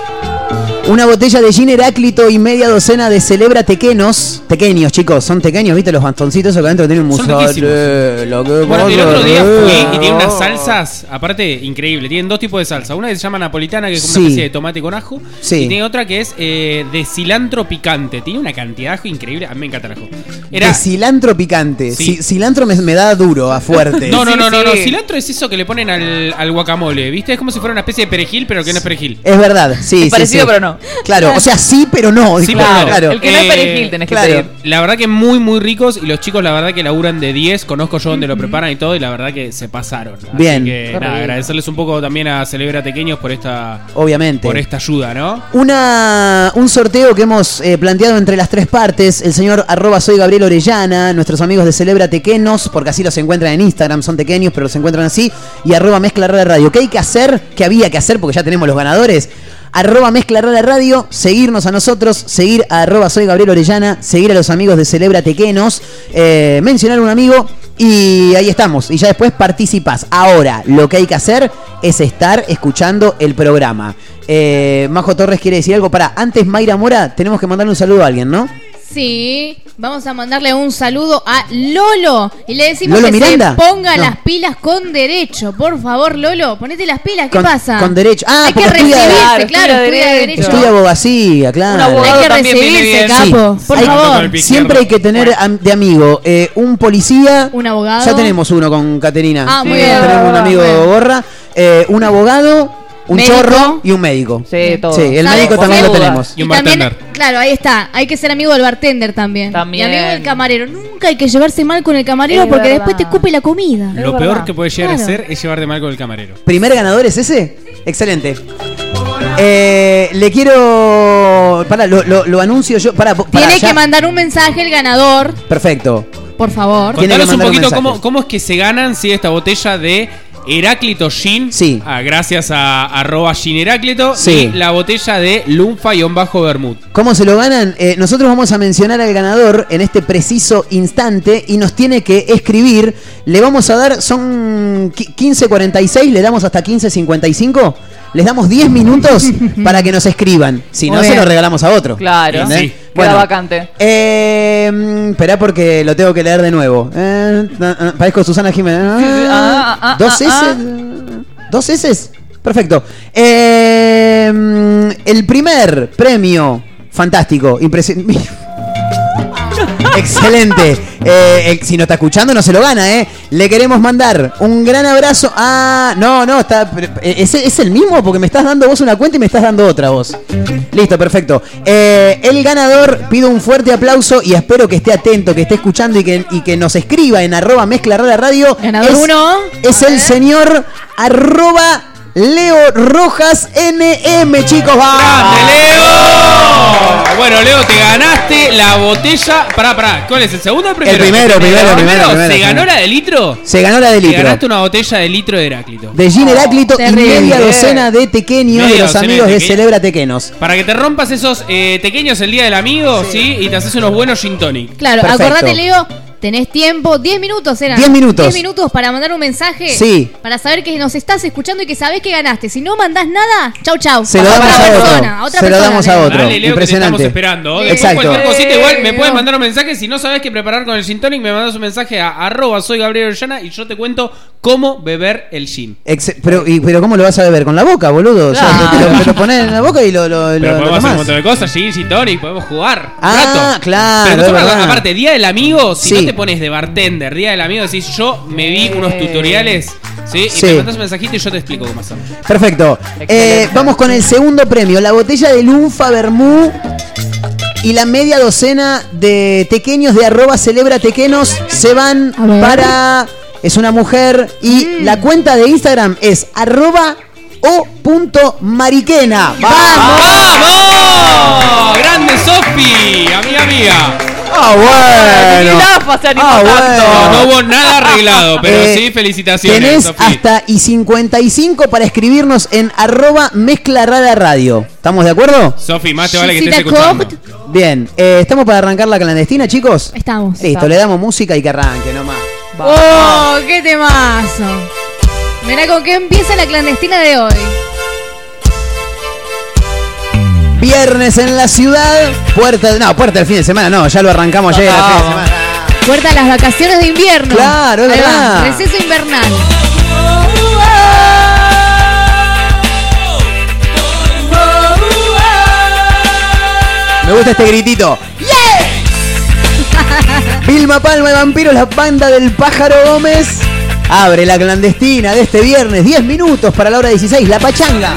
una botella de gin Heráclito y media docena de Celebra Tequenos. Tequeños, chicos, son tequeños, ¿viste? Los bastoncitos que adentro tienen un riquísimos. eh, lo que Bueno, el otro día fui y tiene unas salsas, aparte, increíble. Tienen dos tipos de salsa. Una que se llama napolitana, que es como Sí. una especie de tomate con ajo. Sí. Y tiene otra que es eh, de cilantro picante. Tiene una cantidad de ajo increíble. A mí me encanta el ajo. Era... De cilantro picante. Sí. Ci- cilantro me, me da duro, a fuerte. [LAUGHS] No, no, Sí, no, no, no. Cilantro es eso que le ponen al, al guacamole, ¿viste? Es como si fuera una especie de perejil, pero que no es perejil. Es verdad, sí. sí, parecido, sí. pero no. Claro, o sea, sí, pero no. Sí, pero no. claro. El que no es Eh, perejil tenés que claro. pedir. La verdad que muy, muy ricos. Y los chicos, la verdad que laburan de 10. Conozco yo donde lo preparan y todo. Y la verdad que se pasaron. Así Bien. que, nada, agradecerles un poco también a Celebra Tequeños por esta, Obviamente. por esta ayuda, ¿no? Una, un sorteo que hemos eh, planteado entre las tres partes. El señor arroba soy Gabriel Orellana, nuestros amigos de Celebra Tequenos, porque así los encuentran en Instagram, son tequeños, pero los encuentran así. Y arroba mezcla radio. ¿Qué hay que hacer? ¿Qué había que hacer? Porque ya tenemos los ganadores. Arroba mezcla Rara radio, seguirnos a nosotros, seguir a arroba soy Gabriel Orellana, seguir a los amigos de Celebra Tequenos, eh, mencionar a un amigo y ahí estamos. Y ya después participás. Ahora, lo que hay que hacer es estar escuchando el programa. Eh, Majo Torres quiere decir algo. Para, antes Mayra Mora, tenemos que mandarle un saludo a alguien, ¿no? Sí, vamos a mandarle un saludo a Lolo y le decimos ¿Lolo que Miranda? se ponga No. las pilas con derecho. Por favor, Lolo, ponete las pilas. ¿Qué Con- pasa? con derecho. Ah, Hay que porque recibirse, Claro, claro, estudia estudia derecho. derecho. Estudia abogacía, claro. Un abogado Hay que recibirse, capo. Sí. Por Hay- favor. Siempre hay que tener de amigo eh, un policía. Un abogado. Ya tenemos uno con Caterina. Ah, muy Sí, bien. Tenemos un amigo Bueno. gorra, eh, un abogado, un Médico. chorro y un médico. Sí, todo. Sí, el ¿Sabes? médico también lo duda. tenemos. Y un también, bartender. claro, ahí está. Hay que ser amigo del bartender también. También. Y amigo del camarero. Nunca hay que llevarse mal con el camarero Es porque verdad. después te escupe la comida. Lo peor que puede llegar a Claro. ser es llevarte mal con el camarero. ¿Primer ganador es ese? Excelente. Eh, le quiero. Para, lo, lo- lo anuncio yo. Para, Tiene que mandar un mensaje el ganador, Perfecto. por favor. Tiene que Contanos un mandar un poquito mensaje. cómo, cómo es que se ganan si esta botella de Heráclito Gin. Sí. Ah, gracias a arroba Gin Heráclito. Sí. Y la botella de Lunfa-Bermud. ¿Cómo se lo ganan? Eh, nosotros vamos a mencionar al ganador en este preciso instante y nos tiene que escribir. Le vamos a dar, son qui- 15.46, le damos hasta 15.55. Les damos 10 minutos [LAUGHS] para que nos escriban. Si no, se lo regalamos a otro. Claro. Sí. Queda vacante. Eh, esperá porque lo tengo que leer de nuevo. Eh, parezco Susana Jiménez. [LAUGHS] Ah, Ah, ah, ¿Dos S? ¿Dos S? Perfecto. Eh, mm, el primer premio fantástico, impresionante. [LAUGHS] Excelente. Eh, eh, si no está escuchando, no se lo gana, ¿eh? Le queremos mandar un gran abrazo. Ah, no, no, está. eh, ¿Es, es el mismo? Porque me estás dando vos una cuenta y me estás dando otra vos. Listo, perfecto. Eh, el ganador, pido un fuerte aplauso y espero que esté atento, que esté escuchando y que, y que nos escriba en arroba mezcla rara radio. Ganador es, uno. Es el señor arroba Leo Rojas NM, chicos. ¡Vamos! ¡Leo! Bueno, Leo, te ganaste la botella. Pará, pará. ¿Cuál es el segundo o el primero? El primero, primero, ¿El primero, primero, ¿Se ganó primero. la de litro? Se ganó la de Te litro. ganaste una botella de litro de Heráclito. De Gin Heráclito y terrible. media docena de tequeños de los amigos de de tequeños. Celebra Tequenos. Para que te rompas esos eh, pequeños el día del amigo, ¿sí? Y te haces unos buenos gin tonic. Claro, Perfecto. acordate, Leo, tenés tiempo, 10 minutos eran. 10 minutos. 10 minutos para mandar un mensaje. Sí. Para saber que nos estás escuchando y que sabés que ganaste. Si no mandás nada, chau, chau. Se lo damos a otra otro. persona, otra Se lo persona, damos a otro. Dale, Leo, que te Impresionante. estamos esperando. Después Exacto. cualquier cosita igual me puedes mandar un mensaje. Si no sabes qué preparar con el gin tonic, me mandas un mensaje a arroba soy Gabriel Orellana y yo te cuento cómo beber el gin. Ex- pero, y- pero ¿cómo lo vas a beber? ¿Con la boca, boludo? O sea, Claro. te, te lo, te lo pones en la boca y lo, lo, Pero lo- lo podemos hacer un montón de cosas, gin, gin tonic, podemos jugar. un Ah, rato. claro, Pero nosotros, aparte, Día del Amigo, si Sí. no te pones de bartender, Día del Amigo, decís yo me vi unos tutoriales, ¿sí? Y Sí. me mandas un mensajito y yo te explico cómo hacerlo. Perfecto. Eh, vamos con el segundo premio. La botella de Lunfa Bermú y la media docena de tequeños de arroba celebra tequenos se van ver. para... Es una mujer y Mm. la cuenta de Instagram es arroba o punto mariquena. ¡Vamos! ¡Grande Sofi! Amiga mía. Ah, bueno. Se animó Ah, tanto. No, no hubo nada arreglado, pero Eh, sí, felicitaciones, Tenés hasta y 55 para escribirnos en arroba mezcla rara radio. ¿Estamos de acuerdo? Sofi, más te vale que estés escuchando. Bien, eh, ¿estamos para arrancar la clandestina, chicos? Estamos. Listo, le damos música y que arranque nomás. ¡Oh, qué temazo! Mirá con qué empieza la clandestina de hoy. Viernes en la ciudad, puerta, no, puerta del fin de semana, no, ya lo arrancamos ayer. de semana. Puerta a las vacaciones de invierno. Claro, es verdad. Receso invernal. Me gusta este gritito. [LAUGHS] Vilma Palma y Vampiros, la banda del Pájaro Gómez. Abre la clandestina de este viernes, 10 minutos para la hora 16, la pachanga.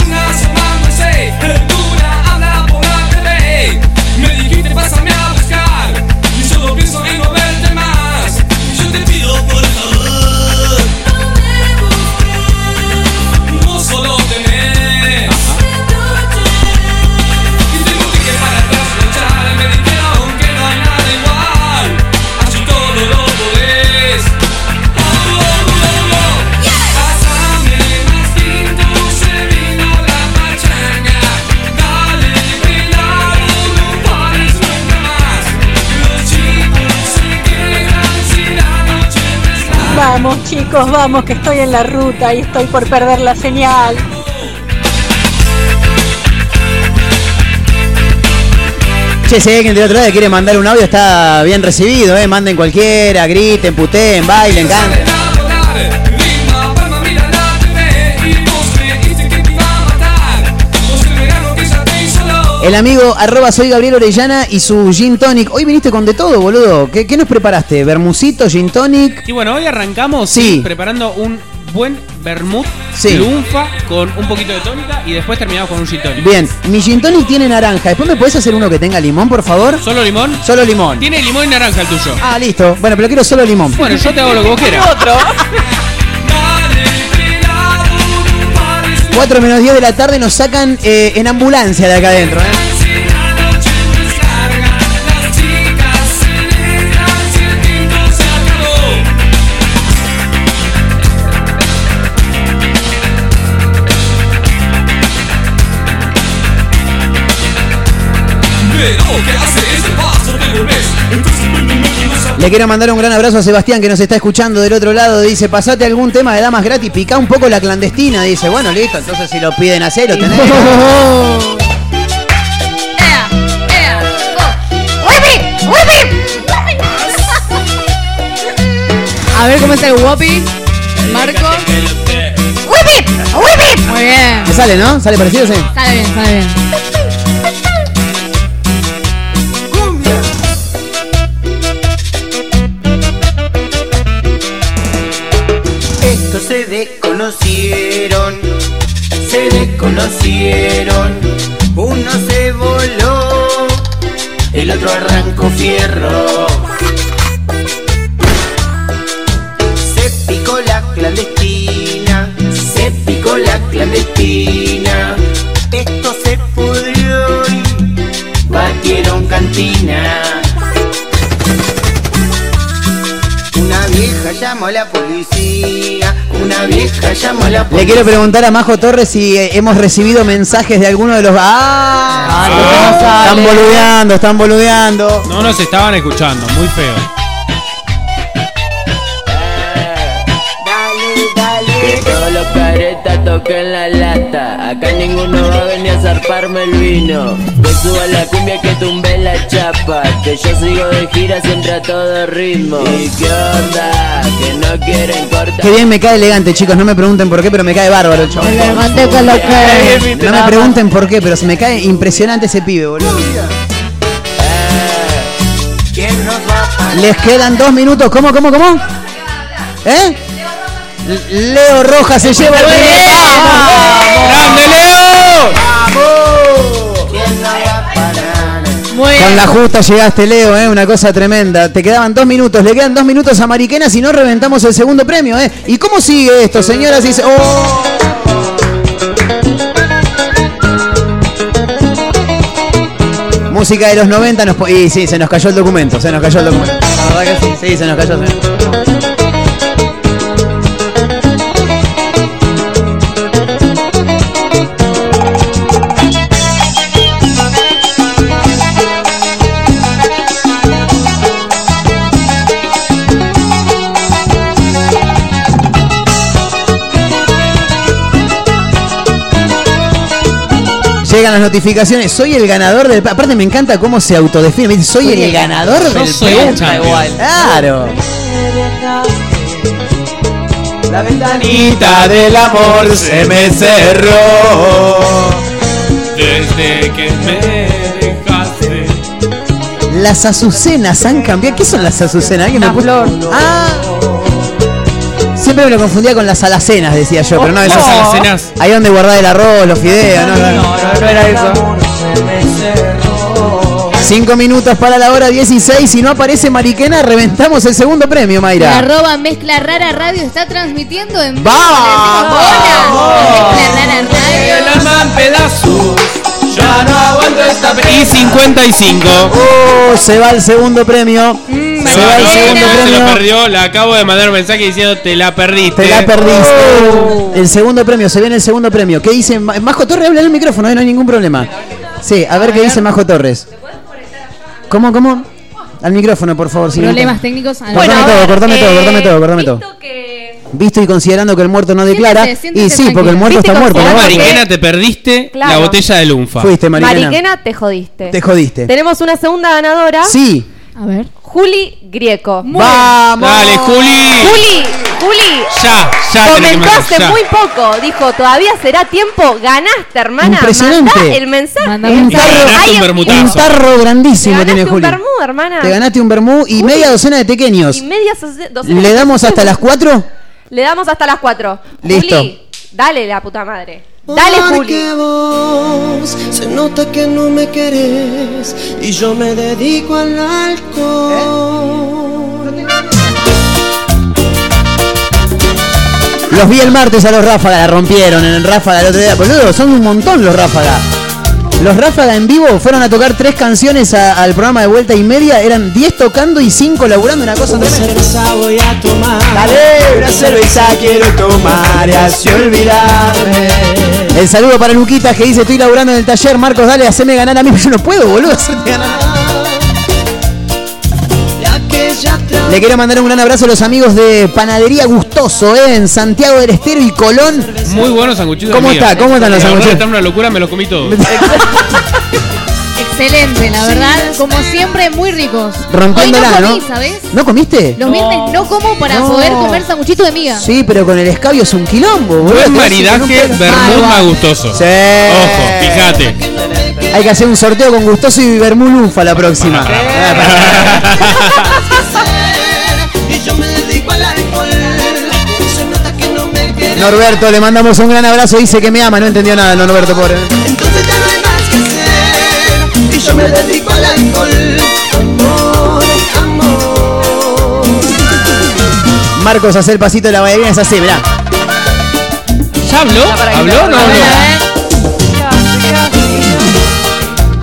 Vamos chicos, vamos, que estoy en la ruta y estoy por perder la señal. Che, si alguien del otro lado quiere mandar un audio, está bien recibido, ¿eh? Manden cualquiera, griten, puteen, bailen, canten. El amigo arroba soy Gabriel Orellana y su gin tonic. Hoy viniste con de todo, boludo. ¿Qué, qué nos preparaste? ¿Bermucito, gin tonic? Y bueno, hoy arrancamos Sí. sí, preparando un buen vermut Sí. lunfa con un poquito de tónica y después terminamos con un gin tonic. Bien, mi gin tonic tiene naranja. ¿Después me podés hacer uno que tenga limón, por favor? ¿Solo limón? Solo limón. Tiene limón y naranja el tuyo. Ah, listo. Bueno, pero quiero solo limón. Bueno, yo te hago lo que vos quieras. [LAUGHS] Otro. 4 menos 10 de la tarde nos sacan eh, en ambulancia de acá adentro, ¿eh? Si la noche Le quiero mandar un gran abrazo a Sebastián que nos está escuchando del otro lado. Dice, pasate algún tema de damas gratis, pica un poco la clandestina. Dice, bueno, listo, entonces si lo piden hacer, lo tenés. [LAUGHS] A ver cómo está el Whoppi. Marco. Muy bien. ¿Te sale, no? ¿Sale parecido? Sí. Sale bien, sale bien. Se desconocieron. Uno se voló, el otro arrancó fierro. Se picó la clandestina, se picó la clandestina. Esto se pudrió y batieron cantina. Vieja llamó a la policía, una vieja llamó a la Le policía. quiero preguntar a Majo Torres si eh, hemos recibido mensajes de alguno de los. ¡Ah! Están boludeando, están boludeando. No nos estaban escuchando, muy feo. Que todos los caretas toquen la lata. Acá ninguno zarparme el vino. Que suba la cumbia, que tumbe la chapa. Que yo sigo de gira siempre a todo ritmo. ¿Y qué onda? Que no quieren cortar. Qué bien me cae elegante, chicos. No me pregunten por qué, pero me cae bárbaro el chabón. Elegante con lo que- No me pregunten por qué, pero se me cae impresionante ese pibe, boludo. Les quedan dos minutos. ¿Cómo, cómo, cómo? ¿Eh? Leo Rojas se lleva el primer. ¡Grande, Leo! Con la justa llegaste, Leo, ¿eh? Una cosa tremenda. Te quedaban dos minutos. Le quedan dos minutos a Mariquena si no reventamos el segundo premio, ¿eh? ¿Y cómo sigue esto, señoras y se- ¡Oh! Música de los 90 nos... Y sí, se nos cayó el documento, se nos cayó el documento. La verdad que sí, se nos cayó. sí. Llegan notificaciones. Soy el ganador del. Aparte, me encanta cómo se autodefine. Me dice, Soy el ganador Yo del soy el premio". champion. Claro. La ventanita del amor se me cerró. Desde que me dejaste. Las azucenas han cambiado. ¿Qué son las azucenas? ¿Alguien me puso- Ah. Siempre me lo confundía con las alacenas, decía yo, pero no, esas Las alacenas. Ahí donde guardaba el arroz, los fideos, no, no, no. no era eso. Cinco minutos para la hora 16. Si no aparece Mariquena, reventamos el segundo premio, La Mayra. arroba Mezcla Rara Radio está transmitiendo en vivo. Mezcla Rara Radio. La pedazos. Ya no aguanto esta Y 55. Oh, se va el segundo premio. Se va el segundo se lo premio. perdió. Le acabo de mandar un mensaje diciendo te la perdiste. Te la perdiste. Oh. El segundo premio, se viene el segundo premio. ¿Qué dice Ma- Majo Torres? Habla en el micrófono, eh, no hay ningún problema. Sí, a ver qué dice Majo Torres. ¿Cómo, cómo? Al micrófono, por favor. Problemas técnicos. Ah, Cortame no. todo, cortame todo, Eh, cortame todo, cortame todo. Visto y considerando que el muerto no declara. siéntese y sí, tranquilo. porque el muerto está muerto. Mariquena, te perdiste Claro. la botella de lunfa. Fuiste, Mariquena. Mariquena, te jodiste. Te jodiste. Tenemos una segunda ganadora. Sí. A ver. Juli Grieco. ¡Vamos! Dale, Juli. Juli, Juli. Ya, ya Comentó hace ya. muy poco, dijo, todavía será tiempo, ganaste, hermana. Impresionante. Mandá el mensaje. Un un tarro, Ganaste un un tarro grandísimo Ganaste tiene un Juli. vermú, hermana. Te ganaste un vermú y media docena de pequeños. Y media docena. ¿Le damos hasta las 4? Le damos hasta las 4. Listo. Juli, dale la puta madre. Dale, Juli. Porque vos se nota que no me querés y yo me dedico al alcohol. Los vi el martes a los Ráfaga, la rompieron en el Ráfaga el otro día. Boludo, son un montón los Ráfaga. Los Ráfaga en vivo fueron a tocar tres canciones a- al programa de vuelta y media. Eran 10 tocando y 5 laburando, una cosa tremenda. cerveza voy a tomar. Dale, una cerveza quiero tomar y así olvidarme. El saludo para Luquita que dice, estoy laburando en el taller. Marcos, dale, haceme ganar a mí. [LAUGHS] Yo no puedo, boludo, hacerte ganar. Le quiero mandar un gran abrazo a los amigos de Panadería Gustoso, eh, en Santiago del Estero y Colón. Muy buenos sanguchitos. ¿Cómo está? ¿Cómo están los sanguchitos? Están una locura, me los comí todos. [LAUGHS] Excelente, la verdad. Como siempre, muy ricos. Rompiéndola, Hoy no ¿no? comí, ¿sabes? ¿No comiste? Los viernes no como para No. poder comer sanguchito de miga. Sí, pero con el escabio es un quilombo, boludo. Buen maridaje, vermut Ah, magustoso. Sí. Ojo, fíjate. Hay que hacer un sorteo con Gustoso y Vermú Lufa la próxima. [LAUGHS] [LAUGHS] Norberto, le mandamos un gran abrazo. Dice que me ama, no entendió nada, no, Norberto, pobre. Entonces ya no hay más que hacer Y yo me dedico al alcohol Amor, amor Marcos, hace el pasito de la bailarina, es así, mirá. ¿Ya habló? ¿Habló o no habló?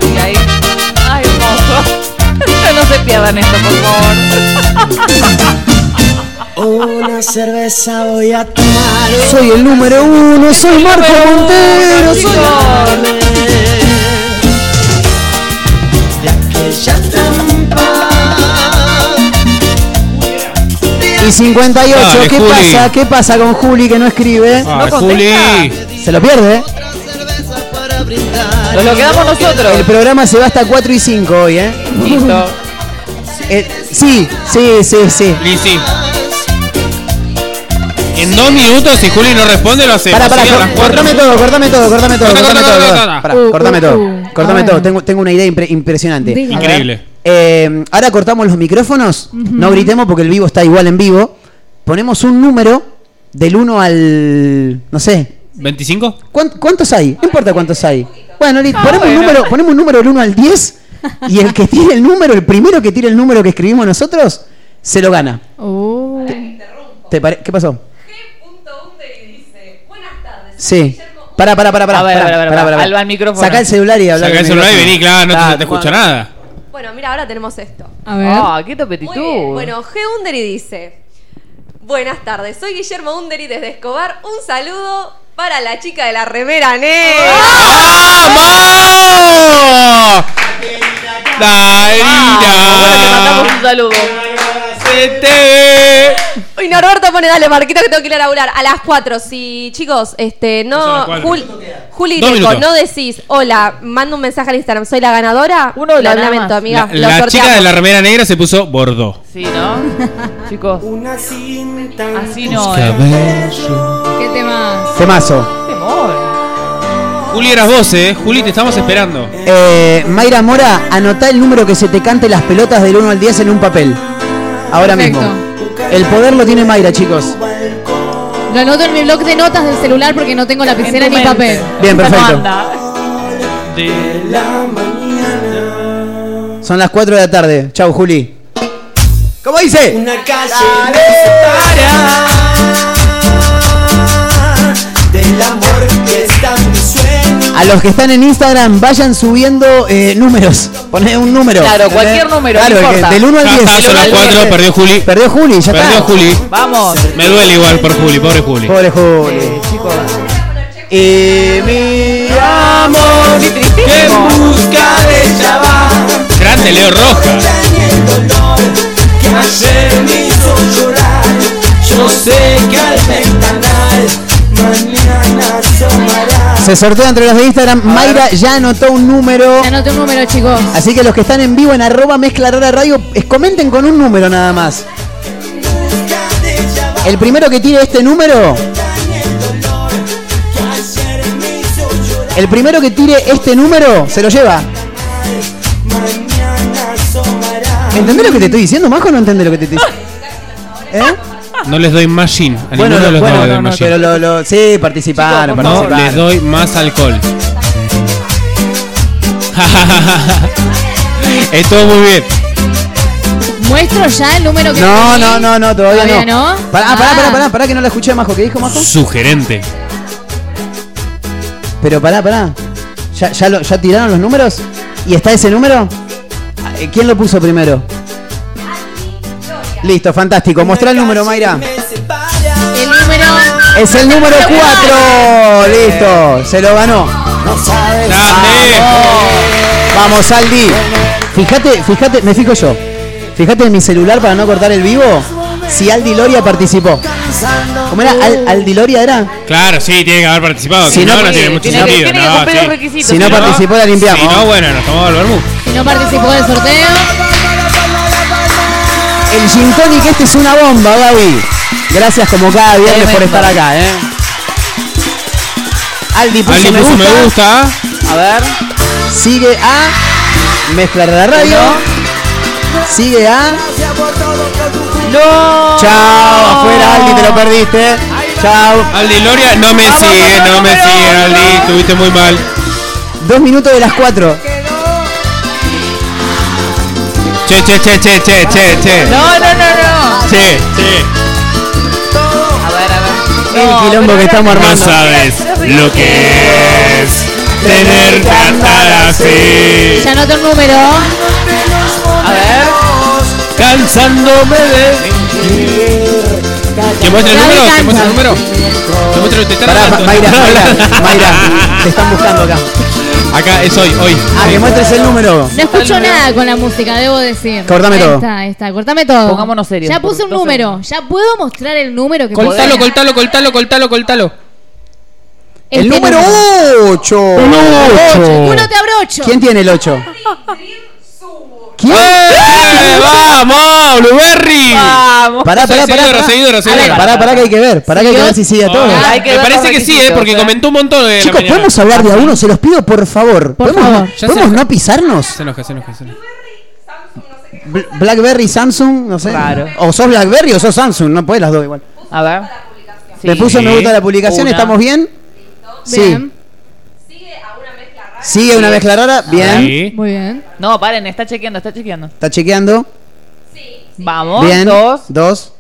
Y ahí. Ay, hermoso. [LAUGHS] no se pierdan esto, por favor. [LAUGHS] Una cerveza voy a tomar Soy el número uno, soy Marco Montero, soy De aquella trampa Y 58, Dale, ¿qué Juli. pasa? ¿Qué pasa con Juli que no escribe? Ay, Juli. Se lo pierde. Nos lo quedamos nosotros. El programa se va hasta 4 y 5 hoy, ¿eh? Listo. Eh, sí, sí, sí, sí. En dos minutos, si Juli no responde, lo hacemos. Para, para, Sí, cuatro. cortame todo, cortame todo, cortame todo, Corta, cortame corta, todo. cortame todo, cortame todo. Tengo, tengo una idea impre- impresionante. Diga. Increíble. Eh, ahora cortamos los micrófonos, no gritemos porque el vivo está igual en vivo. Ponemos un número del 1 al. no sé. ¿25? ¿Cuán- ¿Cuántos hay? No importa cuántos hay. Bueno, Ah, ponemos, Un número, ponemos un número del 1 al 10 [LAUGHS] y el que tire el número, el primero que tire el número que escribimos nosotros, se lo gana. Oh. ¿Te pare- ¿Qué pasó? Sí. Para, para, para, para. A ver, a ver, a ver, para, para, Alba, el micrófono. Saca el celular y habla. Saca el celular y vení, claro, no te- te escucha nada. Bueno, mira, ahora tenemos esto. A ver. Ah, qué topetitud. Bueno, G. Underi dice: Buenas tardes, soy Guillermo Underi desde Escobar. Un saludo para la chica de la remera negra. ¡Vamos! Bueno, te mandamos un saludo. Y Norberto pone, dale, Marquito, que tengo que ir a laburar a las 4. Si, chicos, este, no. Jul- Juli Greco, no decís, hola, manda un mensaje al Instagram, soy la ganadora. Uno de Lo lamento, amiga. La, la chica de la remera negra se puso Bordeaux. Sí, ¿no? [LAUGHS] Chicos, Una cinta así no. eh. ¿Qué temas? Temazo. Temor. Juli eras vos, eh. Juli, te estamos esperando. Eh, Mayra Mora, anotá el número que se te cante las pelotas del 1 al 10 en un papel. Ahora Perfecto. mismo. El poder lo tiene Mayra, chicos. Lo anoto en mi blog de notas del celular porque no tengo lapicera En tu ni papel. Bien, no perfecto. Son las 4 de la tarde. Chau, Juli. ¿Cómo dice? Una calle nos separa Del amor que está A los que están en Instagram, vayan subiendo eh, números. Poné un número. Claro, cualquier número, Claro, no que- importa. del 1 al Ya 10. está, son las 4, perdió Juli. Perdió Juli, ya Perdió está. Juli. Vamos. Me duele igual por Juli, pobre Juli. Pobre Juli. Chicos. Y mi amor. Qué En busca de ella va Grande Leo Roja. que ayer me hizo llorar Yo sé que al ventanal Mañana Se sortea entre los de Instagram. Mayra ya anotó un número. Ya anoté un número, chicos. Así que los que están en vivo en arroba mezcla rara radio, es- comenten con un número nada más. El primero que tire este número, el primero que tire este número, se lo lleva. ¿Entendés lo que te estoy diciendo, Majo? ¿No entendés lo que te estoy diciendo? [LAUGHS] ¿Eh? No les doy machine. A Bueno, ninguno de los bueno, dos no, doy no, pero lo, lo- sí, participaron, No participaron. les doy más alcohol. [LAUGHS] Estuvo muy bien. Muestro ya el número que No, no, no, no, todavía, ¿Todavía no. no? Pará, pará, Ah. pará, pará, pará, que no la escuché, Majo. ¿Qué dijo Majo? Sugerente. Pero pará, pará. ¿Ya, ya, lo- ya tiraron los números? ¿Y está ese número? Eh, ¿Quién lo puso primero? Listo, fantástico. Mostrá el número, Mayra. El número. Es el número 4. Listo, se lo ganó. Vamos, Aldi. Fíjate, fíjate, me fijo yo. Fíjate en mi celular para no cortar el vivo. Si Aldi Loria participó. ¿Cómo era? Al- ¿Aldi Loria era? Claro, sí, tiene que haber participado. Si Si no, no, no tiene mucho tiene que- sentido. tiene que no, cumplir sí. los requisitos. Si no participó, la limpiamos. Si no, bueno, nos tomamos el vermú. Si no participó del sorteo. El Gin Tonic este es una bomba, Gaby. Gracias como cada viernes por estar acá, ¿eh? Aldi puso, me, puso gusta. me gusta. A ver. Sigue a Mezclar la radio. Sigue a. No. Chao, afuera Aldi, te lo perdiste. Chao. Aldi Loria, no me sigue, no me sigue, Aldi. Estuviste muy mal. Dos minutos de las cuatro. Che, che, che, che, che, che, che. No, no, no, no. Che, che. A ver, a ver. El No, quilombo pero que estamos no- armando. No sabes lo que es tener que andar así. Ya anotó el número. A ver. Cansándome de. ¿Te muestra el número? ¿Te muestra el número? ¿Te muestra el te están Pará, hablando? Mayra, Mayra, Mayra, te están buscando acá. Acá es hoy, hoy. Ah, que muestres el número. No escucho nada con la música, debo decir. Cortame Ahí todo. Está, ahí está, cortame todo. Pongámonos serios, Ya puse un número. Ya puedo mostrar el número que Coltalo, coltalo, coltalo, coltalo, coltalo. El Este número 8. Uno te abrocho. ¿Quién tiene el 8? [LAUGHS] ¿Quién? ¡Eh! ¡Vamos, Blueberry! Vamos. Pará, pará, pará. Seguidora, pará. seguidora, seguidora. Pará, pará, que hay que ver. Pará, que hay que ver si sigue a todos. Que Me parece que sí, eh, porque eh. comentó un montón de la Chicos. ¿podemos hablar de a uno? Se los pido, por favor. Por ¿Podemos, favor. ¿podemos no pisarnos? Se enoja, se enoja, se enoja. Blackberry, Samsung, no sé. Claro. O sos Blackberry o sos Samsung, no podés las dos igual. A ver. Sí. Le puso me gusta a la publicación, Una. ¿estamos bien? Sí. Bien. Sigue una mezcla rara, bien. Sí. Muy bien. No, paren, está chequeando, está chequeando. Está chequeando. Vamos, Bien. dos. Dos.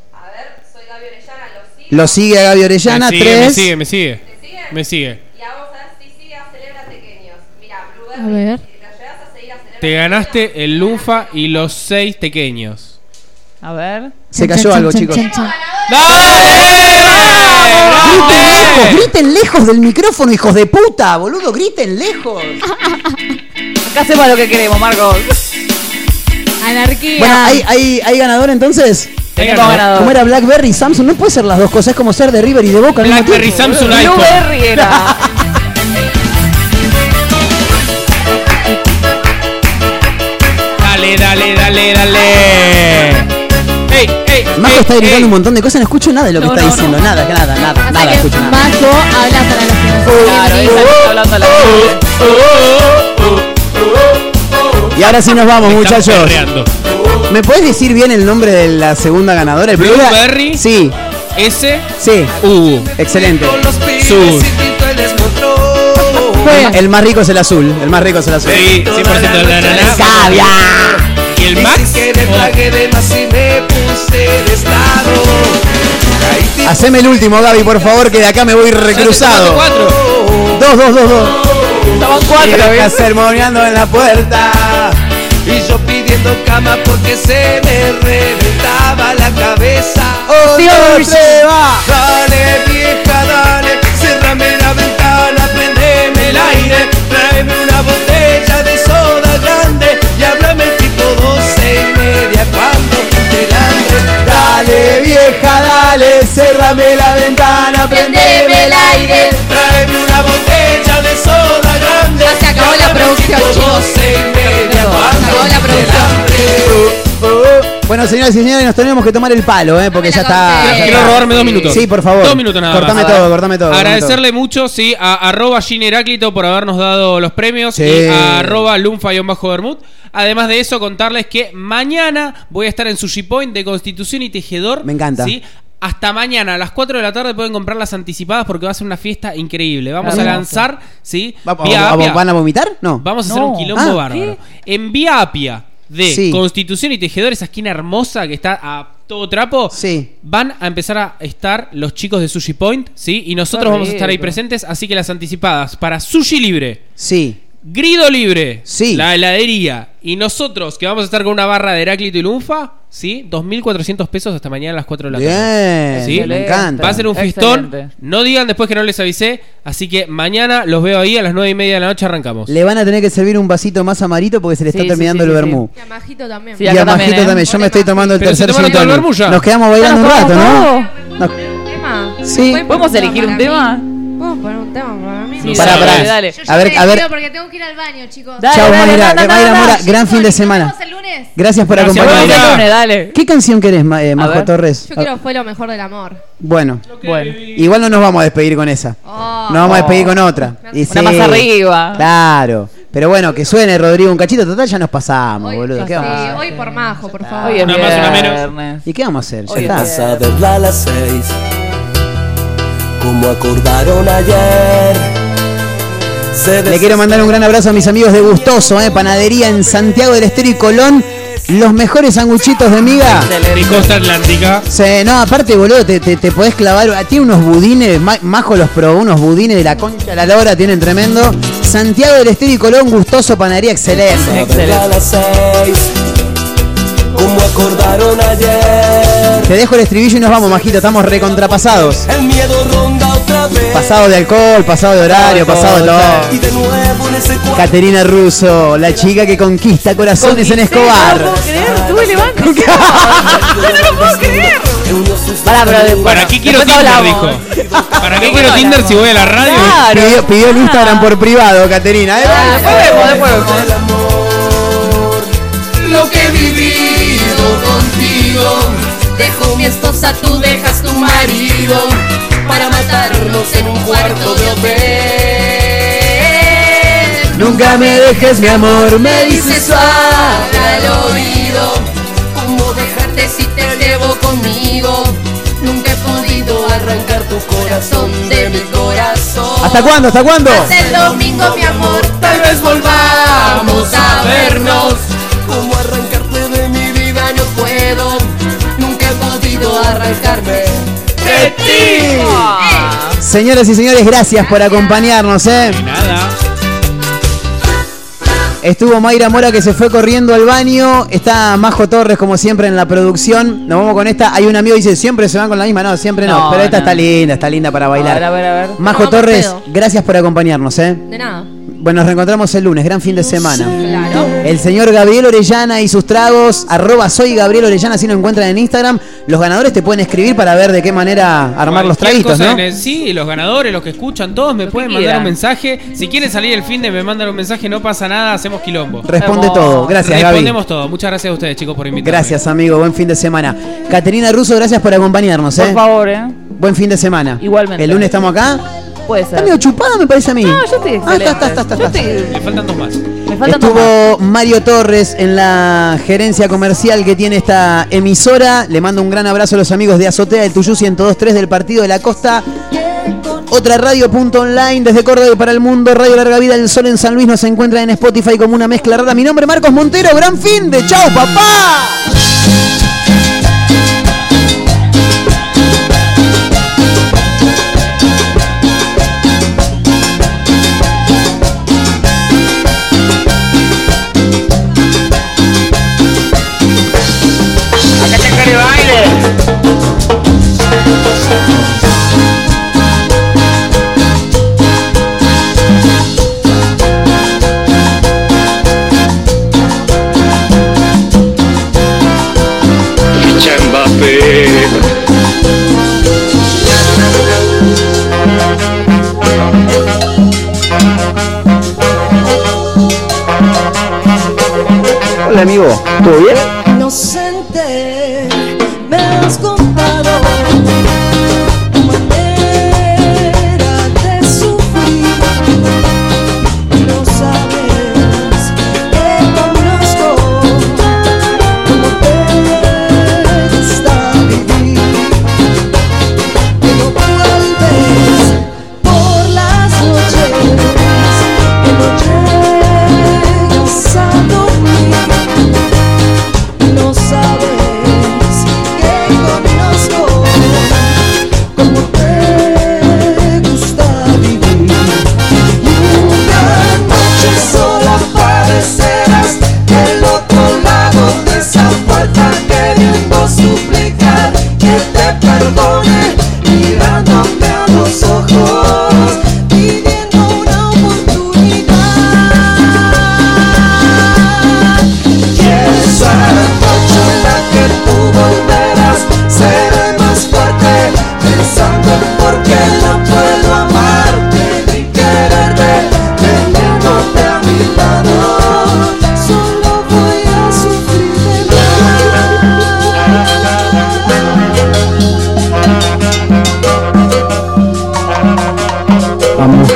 Lo sigue a Gaby Orellana, me sigue, me tres. sigue, me sigue. Me sigue. A ver. Te ganaste el Lunfa y los seis pequeños. A ver. Se cayó algo, chicos. Chan. Griten lejos, griten lejos del micrófono, hijos de puta, boludo, griten lejos. Acá hacemos lo que queremos, Marcos. Anarquía. Bueno, ¿hay, hay, hay ganador entonces? Tenemos ganador. ¿Cómo era Blackberry y Samsung? No puede ser las dos cosas, es como ser de River y de Boca. Blackberry. Samsung, iPhone. Blueberry era. Dale, dale, dale, dale. Majo ey, está gritando ey. un montón de cosas, no escucho nada de lo que está no, diciendo. no. Nada, nada, nada, Pasa nada, que escucho nada. Majo habla para los que no Claro, esa que está hablando a la gente. Y ahora sí nos vamos, muchachos. perreando. ¿Me puedes decir bien el nombre de la segunda ganadora? El primero- Blueberry. Sí, S, sí, U, excelente. Sur. El más rico es el azul, el más rico es el azul. Sí, 100% de la ananá. ¡Cabia! ¿Y el Max? Haceme el último, Gaby, por favor, que de acá me voy recruzado. Cuatro. Dos, dos, dos, dos. Estaban cuatro, Y ¿ves? sermoneando en la puerta. Y yo pidiendo cama porque se me reventaba la cabeza. ¡Otra se va! Dale vieja, cerrame la ventana, prendeme el aire. Tráeme una botella de soda grande. Ya se acabó la producción, chicos. Se acabó la producción. hambre. Bueno, señoras y señores, nos tenemos que tomar el palo, ¿eh? Porque ya está. Quiero- ya Quiero está. robarme dos minutos. Sí, por favor. Dos minutos nada Cortame más. todo, cortame todo. cortame Agradecerle mucho, sí, a arroba Gine Heráclito por habernos dado los premios Sí. y a arroba Lunfa-Bermud. Además de eso, contarles que mañana voy a estar en Sushi Point de Constitución y Tejedor. Me encanta. ¿sí? Hasta mañana a las 4 de la tarde pueden comprar las anticipadas porque va a ser una fiesta increíble. Vamos a lanzar, ¿sí? todo. ¿Va- vía va- Apia. ¿Van a vomitar? No. Vamos a hacer No. un quilombo Ah, bárbaro. En Vía Apia de Sí. Constitución y Tejedor, esa esquina hermosa que está a todo trapo, Sí. van a empezar a estar los chicos de Sushi Point, ¿sí? Y nosotros Qué vamos a estar ahí rico. presentes, así que las anticipadas para Sushi Libre, Sí. Grido Libre, Sí. la heladería, y nosotros que vamos a estar con una barra de Heráclito y Lunfa, ¿sí? 2.400 pesos hasta mañana a las 4 de la tarde. Bien. Sí. Me encanta. Va a ser un fiestón. Excelente. No digan después que no les avisé. Así que mañana los veo ahí a las 9 y media de la noche. Arrancamos. Le van a tener que servir un vasito más amarito porque se le está Sí, terminando sí, sí, el sí, vermú. Y a Majito también. Sí, Y a Majito también, ¿eh? también. Yo me estoy tomando el Pero tercer ya. Nos quedamos bailando un rato, ¿no? Nos- ¿Tema? Sí. ¿Pueden ¿Podemos elegir un tema? Mí? ¿Puedo poner un tema para mí? Sí, Pará, dale, pará. dale, dale. Yo A ver, a ver. porque tengo que ir al baño, chicos. Dale, Chao, dale, Mayra. no, no, Mayra Mora, gran fin de Nos semana. vemos el lunes. Gracias por Nos acompañarnos. Mayra. el lunes, dale. ¿Qué canción querés, Ma- eh, Majo. Torres? Yo quiero fue lo mejor del amor. Bueno, Bueno. igual no nos vamos a despedir con esa. Oh. Nos vamos a despedir con otra. Y Una más arriba. Claro. Pero bueno, que suene Rodrigo un cachito. Total, ya nos pasamos, Hoy, boludo. sí, ¿Qué vamos a hacer? hoy por Majo, por favor. Hoy Una más, una menos. ¿Y qué vamos a hacer? Ya está. a a las seis. Como acordaron ayer. Le quiero mandar un gran abrazo a mis amigos de Gustoso, eh, panadería en Santiago del Estero y Colón. Los mejores sanguchitos de miga. De costa atlántica. Sí, no, aparte, boludo, te, te, te podés clavar. ah, Tiene unos budines, Ma- Majo los probó, unos budines de la concha la lora, tienen tremendo. Santiago del Estero y Colón, gustoso, panadería, excelente. Seis, como acordaron ayer. Te dejo el estribillo y nos vamos, Majito, estamos recontrapasados. El miedo ronda otra vez. Pasado de alcohol, pasado de horario, pasado de Y todo. de nuevo en ese. Caterina Russo, la chica que conquista corazones en Escobar. Tuve el banco. Yo no lo puedo creer. Pará, pero después- ¿Para qué quiero Tinder? hablamos. Dijo. ¿Para qué quiero Tinder si voy a la radio? Pidió, pidió el Instagram por privado, Caterina. ¿eh? Después vemos, después vemos. Lo que vivido contigo. Dejo mi esposa, tú dejas tu marido. Para matarnos en un cuarto de hotel. Nunca me dejes, mi amor, me dices suave al oído. ¿Cómo dejarte si te llevo conmigo? Nunca he podido arrancar tu corazón de mi corazón. ¿Hasta cuándo? ¿Hasta cuándo? Hasta el domingo, mi amor, tal vez volvamos a vernos. ¿Cómo arrancarte de mi vida? No puedo. Arrancarme de ti. Señoras y señores, gracias por acompañarnos, ¿eh? Nada. Estuvo Mayra Mora que se fue corriendo al baño. Está Majo Torres, como siempre, en la producción. Nos vamos con esta. Hay un amigo que dice, siempre se van con la misma. No, siempre no. No, pero esta no. está linda, está linda para bailar. A ver, a ver, a ver. Majo No, Torres, pedo. gracias por acompañarnos, ¿eh? De nada. Bueno, nos reencontramos el lunes, gran fin de semana. Claro. El señor Gabriel Orellana y sus tragos, arroba soy Gabriel Orellana, si lo encuentran en Instagram. Los ganadores te pueden escribir para ver de qué manera armar los traguitos, ¿no? el- sí, los ganadores, los que escuchan, todos me pueden mandar un mensaje. Si quieren salir el fin de me mandan un mensaje, no pasa nada, hacemos quilombo. Responde todo. Gracias, Gaby. Respondemos todo. Muchas gracias a ustedes, chicos, por invitarme. Gracias, amigo. Buen fin de semana. Caterina Russo, gracias por acompañarnos, Por ¿eh? favor, ¿eh? Buen fin de semana. Igualmente. El lunes estamos acá. Puede Está ser. medio chupado, me parece a mí. No, yo estoy Ah, está, está, está, Yo está. estoy- Le faltan dos más. Me faltan dos más. Estuvo Mario Torres en la gerencia comercial que tiene esta emisora. Le mando un gran abrazo a los amigos de Azotea del Tuyú 1023 del Partido de la Costa. Otra radio punto online desde Córdoba para el mundo. Radio Larga Vida del Sol en San Luis nos encuentra en Spotify como una mezcla rara. Mi nombre es Marcos Montero. Gran fin de chau, papá. Amigo. ¿Todo bien?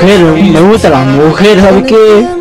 Me gustan las mujeres, ¿sabes qué?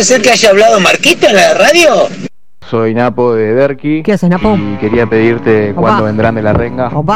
¿Puede ser que haya hablado Marquito en la radio? Soy Napo de Derki. ¿Qué haces, Napo? Y quería pedirte cuándo vendrán de la renga.